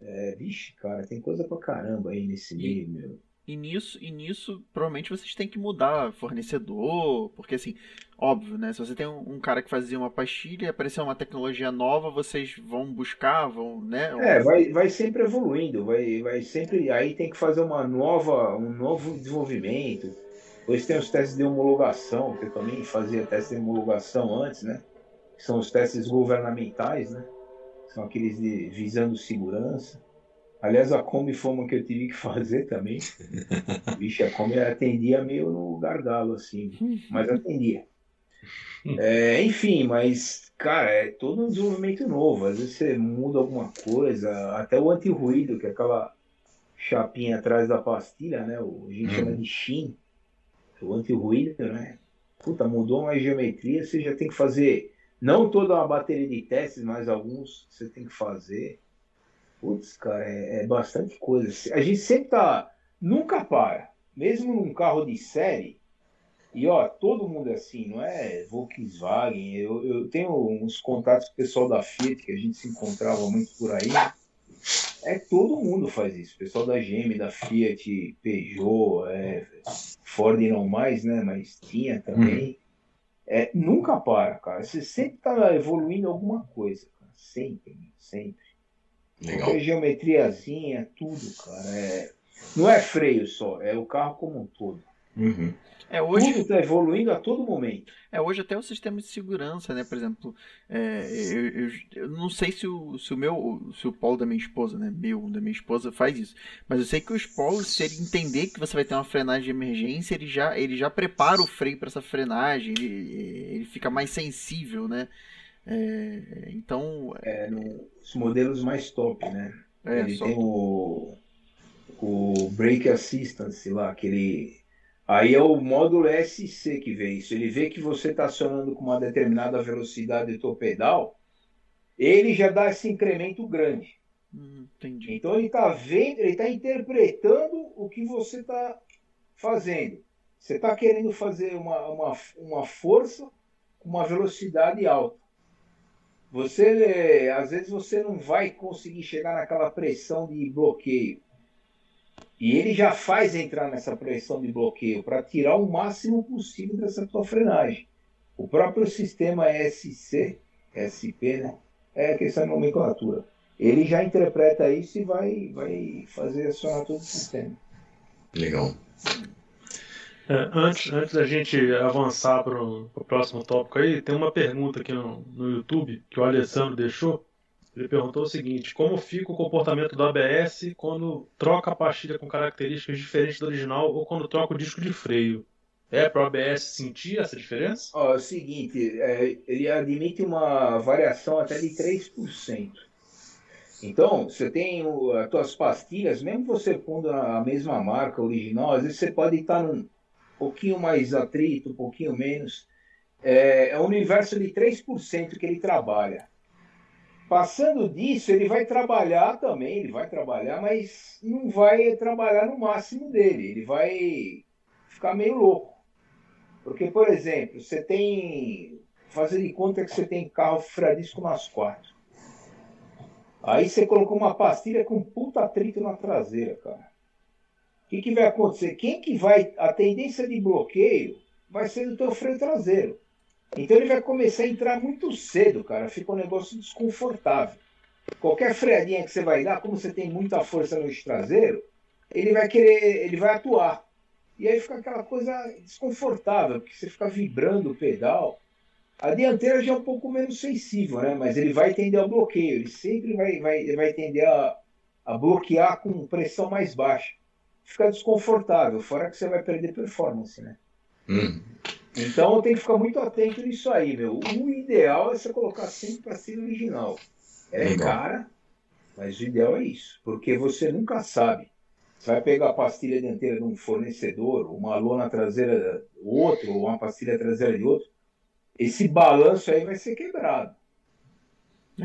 É, vixe, cara, tem coisa pra caramba aí nesse meio, meu. E nisso, e nisso, provavelmente vocês têm que mudar fornecedor, porque assim, óbvio, né? Se você tem um, um cara que fazia uma pastilha e apareceu uma tecnologia nova, vocês vão buscar, vão, né? É, vai, vai sempre evoluindo, vai, vai sempre. Aí tem que fazer uma nova, um novo desenvolvimento. Depois tem os testes de homologação, que eu também fazia testes de homologação antes, né? São os testes governamentais, né? São aqueles de, visando segurança. Aliás, a Kombi foi uma que eu tive que fazer também. [laughs] Vixe, a Kombi atendia meio no gargalo, assim, mas atendia. [laughs] É, enfim, mas, cara, é todo um desenvolvimento novo. Às vezes você muda alguma coisa, até o anti-ruído, que é aquela chapinha atrás da pastilha, né? O, a gente chama de SHIN, o anti-ruído, né? Puta, mudou uma geometria, você já tem que fazer, não toda uma bateria de testes, mas alguns você tem que fazer. Putz, cara, é, é, bastante coisa. A gente sempre tá. Nunca para. Mesmo num carro de série. E ó, todo mundo é assim, não é Volkswagen. Eu, eu tenho uns contatos com o pessoal da Fiat, que a gente se encontrava muito por aí. É todo mundo faz isso. O pessoal da GM, da Fiat, Peugeot, é, Ford não mais, né? Mas tinha também. Uhum. É, nunca para, cara. Você sempre tá evoluindo alguma coisa, cara. Sempre, sempre. Legal. Qualquer geometriazinha, tudo, cara. É... Não é freio só, é o carro como um todo. Uhum. É, hoje... Tudo está evoluindo a todo momento. É, hoje até o sistema de segurança, né? Por exemplo, é, eu, eu, eu, não sei se o, se o meu, se o polo da minha esposa, né? Meu, da minha esposa faz isso. Mas eu sei que os polos, se ele entender que você vai ter uma frenagem de emergência, ele já, ele já prepara o freio para essa frenagem, ele, ele fica mais sensível, né? É, então. É, nos modelos mais top, né? É, ele tem o, o Brake Assistance lá, aquele. Aí é o módulo SC que vê isso. Ele vê que você está acionando com uma determinada velocidade do pedal, ele já dá esse incremento grande. Hum, entendi. Então ele está vendo, ele está interpretando o que você está fazendo. Você está querendo fazer uma, uma, uma força com uma velocidade alta. Você, às vezes, você não vai conseguir chegar naquela pressão de bloqueio. E ele já faz entrar nessa pressão de bloqueio para tirar o máximo possível dessa tua frenagem. O próprio sistema SC, SP, né? É questão de nomenclatura. Ele já interpreta isso e vai, vai fazer acionar todo o sistema. Legal. É, antes, antes da gente avançar para o próximo tópico aí, tem uma pergunta aqui no, no YouTube que o Alessandro deixou. Ele perguntou o seguinte: como fica o comportamento do ABS quando troca a pastilha com características diferentes do original ou quando troca o disco de freio? É para o ABS sentir essa diferença? É o seguinte, é, ele admite uma variação até de 3%. Então, você tem o, as suas pastilhas, mesmo você pondo a mesma marca original, às vezes você pode estar num, pouquinho mais atrito, um pouquinho menos. É, é um universo de 3% que ele trabalha. Passando disso, ele vai trabalhar também, ele vai trabalhar, mas não vai trabalhar no máximo dele, ele vai ficar meio louco. Porque, por exemplo, você tem. Fazer de conta que você tem carro fradisco nas quatro. Aí você colocou uma pastilha com puta atrito na traseira, cara que, que vai acontecer? Quem que vai. A tendência de bloqueio vai ser do teu freio traseiro. Então ele vai começar a entrar muito cedo, cara. Fica um negócio desconfortável. Qualquer freadinha que você vai dar, como você tem muita força no traseiro, ele vai querer, ele vai atuar. E aí fica aquela coisa desconfortável, porque você fica vibrando o pedal. A dianteira já é um pouco menos sensível, né? Mas ele vai tender ao bloqueio. Ele sempre vai, vai, vai tender a, a bloquear com pressão mais baixa fica desconfortável, fora que você vai perder performance, né? Hum. Então tem que ficar muito atento nisso aí, meu. O ideal é você colocar sempre para ser original. É Legal. cara, mas o ideal é isso, porque você nunca sabe. Você vai pegar a pastilha dianteira de um fornecedor, uma lona traseira do outro, ou uma pastilha traseira de outro. esse balanço aí vai ser quebrado.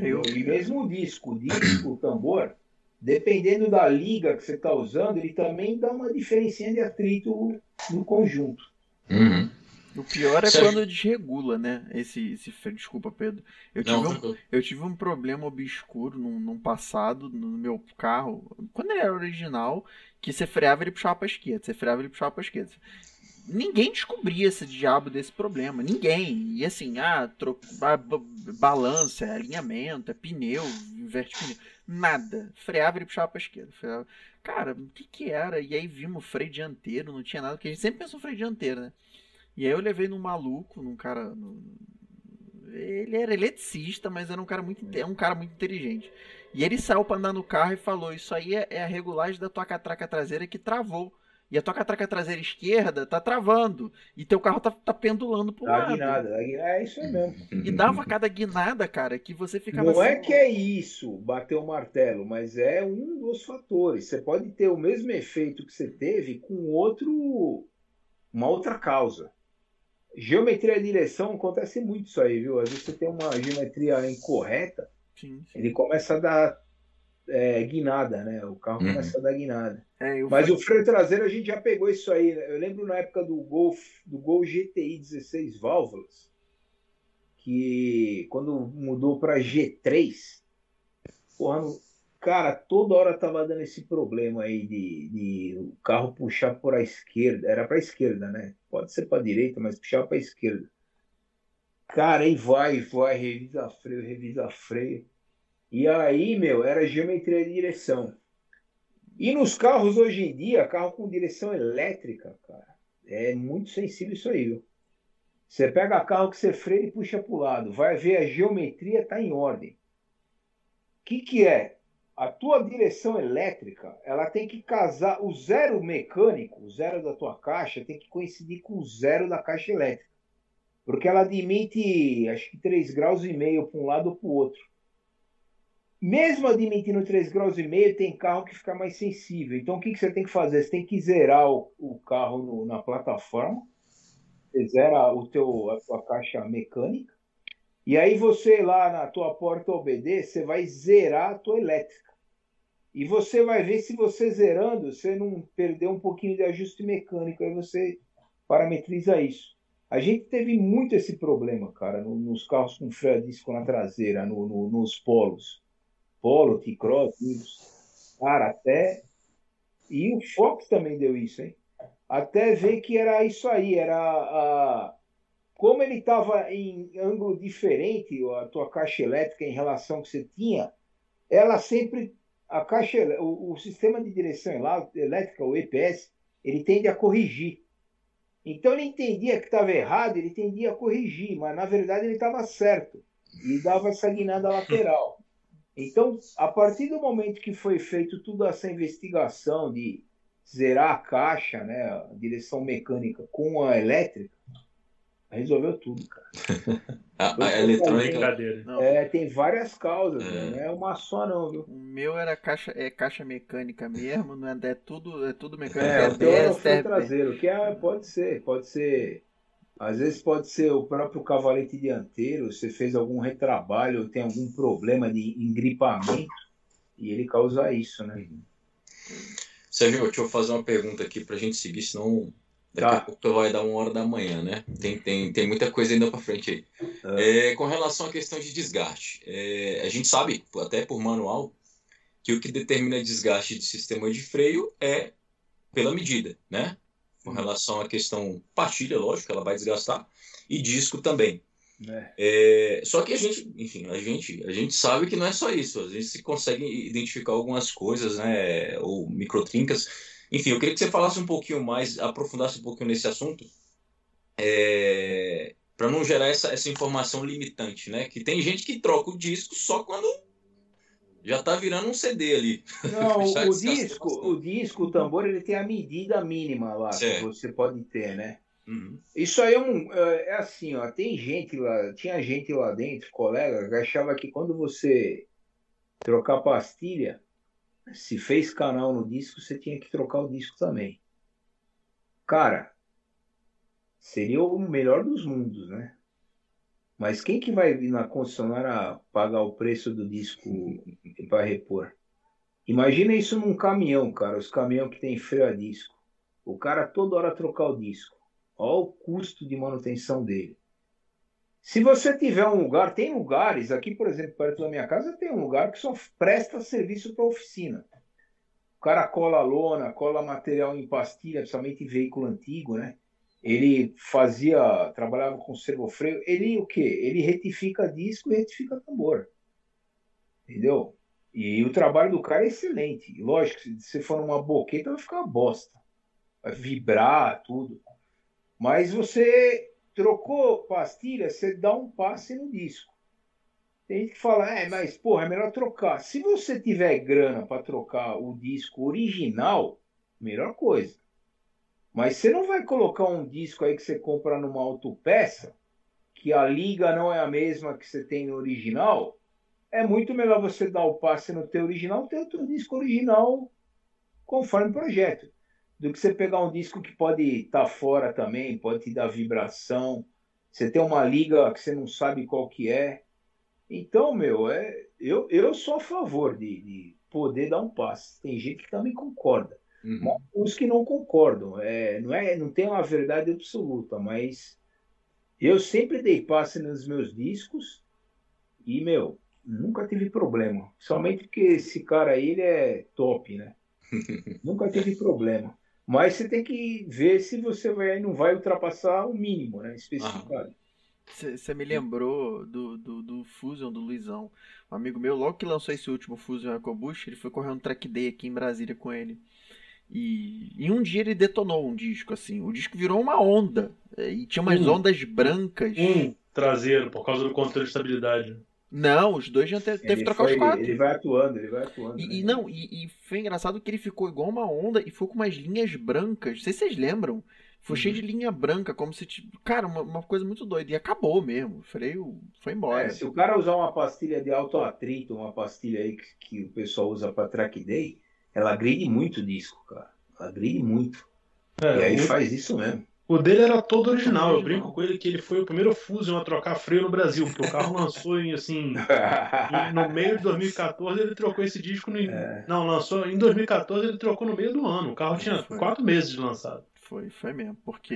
Eu, E mesmo o disco, o disco, o tambor, dependendo da liga que você está usando, ele também dá uma diferencinha de atrito no conjunto. Uhum. O pior é quando desregula, né? Esse, esse freio. Desculpa, Pedro. Eu tive, Não, um, eu tive um problema obscuro num, num passado no meu carro, quando ele era original, que você freava ele puxava pra esquerda, você freava ele puxava pra esquerda. Ninguém descobria esse diabo desse problema, ninguém. E assim, ah, tro... ba- ba- balança, é alinhamento, é pneu, inverte pneu. Nada. Freava ele puxava pra esquerda. freava- Cara, o que que era? E aí vimos freio dianteiro, não tinha nada, porque a gente sempre pensou freio dianteiro, né? E aí eu levei num maluco, num cara. num- Ele era eletricista, mas era um cara muito, inte- um cara muito inteligente. E ele saiu pra andar no carro e falou: Isso aí é, é a regulagem da tua catraca traseira que travou. E a tua catraca traseira esquerda tá travando. E teu carro tá, tá pendulando pro Dá lado. guinada, guinada. É isso aí mesmo. E dava cada guinada, cara, que você ficava Não é assim, que é isso, bater o martelo, mas é um dos fatores. Você pode ter o mesmo efeito que você teve com outro, uma outra causa. Geometria de direção acontece muito isso aí, viu? Às vezes você tem uma geometria incorreta, Sim, sim. ele começa a dar é, guinada, né? O carro Uhum. começa a dar guinada. É, Mas fui- o freio traseiro a gente já pegou isso aí. né? Eu lembro na época do Gol, do Gol GTI 16 válvulas, que quando mudou para G3, porra, no- cara, toda hora tava dando esse problema aí de, de o carro puxar por a esquerda. Era para esquerda, né? Pode ser para direita, mas puxar para esquerda. Cara, aí vai, vai, revisa freio, revisa freio. E aí, meu, era geometria de direção. E nos carros hoje em dia, carro com direção elétrica, cara, é muito sensível isso aí, viu? Você pega carro que você freia e puxa para o lado, vai ver a geometria tá em ordem. O que que é? A tua direção elétrica, ela tem que casar o zero mecânico, o zero da tua caixa, tem que coincidir com o zero da caixa elétrica. Porque ela admite, acho que 3 graus e meio para um lado ou para o outro. Mesmo admitindo 3 graus e meio, tem carro que fica mais sensível. Então, o que, que você tem que fazer? Você tem que zerar o, o carro no- na plataforma, você zera o teu, a tua caixa mecânica, e aí você lá na tua porta OBD, você vai zerar a tua elétrica. E você vai ver se você zerando, você não perdeu um pouquinho de ajuste mecânico, aí você parametriza isso. A gente teve muito esse problema, cara, no- nos carros com freio a disco na traseira, no- no- nos polos. Polo, T-Cross. Cara, até. E o Fox também deu isso, hein? Até ver que era isso aí, era a. Como ele estava em ângulo diferente, a tua caixa elétrica em relação que você tinha, ela sempre. A caixa, o, o sistema de direção elétrica, o EPS, ele tende a corrigir. Então ele entendia que estava errado, ele tendia a corrigir, mas na verdade ele estava certo. E dava essa guinada lateral. Então, a partir do momento que foi feito toda essa investigação de zerar a caixa, né, a direção mecânica com a elétrica, resolveu tudo, cara. [laughs] A, a eletrônica. É, tem várias causas, É. né? não é uma só não, viu? o meu era caixa, é caixa mecânica mesmo, não é, é tudo, é tudo mecânica. É, o teu é o freio TRP. traseiro, que é, pode ser, pode ser. Às vezes pode ser o próprio cavalete dianteiro, você fez algum retrabalho, tem algum problema de engripamento, e ele causa isso, né? Sérgio, deixa eu fazer uma pergunta aqui pra gente seguir, senão daqui Tá. a pouco vai dar uma hora da manhã, né? Tem, tem, tem muita coisa ainda pra frente aí. É. É, com relação à questão de desgaste, é, a gente sabe, até por manual, que o que determina desgaste de sistema de freio é pela medida, né? Com relação à questão pastilha, lógico, ela vai desgastar, e disco também. É. É, só que a gente, enfim, a gente, a gente sabe que não é só isso. A gente se consegue identificar algumas coisas, né? Ou microtrincas. Enfim, eu queria que você falasse um pouquinho mais, aprofundasse um pouquinho nesse assunto, para não gerar essa, essa informação limitante, né? Que tem gente que troca o disco só quando já tá virando um CD ali. Não, [laughs] o disco, o disco, o tambor, ele tem a medida mínima lá que Certo. você pode ter, né? Uhum. Isso aí é, um, é é assim, ó, tem gente lá, tinha gente lá dentro, colega, que achava que quando você trocar pastilha, se fez canal no disco, você tinha que trocar o disco também. Cara, seria o melhor dos mundos, né? Mas quem que vai vir na concessionária pagar o preço do disco para repor? Imagina isso num caminhão, cara. Os caminhões que tem freio a disco. O cara toda hora trocar o disco. Olha o custo de manutenção dele. Se você tiver um lugar, tem lugares, aqui por exemplo, perto da minha casa, tem um lugar que só presta serviço para oficina. O cara cola lona, cola material em pastilha, principalmente em veículo antigo, né? Ele fazia, trabalhava com servofreio. Ele o quê? Ele retifica disco e retifica tambor. Entendeu? E o trabalho do cara é excelente. Lógico, se você for numa boqueta, vai ficar uma bosta. Vai vibrar, tudo. Mas você trocou pastilha, você dá um passe no disco. Tem gente que fala, é, mas porra, é melhor trocar. Se você tiver grana para trocar o disco original, melhor coisa. Mas você não vai colocar um disco aí que você compra numa autopeça, que a liga não é a mesma que você tem no original. É muito melhor você dar o passe no teu original, ter outro disco original conforme o projeto do que você pegar um disco que pode estar tá fora também, pode te dar vibração. Você tem uma liga que você não sabe qual que é. Então, meu, é, eu, eu sou a favor de, de poder dar um passe. Tem gente que também concorda. Uhum. Os que não concordam. É, não, é, não tem uma verdade absoluta, mas eu sempre dei passe nos meus discos e, meu, nunca tive problema. Somente porque esse cara aí, ele é top, né? [laughs] nunca teve problema. Mas você tem que ver se você vai, não vai ultrapassar o mínimo, né? Especificado. Você me lembrou do, do, do, Fusion do Luizão. Um amigo meu, logo que lançou esse último Fusion EcoBoost, ele foi correr um track day aqui em Brasília com ele. E em um dia ele detonou um disco, assim. O disco virou uma onda. E tinha umas um, ondas brancas. Um traseiro, por causa do controle de estabilidade. Não, os dois já teve, teve que trocar foi, os quatro. Ele vai atuando, ele vai atuando. E, né? e não, e, e, foi engraçado que ele ficou igual uma onda e foi com umas linhas brancas. Não sei se vocês lembram. Foi uhum. cheio de linha branca, como se. Tipo, cara, uma, uma, coisa muito doida. E acabou mesmo. O freio foi embora. É, se o cara usar uma pastilha de alto atrito, uma pastilha aí que, que o pessoal usa pra track day, ela gride muito o disco, cara. Ela gride muito. É, e aí faz isso mesmo. O dele era todo original. Eu brinco com ele que ele foi o primeiro Fusion a trocar freio no Brasil, porque o carro lançou em assim. no meio de 2014 ele trocou esse disco. No, é. Não, lançou em 2014 ele trocou no meio do ano. O carro tinha quatro meses de lançado. Foi, foi mesmo. Porque,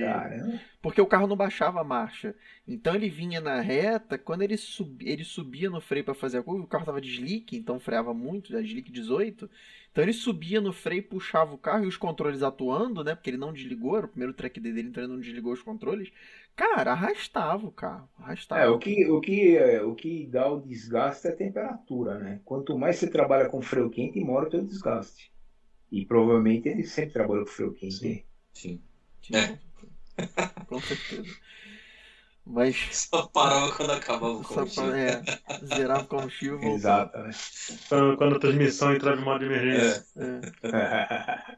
porque o carro não baixava a marcha. Então ele vinha na reta, quando ele, sub, ele subia no freio para fazer a curva, o carro tava de slick, então freava muito, slick 18. Então ele subia no freio, puxava o carro e os controles atuando, né? Porque ele não desligou, era o primeiro track dele, então ele não desligou os controles. Cara, arrastava o carro. Arrastava. É, o que, o que, é, o que dá o desgaste é a temperatura, né? Quanto mais você trabalha com freio quente, mora o teu desgaste. E provavelmente ele sempre trabalhou com freio quente. Sim. Sim. Sim. É. [laughs] Com certeza. Mas. Só parava quando acabava o combustível. É, zerava o combustível. Exato, né? Quando, quando a transmissão entrava em modo de emergência. É. é.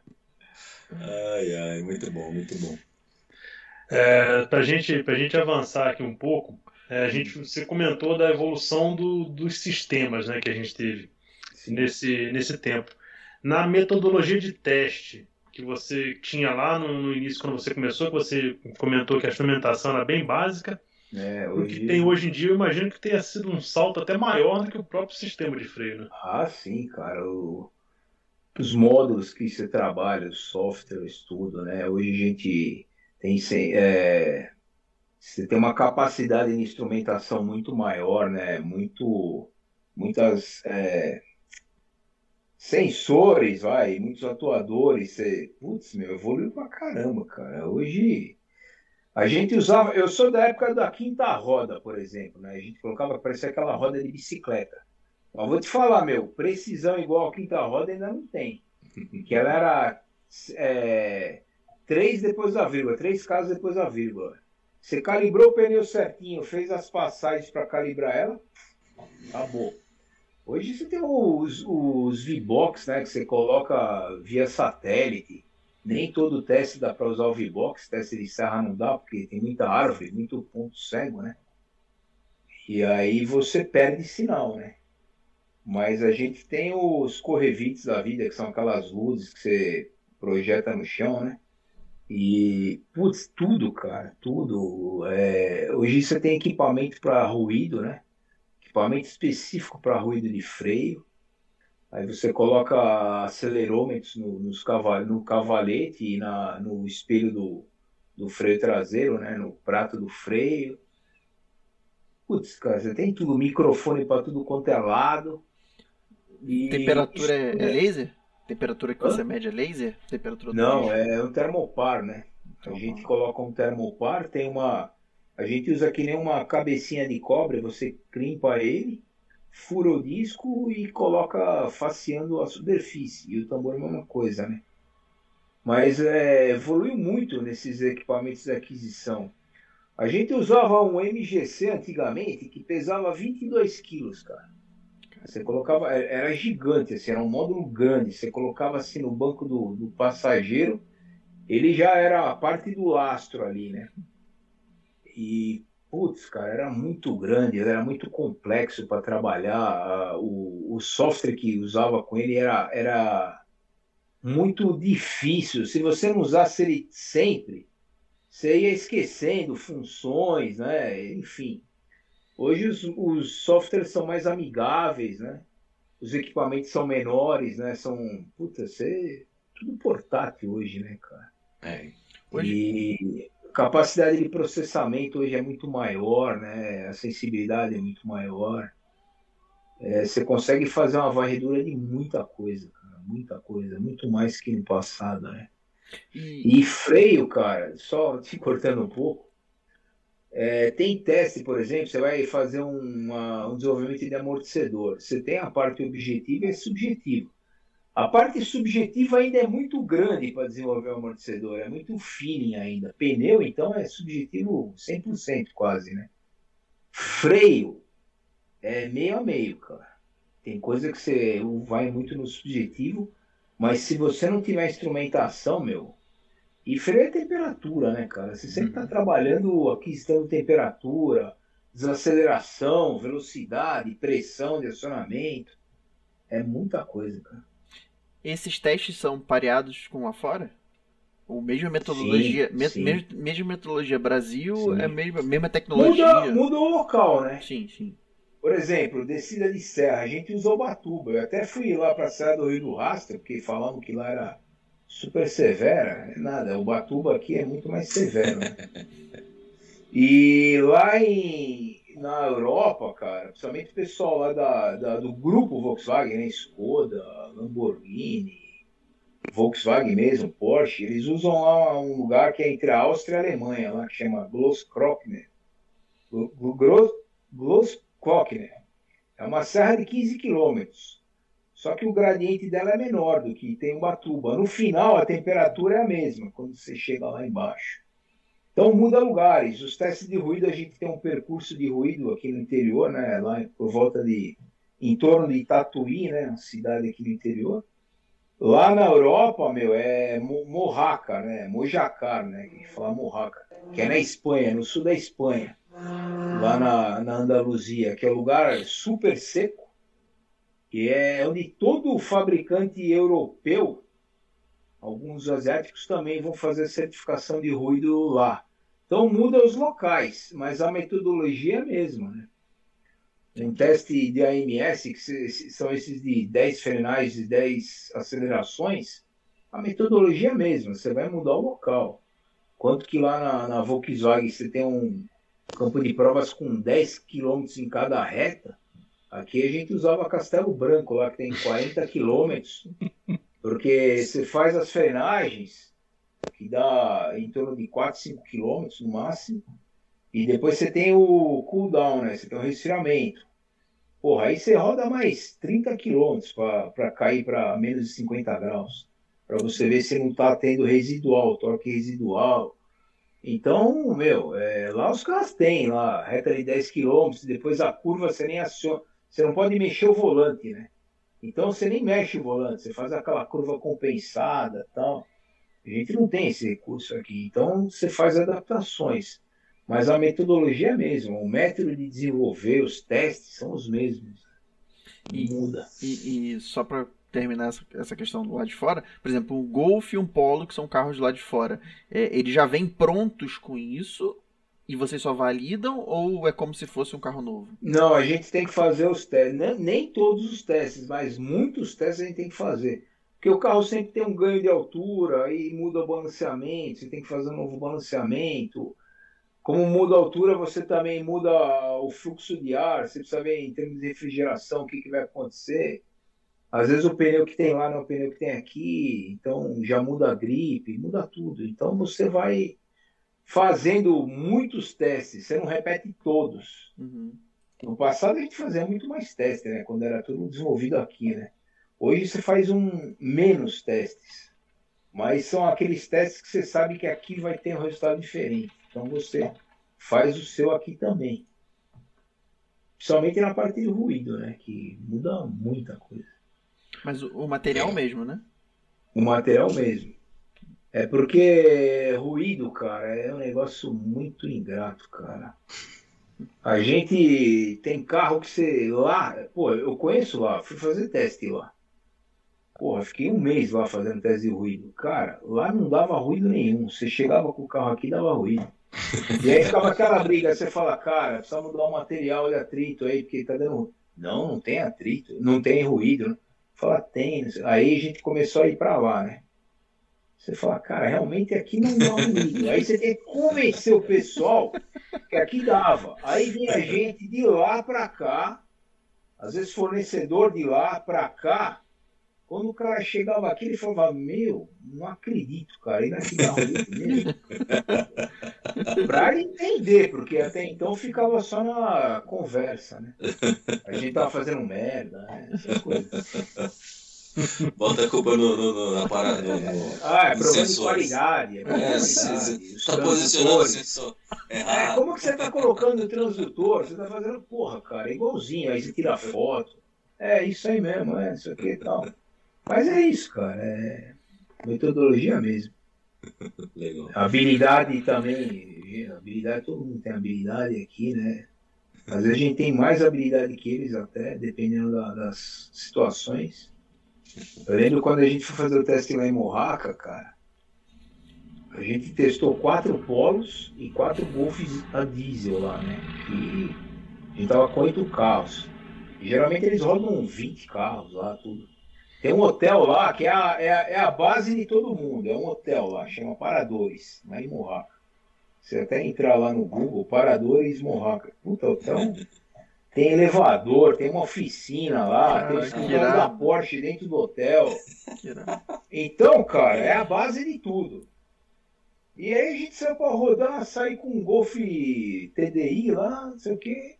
[laughs] ai, ai, muito bom, muito bom. É, pra, gente, pra gente avançar aqui um pouco, é, a gente, você comentou da evolução do, dos sistemas né, que a gente teve nesse, nesse tempo. Na metodologia de teste, que você tinha lá no, no, início, quando você começou, que você comentou que a instrumentação era bem básica. É, hoje... O que tem hoje em dia, eu imagino que tenha sido um salto até maior do que o próprio sistema de freio. Né? Ah, sim, cara. O... Os módulos que você trabalha, os softwares, tudo, né? Hoje a gente tem. É... Você tem uma capacidade de instrumentação muito maior, né? Muito, muitas é sensores, vai, muitos atuadores. Você, putz, meu, evoluiu pra caramba, cara. Hoje a gente usava, eu sou da época da quinta roda, por exemplo, né? A gente colocava, parecia aquela roda de bicicleta. Mas vou te falar, meu, precisão igual a quinta roda ainda não tem. [laughs] Que ela era é, três depois da vírgula, três casos depois da vírgula. Você calibrou o pneu certinho, fez as passagens para calibrar ela, acabou. Hoje você tem os, os V-Box, né, que você coloca via satélite. Nem todo teste dá para usar o V-Box, teste de serra não dá, porque tem muita árvore, muito ponto cego, né? E aí você perde sinal, né? Mas a gente tem os correvites da vida, que são aquelas luzes que você projeta no chão, né? E, putz, tudo, cara, tudo. É, hoje você tem equipamento para ruído, né? Equipamento específico para ruído de freio. Aí você coloca acelerômetros no, nos caval no cavalete e na, no espelho do, do freio traseiro, né? No prato do freio. Putz, cara, você tem tudo, microfone para tudo quanto é lado. E... Temperatura é, é laser? Temperatura que você mede é laser? Temperatura Não, é um termopar, né? A gente coloca um termopar, tem uma. A gente usa que nem uma cabecinha de cobre, você crimpa ele, fura o disco e coloca faceando a superfície. E o tambor é a mesma coisa, né? Mas é, evoluiu muito nesses equipamentos de aquisição. A gente usava um MGC antigamente que pesava 22 quilos, cara. Você colocava, é, era gigante, assim, era um módulo grande. Você colocava assim no banco do, do passageiro, ele já era a parte do lastro ali, né? E, putz, cara, era muito grande, era muito complexo para trabalhar. O, o software que usava com ele era, era muito difícil. Se você não usasse ele sempre, você ia esquecendo funções, né? Enfim. Hoje os, os softwares são mais amigáveis, né? Os equipamentos são menores, né? São, puta, você tudo portátil hoje, né, cara? É. Hoje... E capacidade de processamento hoje é muito maior, né? A sensibilidade é muito maior. É, você consegue fazer uma varredura de muita coisa, cara, muita coisa, muito mais que no passado, né? E, e freio, cara, só te [laughs] cortando um pouco, é, tem teste, por exemplo, você vai fazer uma, um desenvolvimento de amortecedor. Você tem a parte objetiva e subjetiva. A parte subjetiva ainda é muito grande para desenvolver o amortecedor, é muito feeling ainda. Pneu, então, é subjetivo 100% quase, né? Freio é meio a meio, cara. Tem coisa que você vai muito no subjetivo, mas se você não tiver instrumentação, meu, e freio é temperatura, né, cara? Você sempre está uhum. trabalhando aquisição temperatura, desaceleração, velocidade, pressão de acionamento. É muita coisa, cara. Esses testes são pareados com lá fora? Ou mesma metodologia, sim, me, sim. Mesma metodologia Brasil, sim. é a mesma, mesma tecnologia? Muda, muda o local, né? Sim, sim. Por exemplo, descida de serra, a gente usou Batuba. Eu até fui lá para a Serra do Rio do Rastro, porque falamos que lá era super severa, é nada. O Batuba aqui é muito mais severo. Né? [laughs] E lá em, na Europa, cara, principalmente o pessoal lá da, da, do grupo Volkswagen, né? Skoda, Lamborghini, Volkswagen mesmo, Porsche, eles usam lá um lugar que é entre a Áustria e a Alemanha, lá que chama Glosskrockner. Glosskrockner. É uma serra de 15 quilômetros. Só que o gradiente dela é menor do que tem Ubatuba. No final, a temperatura é a mesma quando você chega lá embaixo. Então muda lugares. Os testes de ruído, a gente tem um percurso de ruído aqui no interior, né? Lá por volta de. em torno de Tatuí, né? Uma cidade aqui no interior. Lá na Europa, meu, é Morraca, né? Mojacar, né? Gente fala Morraca, que é na Espanha, no sul da Espanha. Lá na, na Andaluzia, que é um lugar super seco que é onde todo fabricante europeu, alguns asiáticos também vão fazer certificação de ruído lá. Então muda os locais, mas a metodologia é a mesma. Né? Um teste de AMS, que são esses de 10 frenais e 10 acelerações, a metodologia é a mesma, você vai mudar o local. Quanto que lá na, na Volkswagen você tem um campo de provas com 10 km em cada reta, Aqui a gente usava Castelo Branco, lá que tem 40 quilômetros, [laughs] porque você faz as frenagens, que dá em torno de 4, 5 quilômetros no máximo, e depois você tem o cool down, né? Você tem o resfriamento. Porra, aí você roda mais 30 quilômetros para cair para menos de 50 graus, para você ver se não está tendo residual, torque residual. Então, meu, é, lá os caras têm lá, reta de 10 km, depois a curva você nem aciona, você não pode mexer o volante, né? Então você nem mexe o volante, você faz aquela curva compensada tal. A gente não tem esse recurso aqui, então você faz adaptações. Mas a metodologia é a mesma, o método de desenvolver os testes são os mesmos. E muda. E, e só para terminar essa, essa questão do lado de fora, por exemplo, um Golf e um Polo, que são carros do lado de fora, é, eles já vêm prontos com isso e vocês só validam ou é como se fosse um carro novo? Não, a gente tem que fazer os testes. Nem, nem todos os testes, mas muitos testes a gente tem que fazer. Porque o carro sempre tem um ganho de altura, aí muda o balanceamento, você tem que fazer um novo balanceamento. Como muda a altura, você também muda o fluxo de ar, você precisa ver em termos de refrigeração o que, que vai acontecer. Às vezes o pneu que tem lá não é o pneu que tem aqui, então já muda a gripe, muda tudo. Então você vai fazendo muitos testes, você não repete todos. Uhum. No passado a gente fazia muito mais testes, né? Quando era tudo desenvolvido aqui, né? Hoje você faz um menos testes, mas são aqueles testes que você sabe que aqui vai ter um resultado diferente. Então você faz o seu aqui também. Principalmente na parte de ruído, né? Que muda muita coisa. Mas o material mesmo, né? O material mesmo. É porque ruído, cara, é um negócio muito ingrato, cara. A gente tem carro que você lá, pô, eu conheço lá, fui fazer teste lá. Porra, fiquei um mês lá fazendo teste de ruído. Cara, lá não dava ruído nenhum. Você chegava com o carro aqui dava ruído. E aí ficava aquela briga, você fala, cara, precisa mudar o material de atrito aí, porque tá dando. Não, não tem atrito, não tem ruído. Fala, tem. Aí a gente começou a ir pra lá, né? Você fala, cara, realmente aqui não dá ruído. Aí você tem que convencer o pessoal que aqui dava. Aí vinha gente de lá para cá, às vezes fornecedor de lá para cá. Quando o cara chegava aqui, ele falava, meu, não acredito, cara, ainda aqui dá mesmo. [laughs] para entender, porque até então ficava só na conversa, né? A gente tava fazendo merda, né? essas coisas. [laughs] Bota a culpa no, no, no na parada. No, [laughs] ah, é problema de qualidade. É, é está posicionando o sensor É, como que você está colocando o transdutor? Você está fazendo, porra, cara, igualzinho. Aí você tira foto. É isso aí mesmo, é isso aqui e tal. Mas é isso, cara. É metodologia mesmo. [laughs] Legal. Habilidade também. Habilidade, todo mundo tem habilidade aqui, né? Às vezes a gente tem mais habilidade que eles até, dependendo da, das situações. Eu lembro quando a gente foi fazer o teste lá em Morraca, cara. A gente testou quatro polos e quatro golfes a diesel lá, né? E a gente tava com oito carros. Geralmente eles rodam 20 carros lá, tudo. Tem um hotel lá que é a, é a, é a base de todo mundo. É um hotel lá, chama Paradores, lá em. Você até entrar lá no Google, Paradores Morraca. Puta, hotel tem elevador, tem uma oficina lá, ah, tem escritório da Porsche dentro do hotel. [laughs] Então, cara, é a base de tudo. E aí a gente saiu pra rodar, sair com um Golf TDI lá, não sei o quê.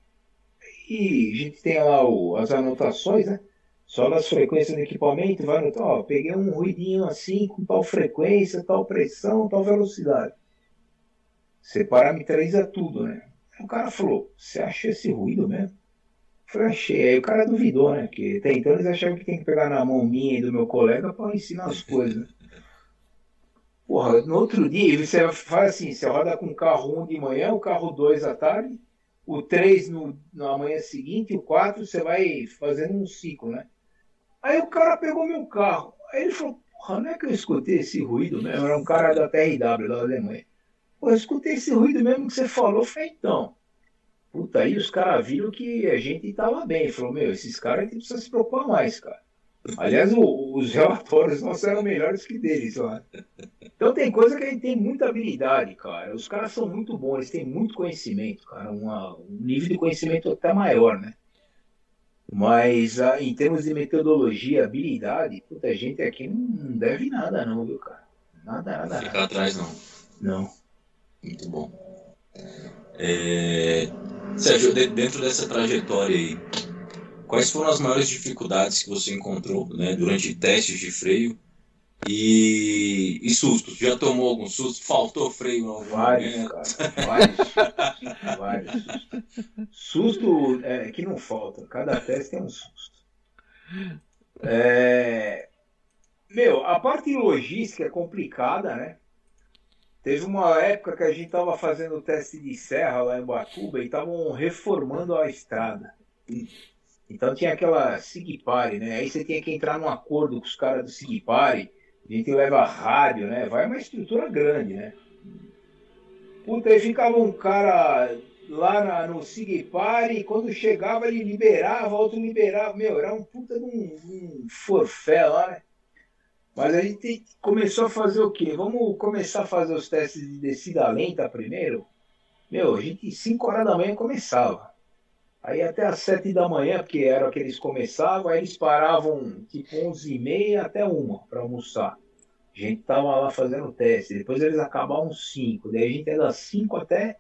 E a gente tem lá o, as anotações, né? Só das frequências do equipamento, vai anotar, ó, peguei um ruidinho assim, com tal frequência, tal pressão, tal velocidade. Você parametriza tudo, né? Aí o cara falou, você acha esse ruído mesmo? Achei. Aí o cara duvidou, né? Até então eles achavam que tem que pegar na mão minha e do meu colega para ensinar as coisas. Porra, no outro dia, você faz assim, você roda com o carro 1 de manhã, o carro 2 à tarde, o 3 no, na manhã seguinte, o 4 você vai fazendo um ciclo, né? Aí o cara pegou meu carro. Aí ele falou, porra, não é que eu escutei esse ruído mesmo? Era um cara da TRW, da Alemanha. Pô, eu escutei esse ruído mesmo que você falou. Então, Puta, aí os caras viram que a gente tava bem. Falou, meu, esses caras a gente precisa se preocupar mais, cara. Aliás, o, os [laughs] relatórios nossos eram melhores que deles lá. Então tem coisa que a gente tem muita habilidade, cara. Os caras são muito bons, eles têm muito conhecimento, cara. Uma, um nível de conhecimento até maior, né? Mas a, ah, em termos de metodologia, habilidade, puta, a gente aqui não deve nada, não, viu, cara? Nada, nada. Ficar atrás, não. Não. Muito bom. É... Sérgio, dentro dessa trajetória aí, quais foram as maiores dificuldades que você encontrou né, durante testes de freio e, e sustos? Já tomou algum susto? Faltou freio em algum vários, momento? Cara, vários, vários sustos. Susto é, que não falta, cada teste tem um susto. É... Meu, a parte logística é complicada, né? Teve uma época que a gente estava fazendo teste de serra lá em Batuba e estavam reformando a estrada. Então tinha aquela Sigpare, né? Aí você tinha que entrar num acordo com os caras do Sigpare, a gente leva rádio, né? Vai uma estrutura grande, né? Puta, aí ficava um cara lá na, no Sigpare e quando chegava ele liberava, outro liberava. Meu, era um puta de um, um forfé lá, né? Mas a gente começou a fazer o quê? Vamos começar a fazer os testes de descida lenta primeiro? Meu, a gente 5 horas da manhã começava. Aí até às 7 da manhã, porque era que eles começavam, aí eles paravam tipo 11 e meia até uma para almoçar. A gente tava lá fazendo teste. Depois eles acabavam 5. Daí a gente ia das 5 até.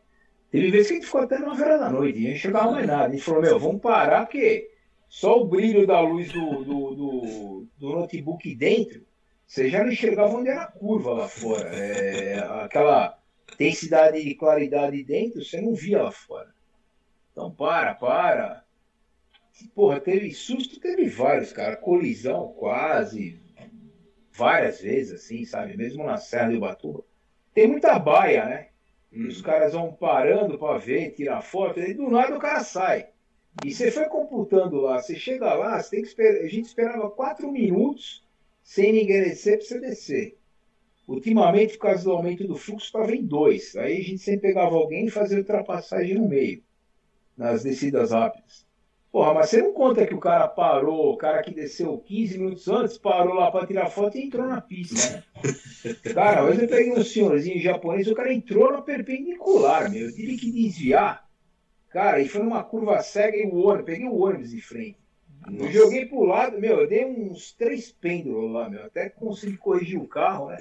Teve vezes que a gente ficou até 9 horas da noite. E a gente chegava mais nada. A gente falou, meu, vamos parar, porque só o brilho da luz do, do, do, do notebook dentro você já não enxergava onde era a curva lá fora. É, aquela densidade e claridade dentro, você não via lá fora. Então, para, para. Porra, teve susto, teve vários, cara. Colisão quase, várias vezes, assim, sabe? Mesmo na Serra do Ubatuba. Tem muita baia, né? Hum. Os caras vão parando para ver, tirar foto, e do nada o cara sai. E você foi computando lá, você chega lá, você tem que esperar. A gente esperava quatro minutos sem ninguém descer, para você descer. Ultimamente, por causa do aumento do fluxo, estava em dois. Aí a gente sempre pegava alguém e fazia ultrapassagem no meio, nas descidas rápidas. Porra, mas você não conta que o cara parou, o cara que desceu 15 minutos antes, parou lá para tirar foto e entrou na pista, né? [laughs] Cara, hoje eu peguei um senhorzinho japonês, o cara entrou na perpendicular, meu. Eu tive que desviar. Cara, e foi numa curva cega e o ônibus, peguei o ônibus em frente. Eu joguei pro lado, meu, eu dei uns três pêndulos lá, meu, até consegui corrigir o carro, né?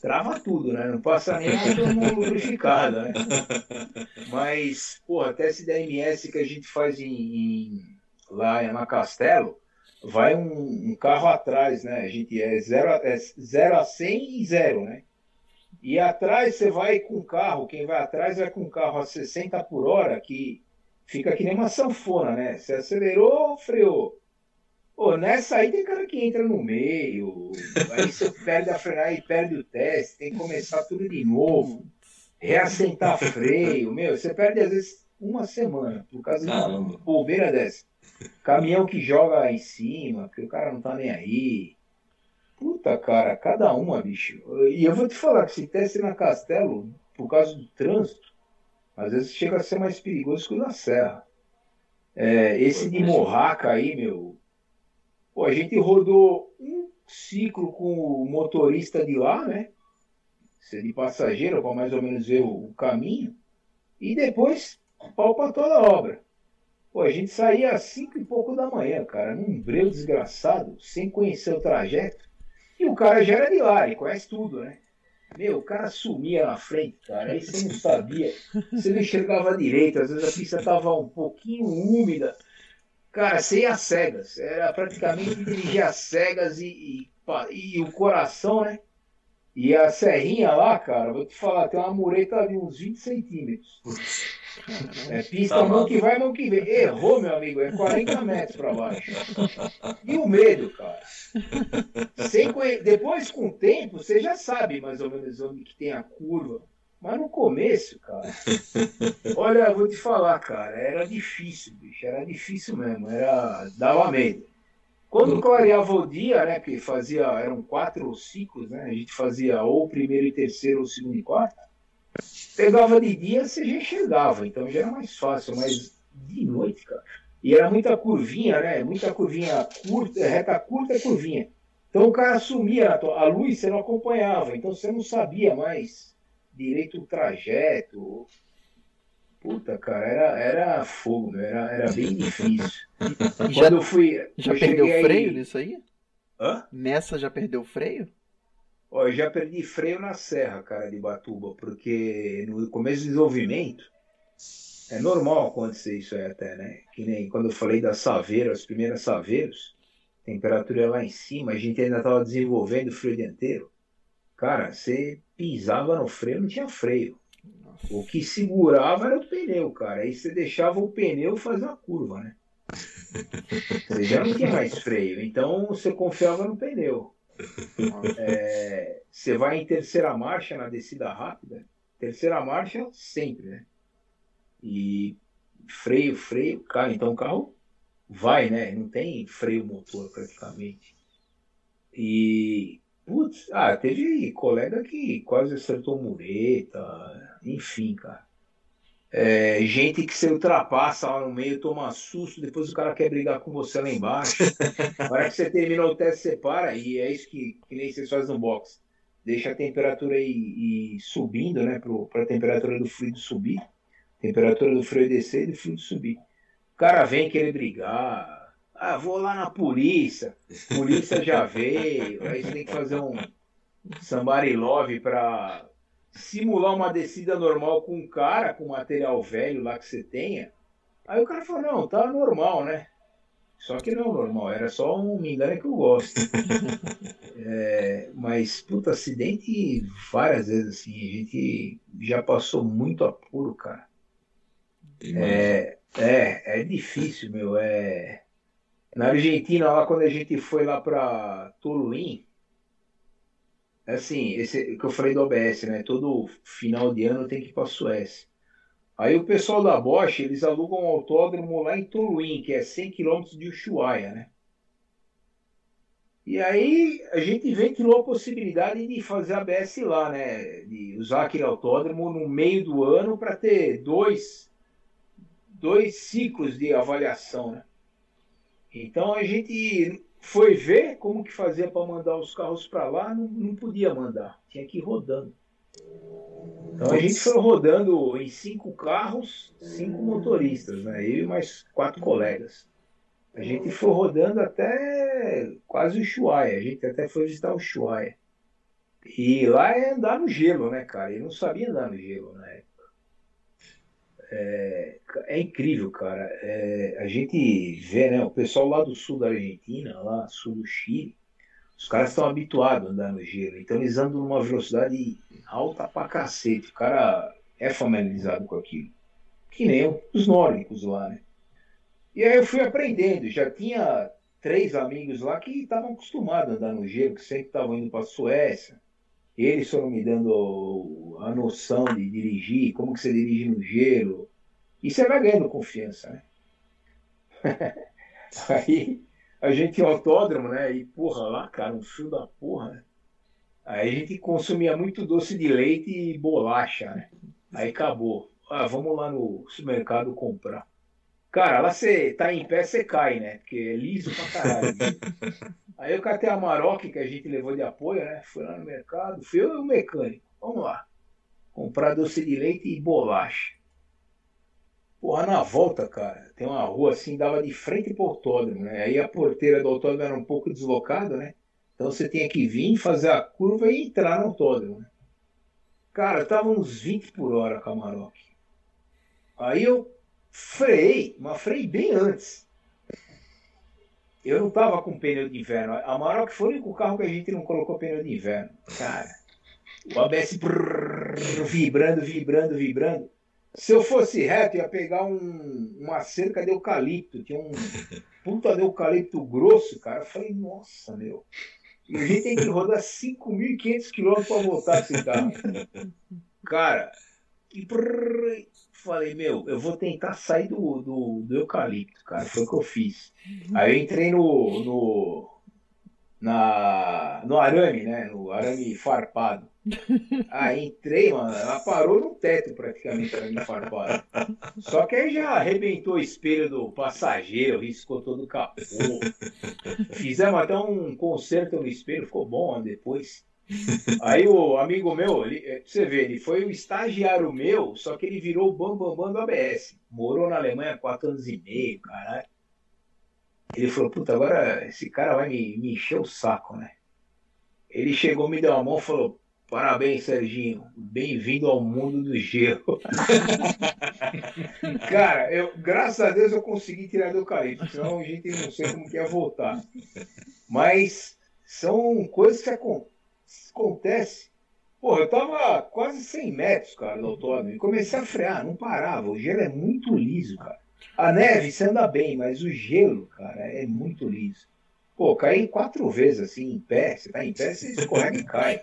Trava tudo, né? Não passa nem uma lubrificada, né? [laughs] Mas, pô, até esse DMS que a gente faz em, em lá na Castelo, vai um, um, carro atrás, né? A gente é 0 é zero a 100 e 0, né? E atrás você vai com o carro, quem vai atrás vai com o carro a 60 por hora, que fica que nem uma sanfona, né? Você acelerou, freou. Pô, nessa aí tem cara que entra no meio, aí você [laughs] perde a frenagem e perde o teste, tem que começar tudo de novo, reassentar [laughs] freio, meu, você perde às vezes uma semana por causa de uma bobeira dessa. Caminhão que joga em cima, porque o cara não tá nem aí. Puta, cara, cada uma, bicho. E eu vou te falar que esse teste na Castelo, por causa do trânsito, às vezes chega a ser mais perigoso que o da Serra. É, esse de Morraca aí, meu. Pô, a gente rodou um ciclo com o motorista de lá, né? Ser de passageiro, para mais ou menos ver o, caminho. E depois, pau para toda a obra. Pô, a gente saía às cinco e pouco da manhã, cara, num breu desgraçado, sem conhecer o trajeto. E o cara já era de lá, ele conhece tudo, né? Meu, o cara sumia na frente, cara. Aí você não sabia. Você não enxergava direito. Às vezes a pista estava um pouquinho úmida. Cara, você ia cegas. Era praticamente dirigir às cegas e, e, e, o coração, né? E a serrinha lá, cara, vou te falar, tem uma mureta de uns 20 centímetros. É pista tá mão que vai, mão que vem. Errou, meu amigo, é 40 metros para baixo. E o medo, cara. Sem conhe... Depois, com o tempo, você já sabe mais ou menos onde que tem a curva. Mas no começo, cara, olha, vou te falar, cara, era difícil, bicho, era difícil mesmo, era dava medo. Quando clareava o dia, né, que fazia, eram quatro ciclos, né, a gente fazia ou primeiro e terceiro, ou segundo e quarto, Pegava de dia, você já enxergava, então já era mais fácil, mas de noite, cara. E era muita curvinha, né? Muita curvinha curta, reta curta, curvinha. Então o cara sumia, a luz você não acompanhava, então você não sabia mais direito o trajeto. Puta, cara, era, era fogo, né? era, era bem [laughs] difícil. Quando já, eu fui. Já eu perdeu freio aí... nisso aí? Hã? Nessa já perdeu freio? Ó, eu já perdi freio na serra, cara, de Batuba, porque no começo do desenvolvimento é normal acontecer isso aí até, né? Que nem quando eu falei das saveiras, as primeiras saveiros, temperatura lá em cima, a gente ainda estava desenvolvendo o freio dianteiro. Cara, você pisava no freio, não tinha freio. O que segurava era o pneu, cara. Aí você deixava o pneu fazer uma curva, né? Você já não tinha mais freio, então você confiava no pneu. É, você vai em terceira marcha na descida rápida, terceira marcha sempre, né? E freio, freio, carro. Então o carro vai, né? Não tem freio motor praticamente. E, putz, ah, teve colega que quase acertou mureta, enfim, cara. É, gente que você ultrapassa lá no meio, toma susto, depois o cara quer brigar com você lá embaixo. [laughs] Na hora que você termina o teste, você para, e é isso que, que nem vocês fazem no box. Deixa a temperatura ir subindo, né, para a temperatura do fluido subir. Temperatura do freio descer e do fluido subir. O cara vem querer brigar. Ah, vou lá na polícia. Polícia já veio. Aí você tem que fazer um somebody love para simular uma descida normal com um cara, com material velho lá que você tenha. Aí o cara falou, não, tá normal, né? Só que não normal, era só um me engano que eu gosto. [laughs] é, mas, puta, acidente várias vezes assim, a gente já passou muito apuro, cara. É, é, é difícil, meu. É... Na Argentina, lá quando a gente foi lá para Toluim, assim, esse que eu falei do OBS, né? Todo final de ano tem que ir para Suécia. Aí o pessoal da Bosch, eles alugam um autódromo lá em Toluim, que é 100 km de Ushuaia, né? E aí a gente ventilou a possibilidade de fazer a ABS lá, né? De usar aquele autódromo no meio do ano para ter dois dois ciclos de avaliação, né? Então a gente foi ver como que fazia para mandar os carros para lá, não, não podia mandar, tinha que ir rodando. Então a gente foi rodando em cinco carros, cinco motoristas, né? Eu e mais quatro colegas. A gente foi rodando até quase o Chuaia. A gente até foi visitar o Chuaia. E lá é andar no gelo, né, cara? Eu não sabia andar no gelo época. É, é incrível, cara. É, a gente vê, né, o pessoal lá do sul da Argentina, lá sul do Chile, os caras estão habituados a andar no gelo, então eles andam numa velocidade alta pra cacete. O cara é familiarizado com aquilo. Que nem os nórdicos lá, né? E aí eu fui aprendendo, já tinha três amigos lá que estavam acostumados a andar no gelo, que sempre estavam indo para a Suécia. Eles foram me dando a noção de dirigir, como que você dirige no gelo. E você vai ganhando confiança, né? [laughs] Aí a gente um autódromo, né? E porra, lá, cara, um fio da porra, né? Aí a gente consumia muito doce de leite e bolacha, né? Aí acabou. Ah, vamos lá no supermercado comprar. Cara, lá você tá em pé, você cai, né? Porque é liso pra caralho. [laughs] Aí eu catei a Maroc que a gente levou de apoio, né? Fui lá no mercado, fui eu e o mecânico. Vamos lá. Comprar doce de leite e bolacha. Porra, na volta, cara, tem uma rua assim, dava de frente pro autódromo, né? Aí a porteira do autódromo era um pouco deslocada, né? Então você tinha que vir, fazer a curva e entrar no autódromo. Né? Cara, tava uns 20 por hora com a Maroc. Aí eu freiei, mas freiei bem antes eu não tava com pneu de inverno. A Maroc foi o único carro que a gente não colocou pneu de inverno. Cara, o ABS brrr, vibrando, vibrando, vibrando. Se eu fosse reto, ia pegar um, uma cerca de eucalipto. Tinha um [laughs] puta de eucalipto grosso, cara. Eu falei, nossa, meu. E a gente tem que rodar 5.500 km para voltar esse carro. [laughs] Cara, e brrr, falei, meu, eu vou tentar sair do, do, do eucalipto, cara. Foi o que eu fiz. Aí eu entrei no, no, na, no arame, né? No arame farpado. Aí entrei, mano, ela parou no teto praticamente arame farpado. Só que aí já arrebentou o espelho do passageiro, riscou todo o capô. Fizemos até um conserto no espelho, ficou bom depois. Aí o amigo meu, ele, é, você vê, ele foi o estagiário meu, só que ele virou o bambambam bam, bam do ABS. Morou na Alemanha quatro anos e meio, caralho. Ele falou, puta, agora esse cara vai me, me encher o saco, né? Ele chegou, me deu a mão e falou, parabéns, Serginho, bem-vindo ao mundo do gelo. [laughs] cara, eu, graças a Deus eu consegui tirar do eucalipto, senão a gente não sei como que ia voltar. Mas são coisas que acontecem acontece? Pô, eu tava quase 100 metros, cara, do autódromo, e comecei a frear, não parava. O gelo é muito liso, cara. A neve você anda bem, mas o gelo, cara, é muito liso. Pô, pô, caí quatro vezes assim, em pé. Você tá em pé, você escorrega e cai.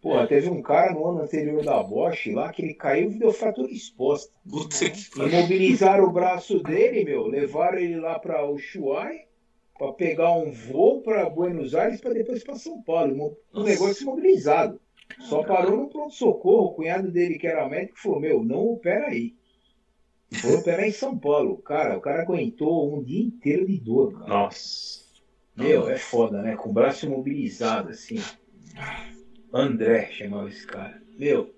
Pô, teve um cara no ano anterior da Bosch lá que ele caiu e deu fratura exposta. Puta que Imobilizaram o braço dele, meu, levaram ele lá pra Ushuaia para pegar um voo para Buenos Aires para depois para São Paulo. Um negócio imobilizado. Só parou no pronto-socorro. O cunhado dele, que era médico, falou: Meu, não opera aí. Foi operar em São Paulo. Cara, o cara aguentou um dia inteiro de dor. Cara. Nossa. Meu, é foda, né? Com o braço imobilizado, assim. André chamava esse cara. Meu,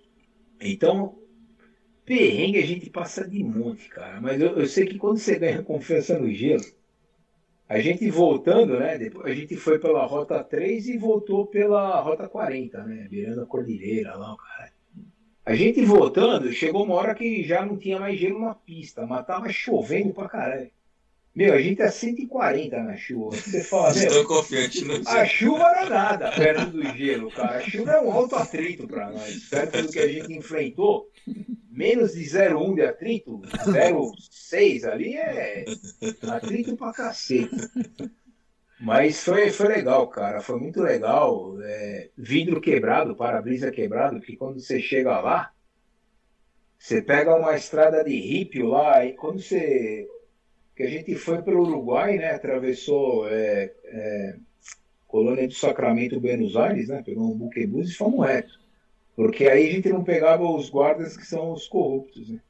então, perrengue a gente passa de monte, cara. Mas eu, eu sei que quando você ganha confiança no gelo, a gente voltando, né? Depois a gente foi pela Rota 3 e voltou pela Rota 40, né? Virando a cordilheira lá, cara. A gente voltando, chegou uma hora que já não tinha mais gelo na pista, mas tava chovendo pra caralho. Meu, a gente é 140 na chuva. Você fala, meu, confiante no a chuva era nada perto do gelo, cara. A chuva é um alto atrito para nós. Perto do que a gente enfrentou, menos de 0,1 de atrito, 0,6 ali é atrito pra cacete. Mas foi, foi legal, cara. Foi muito legal. É, vidro quebrado, para-brisa quebrado, porque quando você chega lá, você pega uma estrada de rípio lá, e quando você que a gente foi para o Uruguai, né? Atravessou é, é, Colônia do Sacramento, Buenos Aires, né? Pegou um buquebus e fomos reto. Porque aí a gente não pegava os guardas que são os corruptos, né?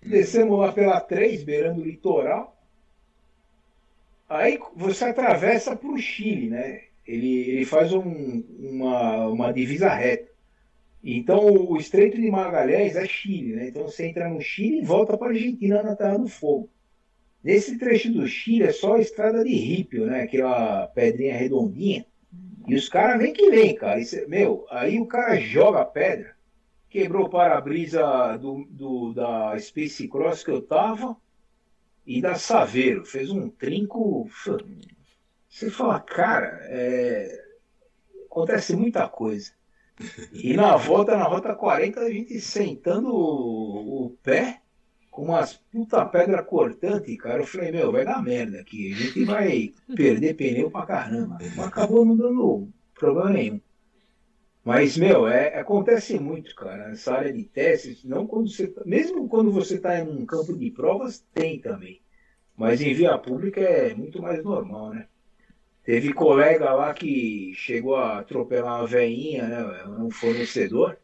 Descemos lá pela 3, beirando o litoral. Aí você atravessa para o Chile, né? Ele, ele faz um, uma, uma divisa reta. Então o Estreito de Magalhães é Chile, né? Então você entra no Chile e volta para a Argentina na Terra do Fogo. Nesse trecho do Chile é só a estrada de rípio, né? Aquela pedrinha redondinha. E os caras vêm que vem, cara. Isso, meu, aí o cara joga a pedra, quebrou o para-brisa do, do, da Space Cross que eu tava e da Saveiro. Fez um trinco. Você fala, cara, é... acontece muita coisa. E na volta, na rota 40, a gente sentando o, o pé com umas puta pedra cortante, cara. Eu falei, meu, vai dar merda aqui. A gente vai perder pneu pra caramba. Mas acabou não dando problema nenhum. Mas, meu, é, acontece muito, cara. Essa área de testes, não quando você. Tá, mesmo quando você está em um campo de provas, tem também. Mas em via pública é muito mais normal, né? Teve colega lá que chegou a atropelar uma veinha, né? Um fornecedor.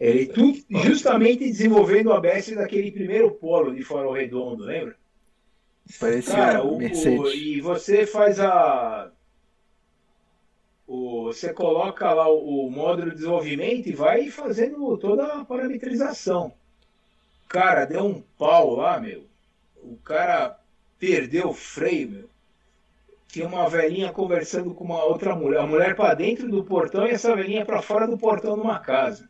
Ele tudo, justamente desenvolvendo o ABS daquele primeiro polo de farol redondo, lembra? Parecia Cara, o, o, e você faz a. O, você coloca lá o, o módulo de desenvolvimento e vai fazendo toda a parametrização. Cara, deu um pau lá, meu. O cara perdeu o freio, meu. Tinha uma velhinha conversando com uma outra mulher. A mulher para dentro do portão e essa velhinha para fora do portão de uma casa.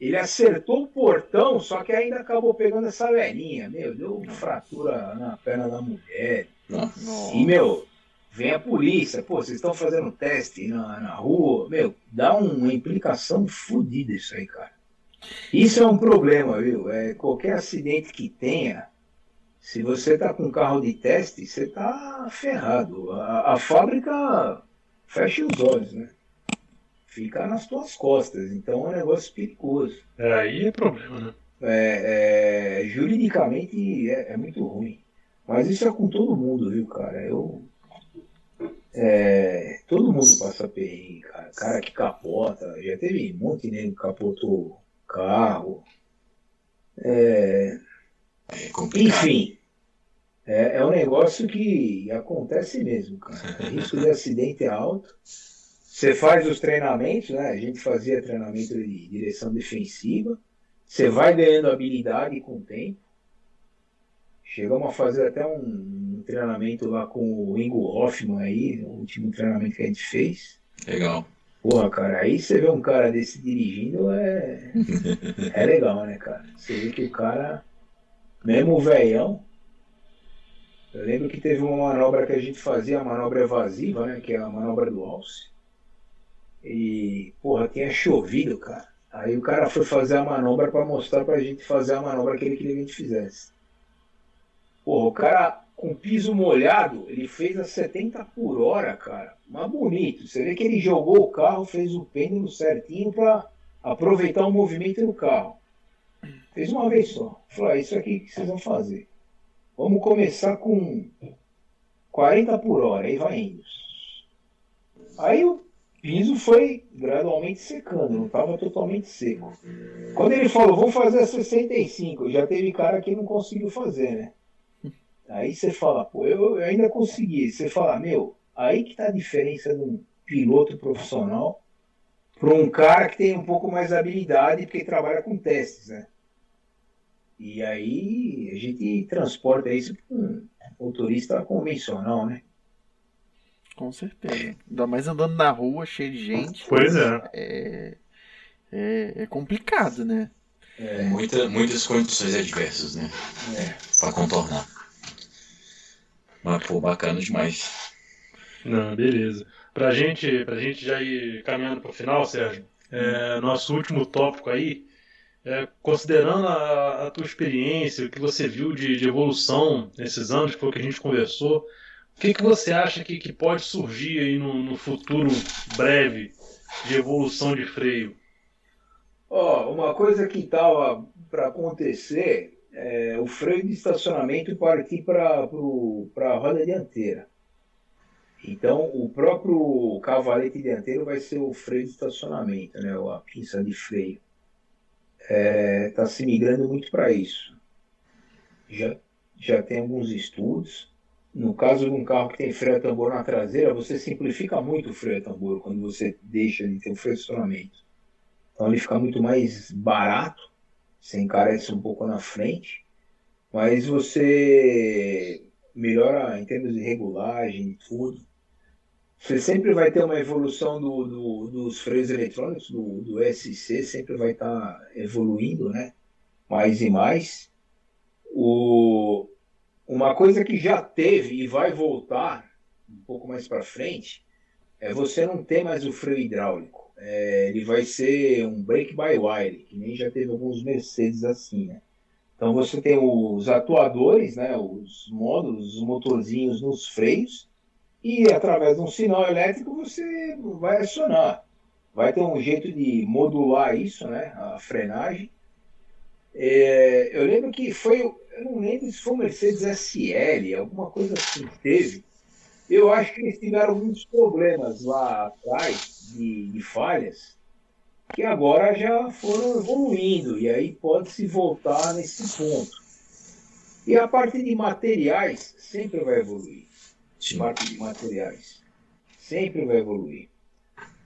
Ele acertou o portão, só que ainda acabou pegando essa velhinha. Meu, deu fratura na perna da mulher. Nossa. E, meu, vem a polícia. Pô, vocês estão fazendo teste na, na rua. Meu, dá uma implicação fodida isso aí, cara. Isso é um problema, viu? É, qualquer acidente que tenha, se você tá com carro de teste, você tá ferrado. A, a fábrica fecha os olhos, né? Fica nas tuas costas. Então é um negócio perigoso. É, aí é problema, né? É, é, juridicamente é, é, muito ruim. Mas isso é com todo mundo, viu, cara? Eu. É, todo mundo passa perrengue, cara. Cara que capota. Já teve um monte de que capotou carro. É, é enfim. É, é um negócio que acontece mesmo, cara. O risco de acidente é alto. Você faz os treinamentos, né? A gente fazia treinamento de direção defensiva. Você vai ganhando habilidade com o tempo. Chegamos a fazer até um, treinamento lá com o Ingo Hoffman aí, o último treinamento que a gente fez. Legal. Porra, cara, aí você vê um cara desse dirigindo, é, [laughs] é legal, né, cara? Você vê que o cara, mesmo o velhão, eu lembro que teve uma manobra que a gente fazia, a manobra evasiva, né, que é a manobra do alce. E, porra, tinha chovido, cara. Aí o cara foi fazer a manobra para mostrar pra gente fazer a manobra que ele queria que a gente fizesse. Porra, o cara com piso molhado, ele fez a 70 por hora, cara. Mas bonito. Você vê que ele jogou o carro, fez o pêndulo certinho para aproveitar o movimento do carro. Fez uma vez só. Falou, é isso aqui que vocês vão fazer. Vamos começar com 40 por hora, aí vai indo. Aí o piso foi gradualmente secando, não estava totalmente seco. Quando ele falou, vou fazer a 65, já teve cara que não conseguiu fazer, né? Aí você fala, pô, eu, eu ainda consegui. Você fala, meu, aí que tá a diferença de um piloto profissional para um cara que tem um pouco mais habilidade porque trabalha com testes, né? E aí a gente transporta isso para um motorista convencional, né? Com certeza. Ainda mais andando na rua, cheio de gente. Pois é. É, é, é complicado, né? É. Muita, muitas condições adversas, né? É. Pra contornar. Mas, pô, bacana demais. Não, beleza. Pra gente, pra gente já ir caminhando pro final, Sérgio, é, nosso último tópico aí, é, considerando a, a, tua experiência, o que você viu de, de, evolução nesses anos, que foi o que a gente conversou, o que, que você acha que, que pode surgir aí no, no futuro breve de evolução de freio? Ó, oh, uma coisa que estava para acontecer é o freio de estacionamento partir para a roda dianteira. Então, o próprio cavalete dianteiro vai ser o freio de estacionamento, né? a pinça de freio. Está é, tá se migrando muito para isso. Já, já tem alguns estudos. No caso de um carro que tem freio tambor na traseira, você simplifica muito o freio tambor quando você deixa de ter o freio de estacionamento. Então ele fica muito mais barato, você encarece um pouco na frente, mas você melhora em termos de regulagem e tudo. Você sempre vai ter uma evolução do, do, dos freios eletrônicos, do, do SC, sempre vai estar tá evoluindo, né? Mais e mais. O, uma coisa que já teve e vai voltar um pouco mais para frente é você não ter mais o freio hidráulico. É, ele vai ser um brake by wire, que nem já teve alguns Mercedes assim, né? Então você tem os atuadores, né? Os módulos, os motorzinhos nos freios e através de um sinal elétrico você vai acionar. Vai ter um jeito de modular isso, né? A frenagem. É, eu lembro que foi, eu não lembro se foi Mercedes SL, alguma coisa assim que teve. Eu acho que eles tiveram muitos problemas lá atrás de, de falhas, que agora já foram evoluindo, e aí pode-se voltar nesse ponto. E a parte de materiais sempre vai evoluir. Sim. parte de materiais. Sempre vai evoluir.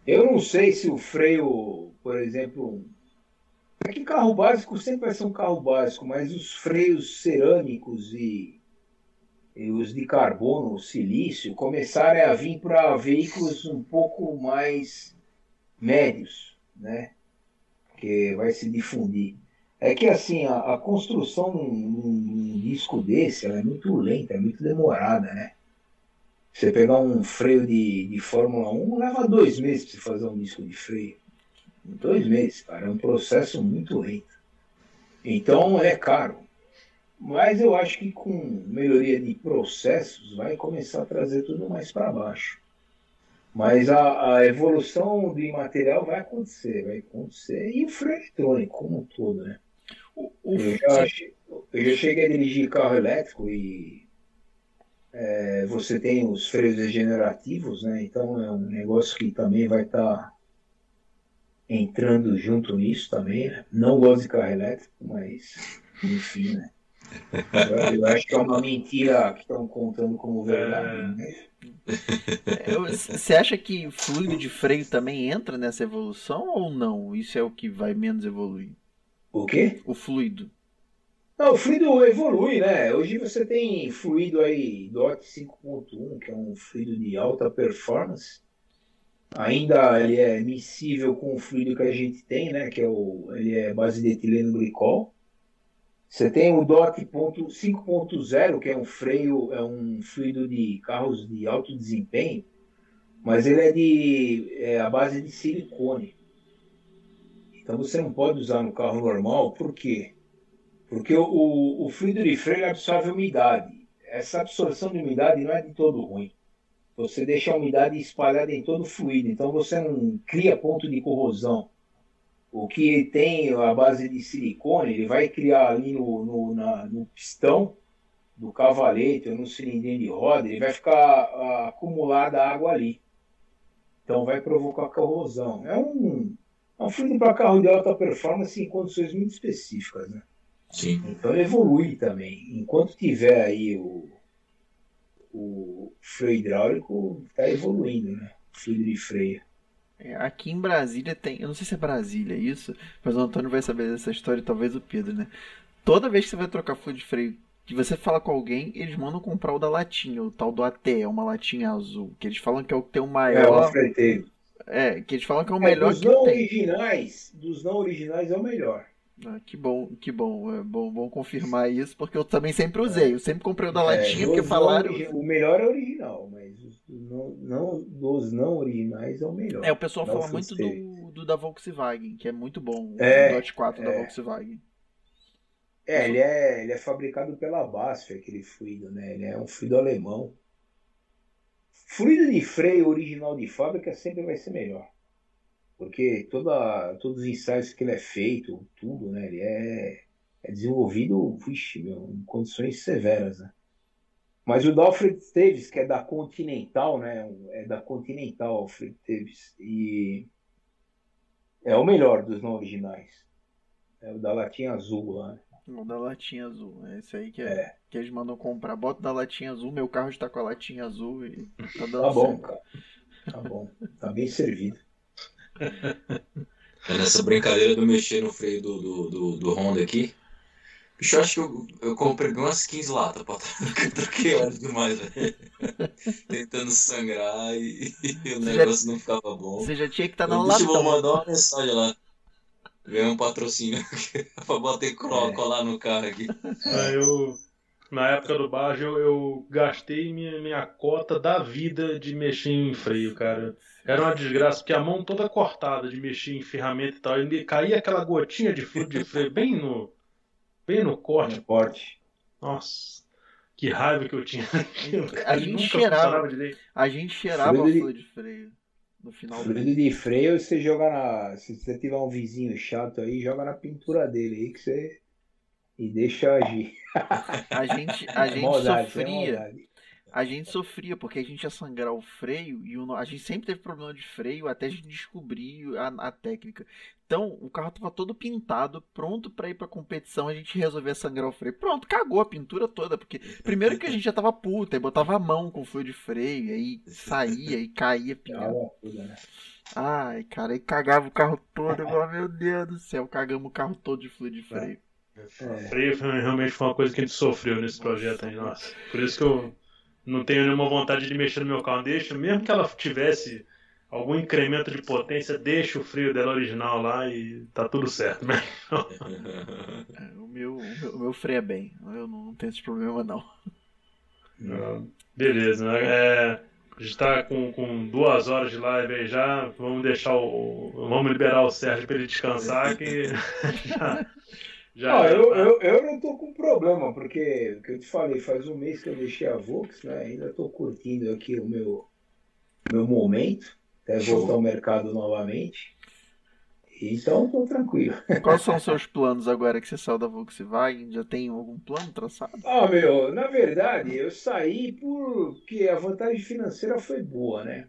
Eu não sei se o freio, por exemplo, é que carro básico sempre vai ser um carro básico, mas os freios cerâmicos e, e os de carbono, silício, começarem a vir para veículos um pouco mais médios, né? Que vai se difundir. É que assim, a, a construção num, disco desse é muito lenta, é muito demorada, né? Você pegar um freio de, de Fórmula 1, leva dois meses para você fazer um disco de freio. Dois meses, cara. É um processo muito lento. Então é caro. Mas eu acho que com melhoria de processos vai começar a trazer tudo mais para baixo. Mas a, a, evolução do material vai acontecer, vai acontecer. E o freio eletrônico como um todo, né? O, o eu, já, eu já cheguei a dirigir carro elétrico e é, você tem os freios regenerativos, né? Então é um negócio que também vai estar tá entrando junto nisso também. Né? Não gosto de carro elétrico, mas enfim, né? Eu, eu acho que é uma mentira que estão contando como verdade. É. Né? Você acha que fluido de freio também entra nessa evolução ou não? Isso é o que vai menos evoluir? O quê? O fluido. Não, o fluido evolui, né? Hoje você tem fluido aí DOT 5.1, que é um fluido de alta performance. Ainda ele é miscível com o fluido que a gente tem, né? Que é o, ele é base de etileno glicol. Você tem o DOT 5.0, que é um freio, é um fluido de carros de alto desempenho, mas ele é de é a base de silicone. Então você não pode usar no carro normal, por quê? Porque o, o fluido de freio absorve umidade. essa absorção de umidade não é de todo ruim. Você deixa a umidade espalhada em todo o fluido, então você não cria ponto de corrosão. O que tem a base de silicone, ele vai criar ali no, no, na, no pistão do cavalete ou no cilindrinho de roda, ele vai ficar ah, acumulada água ali. Então vai provocar corrosão. É um, é um fluido para carro de alta performance em condições muito específicas, né? Sim. Então evolui também. Enquanto tiver aí o, o freio hidráulico, está evoluindo, né? O fluido de freio. É, aqui em Brasília tem. Eu não sei se é Brasília isso, mas o Antônio vai saber dessa história talvez o Pedro, né? Toda vez que você vai trocar fluido de freio, que você fala com alguém, eles mandam comprar o da latinha, o tal do AT, é uma latinha azul. Que eles falam que é o que tem o maior. É, o É, que eles falam que é o melhor é, dos que não tem. originais, dos não originais é o melhor. Ah, que bom, que bom. É bom, bom confirmar isso, porque eu também sempre usei. Eu sempre comprei o da É, latinha, porque dos não falaram. O melhor é o original, mas os não, não- dos não originais é o melhor. É, o pessoal fala muito do, do da Volkswagen, que é muito bom. É, o Dot 4 da é. Volkswagen. É, ele é, ele é fabricado pela BASF, aquele fluido, né? Ele é um fluido alemão. Fluido de freio original de fábrica sempre vai ser melhor. Porque toda, todos os ensaios que ele é feito, tudo, né? Ele é, é desenvolvido, vixe, meu, em condições severas, né? Mas o da Alfred Teves, que é da Continental, né? É da Continental Alfred Teves. E é o melhor dos não originais. É o da latinha azul lá, né? O da latinha azul. É esse aí que, é, que eles mandam comprar. Bota da latinha azul, meu carro está com a latinha azul e tá dando Tá bom, certo. cara. Tá bom. Tá bem servido. É nessa brincadeira do mexer no freio do, do, do, do Honda aqui. Bicho, eu acho que eu, eu comprei umas 15 latas pra. [laughs] Troquei óleo demais, velho. [laughs] Tentando sangrar e, [laughs] e o Você negócio não ficava bom. Você já tinha que estar tá na Eu, Deixa eu vou latão. mandar uma mensagem lá. Ganhar um patrocínio pra e colar, É. colar no carro aqui. Aí eu, na época do Bajo, eu, eu gastei minha, minha cota da vida de mexer em freio, cara. Era uma desgraça, porque a mão toda cortada de mexer em ferramenta e tal. E caía aquela gotinha de fluido de freio bem no, bem no corte. Forte. Nossa, que raiva que eu tinha. [laughs] A Ele gente cheirava. A gente cheirava o de- fluido de freio no final do Fluido de freio, você joga na. Se você tiver um vizinho chato aí, joga na pintura dele aí que você. E deixa agir. A gente, a gente Maldade, é sofria. maldade. A gente sofria, porque a gente ia sangrar o freio e o a gente sempre teve problema de freio até a gente descobrir a, a técnica. Então, o carro tava todo pintado, pronto pra ir pra competição, a gente resolvia sangrar o freio. Pronto, cagou a pintura toda, porque primeiro que a gente já tava puta, aí botava a mão com o fluido de freio, e aí saía e caía pneu. coisa, né? Ai, cara, aí cagava o carro todo. Eu falava, meu Deus do céu, cagamos o carro todo de fluido de freio. É. Freio foi- realmente foi uma coisa que a gente sofreu nesse projeto aí, nossa. Por isso que eu não tenho nenhuma vontade de mexer no meu carro. Deixa, mesmo que ela tivesse algum incremento de potência, deixa o freio dela original lá e tá tudo certo. né? [laughs] É, o, meu, o, meu, o meu freia bem, eu não, não tenho esse problema não. Ah, Beleza, né? É, a gente tá com, com duas horas de live aí já. Vamos deixar o. Vamos liberar o Sérgio para ele descansar que [laughs] já. Já Não, eu, eu, eu não tô com problema, porque o que eu te falei, faz um mês que eu deixei a Vox, né? Ainda tô curtindo aqui o meu, meu momento, até Show. voltar ao mercado novamente. Então tô tranquilo. [laughs] Quais são os seus planos agora que você saiu da Volkswagen? Já tem algum plano traçado? Ah, meu, na verdade, eu saí porque a vantagem financeira foi boa, né?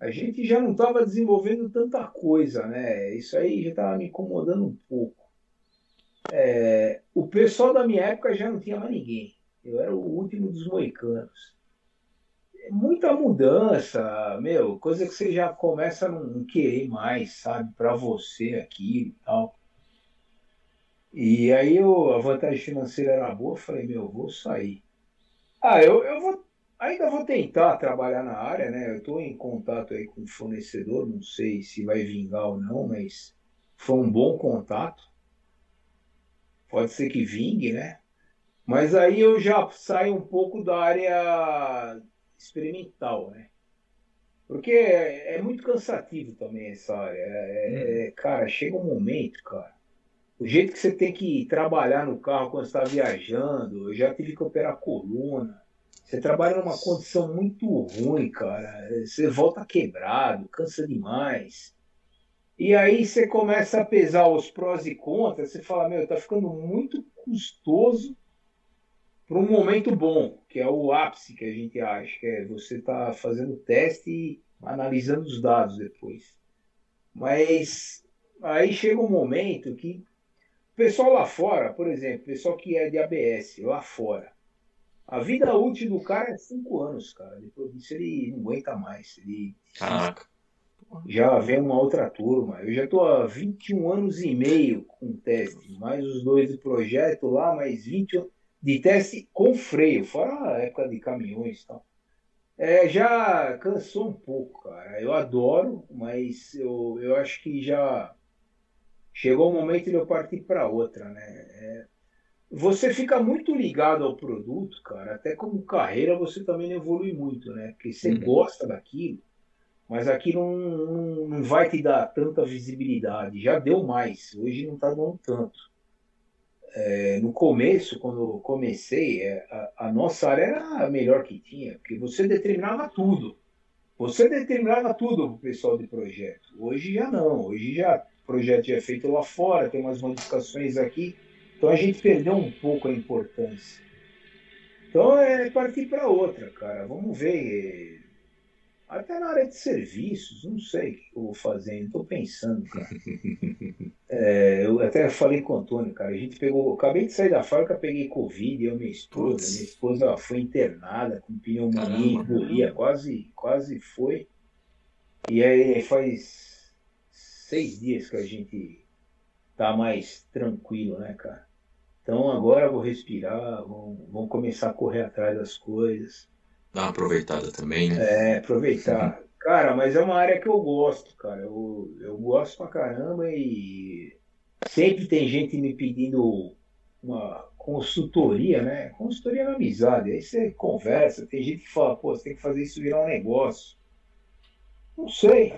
A gente já não estava desenvolvendo tanta coisa, né? Isso aí já estava me incomodando um pouco. É, o pessoal da minha época já não tinha mais ninguém. Eu era o último dos moicanos. É Muita mudança, meu, coisa que você já começa a não querer mais, sabe, para você aquilo e tal. E aí eu, a vantagem financeira era boa, eu falei, meu, eu vou sair. Ah, eu, eu vou, ainda vou tentar trabalhar na área, né? Eu estou em contato aí com o fornecedor, não sei se vai vingar ou não, mas foi um bom contato. Pode ser que vingue, né? Mas aí eu já saio um pouco da área experimental, né? Porque é, é muito cansativo também essa área. É- é- cara, chega um momento, cara, o jeito que você tem que trabalhar no carro quando está viajando, eu já tive que operar a coluna. Você trabalha numa condição muito ruim, cara. Você volta quebrado, cansa demais. E aí você começa a pesar os prós e contras, você fala, meu, tá ficando muito custoso para um momento bom, que é o ápice que a gente acha, que é você tá fazendo teste e analisando os dados depois. Mas aí chega um momento que o pessoal lá fora, por exemplo, o pessoal que é de ABS lá fora, a vida útil do cara é cinco anos, cara. Depois disso ele não aguenta mais. Ele Caraca. Já vem uma outra turma. Eu já estou há 21 anos e meio com teste, mais os dois de projeto lá, mais 20 de teste com freio, fora a época de caminhões e tal. É, já cansou um pouco, cara. Eu adoro, mas eu, eu acho que já chegou o momento de eu partir para outra, né? É, você fica muito ligado ao produto, cara. Até como carreira você também evolui muito, né? Porque você uhum. gosta daquilo, mas aquilo não, não, não, vai te dar tanta visibilidade. Já deu mais, hoje não está dando tanto. É, no começo, quando comecei, é, a, a, nossa área era a melhor que tinha, porque você determinava tudo. Você determinava tudo para o pessoal de projeto. Hoje já não. Hoje já o projeto já é feito lá fora, tem umas modificações aqui. Então a gente perdeu um pouco a importância. Então é partir para outra, cara. Vamos ver. Até na área de serviços, não sei o que eu vou fazer, estou pensando, cara. [laughs] É, eu até falei com o Antônio, cara. A gente pegou. Acabei de sair da fábrica, peguei Covid, eu e minha esposa. Putz. Minha esposa foi internada com pneumonia, engolia, quase, quase foi. E aí faz seis dias que a gente tá mais tranquilo, né, cara? Então agora vou respirar, vamos, começar a correr atrás das coisas. Dar uma aproveitada também, né? É, aproveitar. Cara, mas é uma área que eu gosto, cara. Eu, eu gosto pra caramba e sempre tem gente me pedindo uma consultoria, né? Consultoria na amizade. Aí você conversa, tem gente que fala, pô, você tem que fazer isso virar um negócio. Não sei.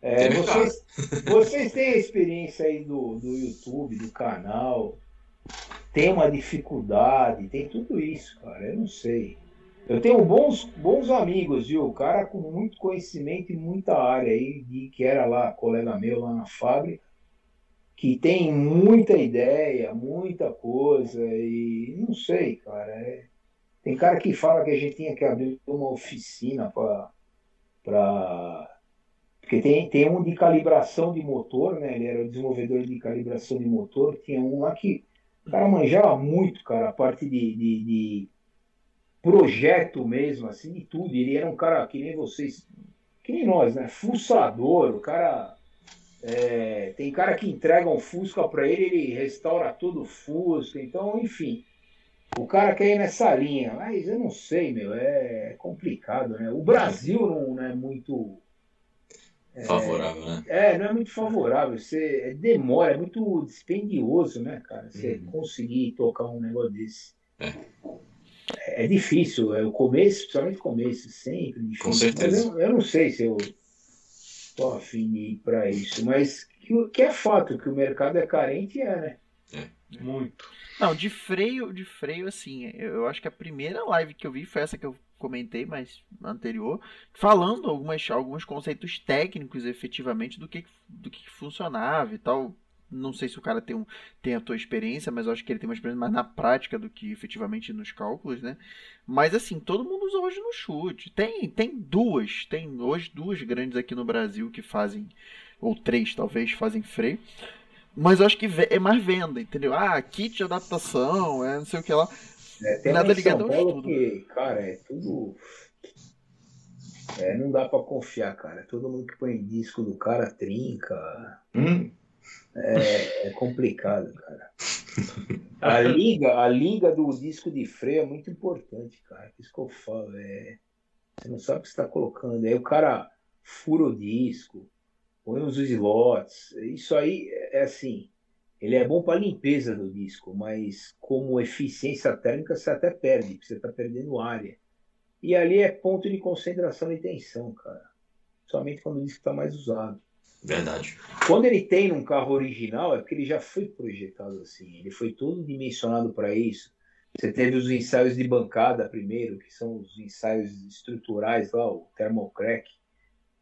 É, vocês, [laughs] vocês têm a experiência aí do, do YouTube, do canal tem uma dificuldade, tem tudo isso, cara. Eu não sei. Eu tenho bons, bons amigos, viu? Cara com muito conhecimento em muita área aí, de, que era lá, colega meu lá na fábrica, que tem muita ideia, muita coisa, e não sei, cara. É... Tem cara que fala que a gente tinha que abrir uma oficina para. Pra... Porque tem, tem um de calibração de motor, né? Ele era o desenvolvedor de calibração de motor. Tinha um lá que o cara manjava muito, cara, a parte de, de, de, projeto mesmo, assim, de tudo. Ele era um cara que nem vocês, que nem nós, né? Fuçador, o cara. É, tem cara que entrega um Fusca para ele, ele restaura todo o Fusca. Então, enfim, o cara quer ir nessa linha. Mas eu não sei, meu, é complicado, né? O Brasil não é muito é, favorável, né? É, não é muito favorável. Você é, demora, é muito dispendioso, né, cara? Você uhum. conseguir tocar um negócio desse. É. É, difícil, é o começo, principalmente o começo, sempre difícil. Com certeza. Eu, eu, não sei se eu tô afim de ir para isso, mas que, que é fato que o mercado é carente, é, né? É. Muito. Não, de freio, de freio, assim, eu, eu acho que a primeira live que eu vi foi essa que eu comentei mais anterior, falando algumas, alguns conceitos técnicos efetivamente do que, do que funcionava e tal. Não sei se o cara tem, um, tem a tua experiência, mas eu acho que ele tem uma experiência mais na prática do que efetivamente nos cálculos, né? Mas assim, todo mundo usa hoje no chute. Tem, tem duas, tem hoje duas grandes aqui no Brasil que fazem, ou três talvez, fazem freio. Mas eu acho que é mais venda, entendeu? Ah, kit de adaptação, é não sei o que lá. É, tem Nada ligado ao estudo. Que, cara, é tudo. É, não dá para confiar, cara. Todo mundo que põe disco do cara trinca. Hum. É, é, complicado, cara. A liga, a liga do disco de freio é muito importante, cara. Isso que eu falo. É, você não sabe o que está colocando. Aí o cara fura o disco, põe os slots. Isso aí é assim. Ele é bom para limpeza do disco, mas como eficiência térmica você até perde, porque você está perdendo área. E ali é ponto de concentração e tensão, cara. Somente quando o disco está mais usado. Verdade. Quando ele tem num carro original, é porque ele já foi projetado assim. Ele foi todo dimensionado para isso. Você teve os ensaios de bancada primeiro, que são os ensaios estruturais lá, o thermocrack,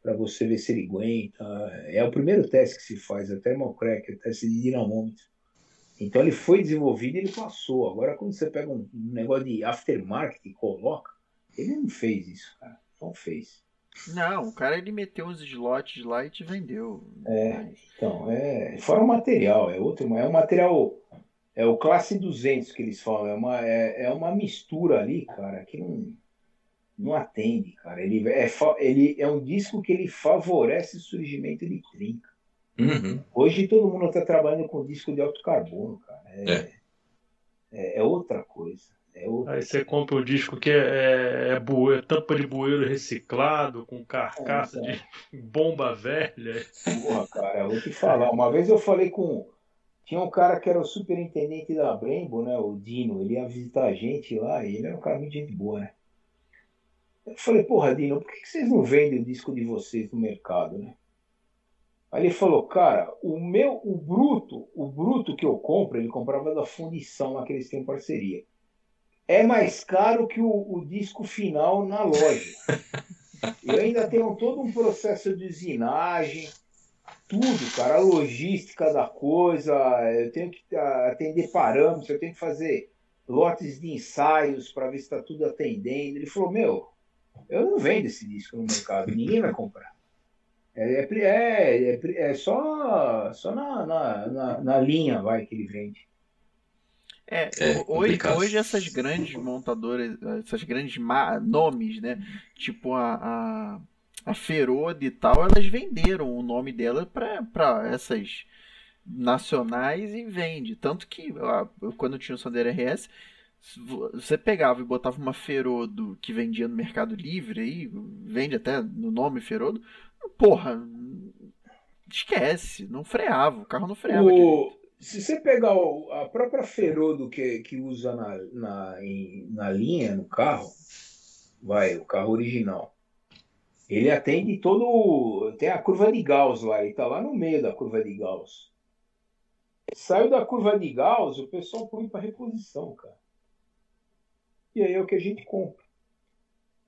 para você ver se ele aguenta. É o primeiro teste que se faz, é o thermocrack, é o teste de dinamômetro. Então ele foi desenvolvido e ele passou. Agora, quando você pega um negócio de aftermarket e coloca, ele não fez isso, cara. Não fez. Não, o cara ele meteu uns slots lá e te vendeu. É, então, é. Fora o material, é outro, é um material. É o classe 200 que eles falam, é uma, é, é uma mistura ali, cara, que não, não atende, cara. Ele é, ele é um disco que ele favorece o surgimento de trinca. Uhum. Hoje todo mundo está trabalhando com disco de alto carbono, cara. É, É. é, é outra coisa. É outra Aí você compra o disco que é, é, bueiro, tampa de bueiro reciclado, com carcaça É, de [laughs] bomba velha. Porra, cara, eu vou te falar. Uma vez eu falei com. Tinha um cara que era o superintendente da Brembo, né? O Dino. Ele ia visitar a gente lá e ele era um cara muito gente boa, né? Eu falei, porra, Dino, por que que vocês não vendem o disco de vocês no mercado, né? Aí ele falou, cara, o meu, o bruto, o bruto que eu compro, ele comprava da fundição lá que eles têm parceria. É mais caro que o, o disco final na loja. Eu ainda tenho todo um processo de usinagem, tudo, cara, a logística da coisa, eu tenho que ah, atender parâmetros, eu tenho que fazer lotes de ensaios para ver se está tudo atendendo. Ele falou, meu, eu não vendo esse disco no mercado, ninguém vai comprar. É, é, é, é, é só, só na, na, na, na linha vai que ele vende. É, É hoje, hoje essas grandes montadoras, essas grandes nomes, né? Tipo a, a, a e tal, elas venderam o nome dela para essas nacionais e vende. Tanto que quando tinha o Sandero RS, você pegava e botava uma Ferodo que vendia no Mercado Livre aí, vende até no nome Ferodo, porra, esquece, não freava, o carro não freava. O, se você pegar a própria Ferodo que, que usa na, na, em- na linha, no carro, vai, o carro original, ele atende todo. Tem a curva de Gauss lá, ele está lá no meio da curva de Gauss. Saiu da curva de Gauss, o pessoal põe para reposição, cara. E aí é o que a gente compra.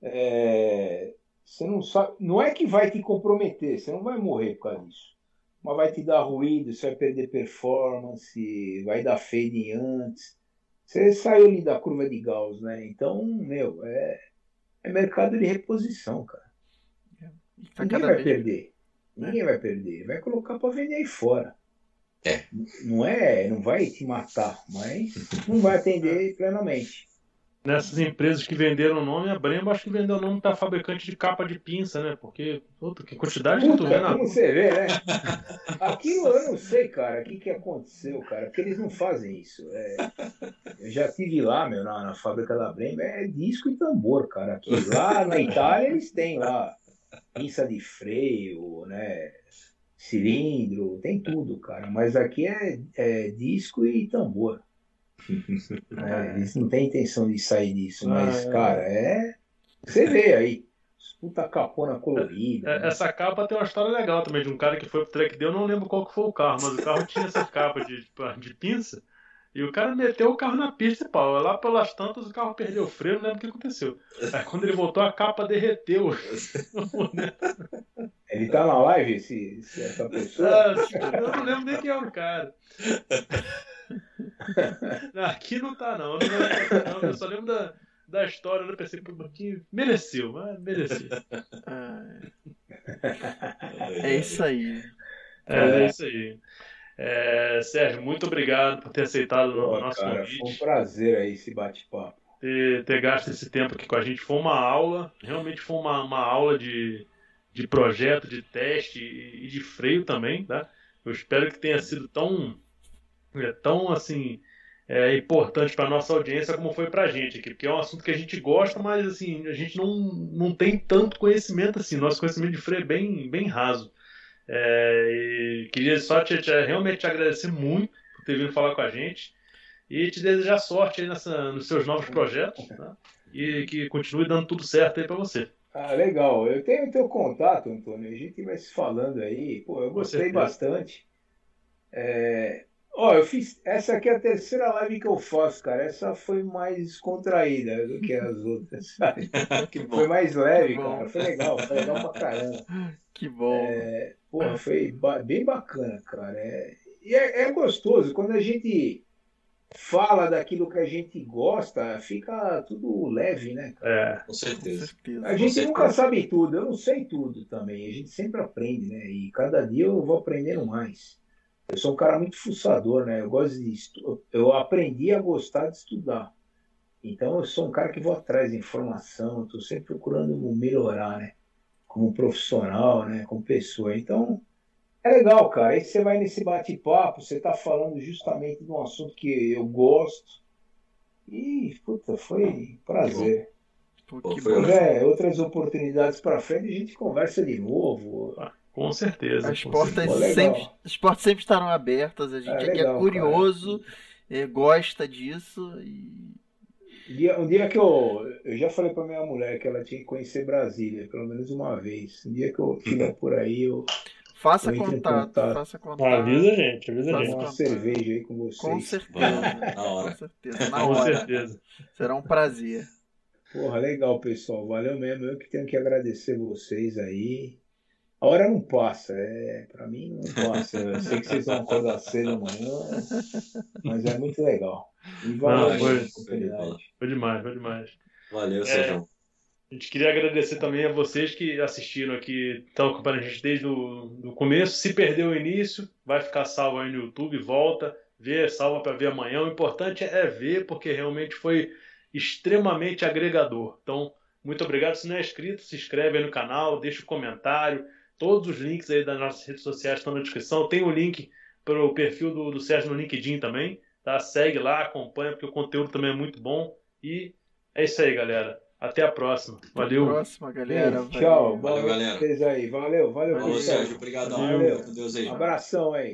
É, você não sabe, não é que vai te comprometer, você não vai morrer por causa disso. Mas vai te dar ruído, você vai perder performance, vai dar fade antes. Você saiu ali da curva de Gauss, né? Então, meu, é, é mercado de reposição, cara. Tá Ninguém vai vez- perder. Ninguém vai perder. Vai colocar para vender aí fora. É. Não é, não vai te matar, mas não vai atender plenamente. Nessas empresas que venderam o nome, a Brembo acho que vendeu o nome para fabricante de capa de pinça, né? Porque, puta, que quantidade que tu vê Puta, na como você vê, né? [laughs] Aquilo eu não sei, cara, o que, que aconteceu, cara, porque eles não fazem isso. É, eu já estive lá, meu, na, na fábrica da Brembo, é disco e tambor, cara. Aqui, lá na Itália eles têm lá pinça de freio, né? Cilindro, tem tudo, cara. Mas aqui é, é disco e tambor. [laughs] É, eles não têm intenção de sair disso, mas, Ah, é. cara, é. Você vê aí. Puta capona colorida. É, né? Essa capa tem uma história legal também, de um cara que foi pro track day, eu não lembro qual que foi o carro, mas o carro tinha essa capa de, de pinça, e o cara meteu o carro na pista e pau. Lá pelas tantas o carro perdeu o freio, não lembro o que aconteceu. Aí quando ele voltou, a capa derreteu. [laughs] Ele tá na live, esse, essa pessoa? Ah, eu não lembro nem quem é o cara. Não, Aqui não tá, não. Eu, não lembro, não. Eu só lembro da, da história, eu pensei, pô, que mereceu, mas mereceu. Ah, [laughs] é isso aí. É, é isso aí. É, Sérgio, muito obrigado por ter aceitado o Pô, nosso cara, foi um convite, prazer aí esse bate-papo. ter, ter gasto esse tempo aqui com a gente. Foi uma aula, realmente foi uma, uma aula de, de projeto, de teste e, e de freio também, tá? Eu espero que tenha sido tão, é, tão assim, é, importante para nossa audiência como foi para a gente aqui, porque é um assunto que a gente gosta, mas assim, a gente não, não tem tanto conhecimento assim. Nosso conhecimento de freio é bem, bem raso. É, e queria só te, te- realmente te agradecer muito por ter vindo falar com a gente e te desejar sorte aí nessa, nos seus novos projetos, tá? E que continue dando tudo certo aí para você. Ah, legal. Eu tenho teu contato, Antônio. A gente vai se falando aí. Pô, eu gostei bastante. É... Ó, eu fiz. Essa aqui é a terceira live que eu faço, cara. Essa foi mais contraída do que as [laughs] outras, sabe? [laughs] foi mais leve, cara. Foi legal, foi legal pra caramba. [laughs] Que bom. É... Porra, foi ba... bem bacana, cara. É... E é, é gostoso. Quando a gente fala daquilo que a gente gosta, fica tudo leve, né? É, com certeza. A gente nunca sabe tudo, eu não sei tudo também. A gente sempre aprende, né? E cada dia eu vou aprendendo mais. Eu sou um cara muito fuçador, né? Eu gosto de estu... eu aprendi a gostar de estudar. Então eu sou um cara que vou atrás de informação, estou sempre procurando melhorar, né? Como profissional, né? Como pessoa. Então é legal, cara. Aí você vai nesse bate-papo, você está falando justamente de um assunto que eu gosto. E, puta, foi prazer. Pô, Se tiver outras oportunidades para frente, a gente conversa de novo. Ah, com certeza. As portas, sempre, as portas sempre estarão abertas. A gente é, aqui é curioso, é, gosta disso. E... Um dia, um dia que eu. Eu já falei para minha mulher que ela tinha que conhecer Brasília, pelo menos uma vez. Um dia que eu estiver por aí, eu Faça contato, contato, faça contato. Ah, avisa a gente, avisa a gente. uma cerveja aí com vocês. Com certeza. na hora. Com certeza. Na hora. Com certeza. Será um prazer. Porra, legal, pessoal. Valeu mesmo. Eu que tenho que agradecer vocês aí. A hora não passa, é, pra mim não passa. Eu sei que vocês vão acordar cedo amanhã, mas é muito legal. E valeu, não, foi, foi demais, foi demais. Valeu, é, Sérgio. A gente queria agradecer também a vocês que assistiram aqui, estão acompanhando a gente desde o do começo. Se perdeu o início, vai ficar salvo aí no YouTube, volta, vê, salva para ver amanhã. O importante é ver, porque realmente foi extremamente agregador. Então, muito obrigado. Se não é inscrito, se inscreve aí no canal, deixa um comentário. Todos os links aí das nossas redes sociais estão na descrição. Tem o link para o perfil do, do Sérgio no LinkedIn também. Tá? Segue lá, acompanha, porque o conteúdo também é muito bom. E é isso aí, galera. Até a próxima. Valeu. Até a próxima, galera. Tchau. Valeu, valeu galera. Vocês aí. Valeu, valeu. Valeu, Sérgio. Obrigadão. Valeu. Com Deus aí. Abração aí.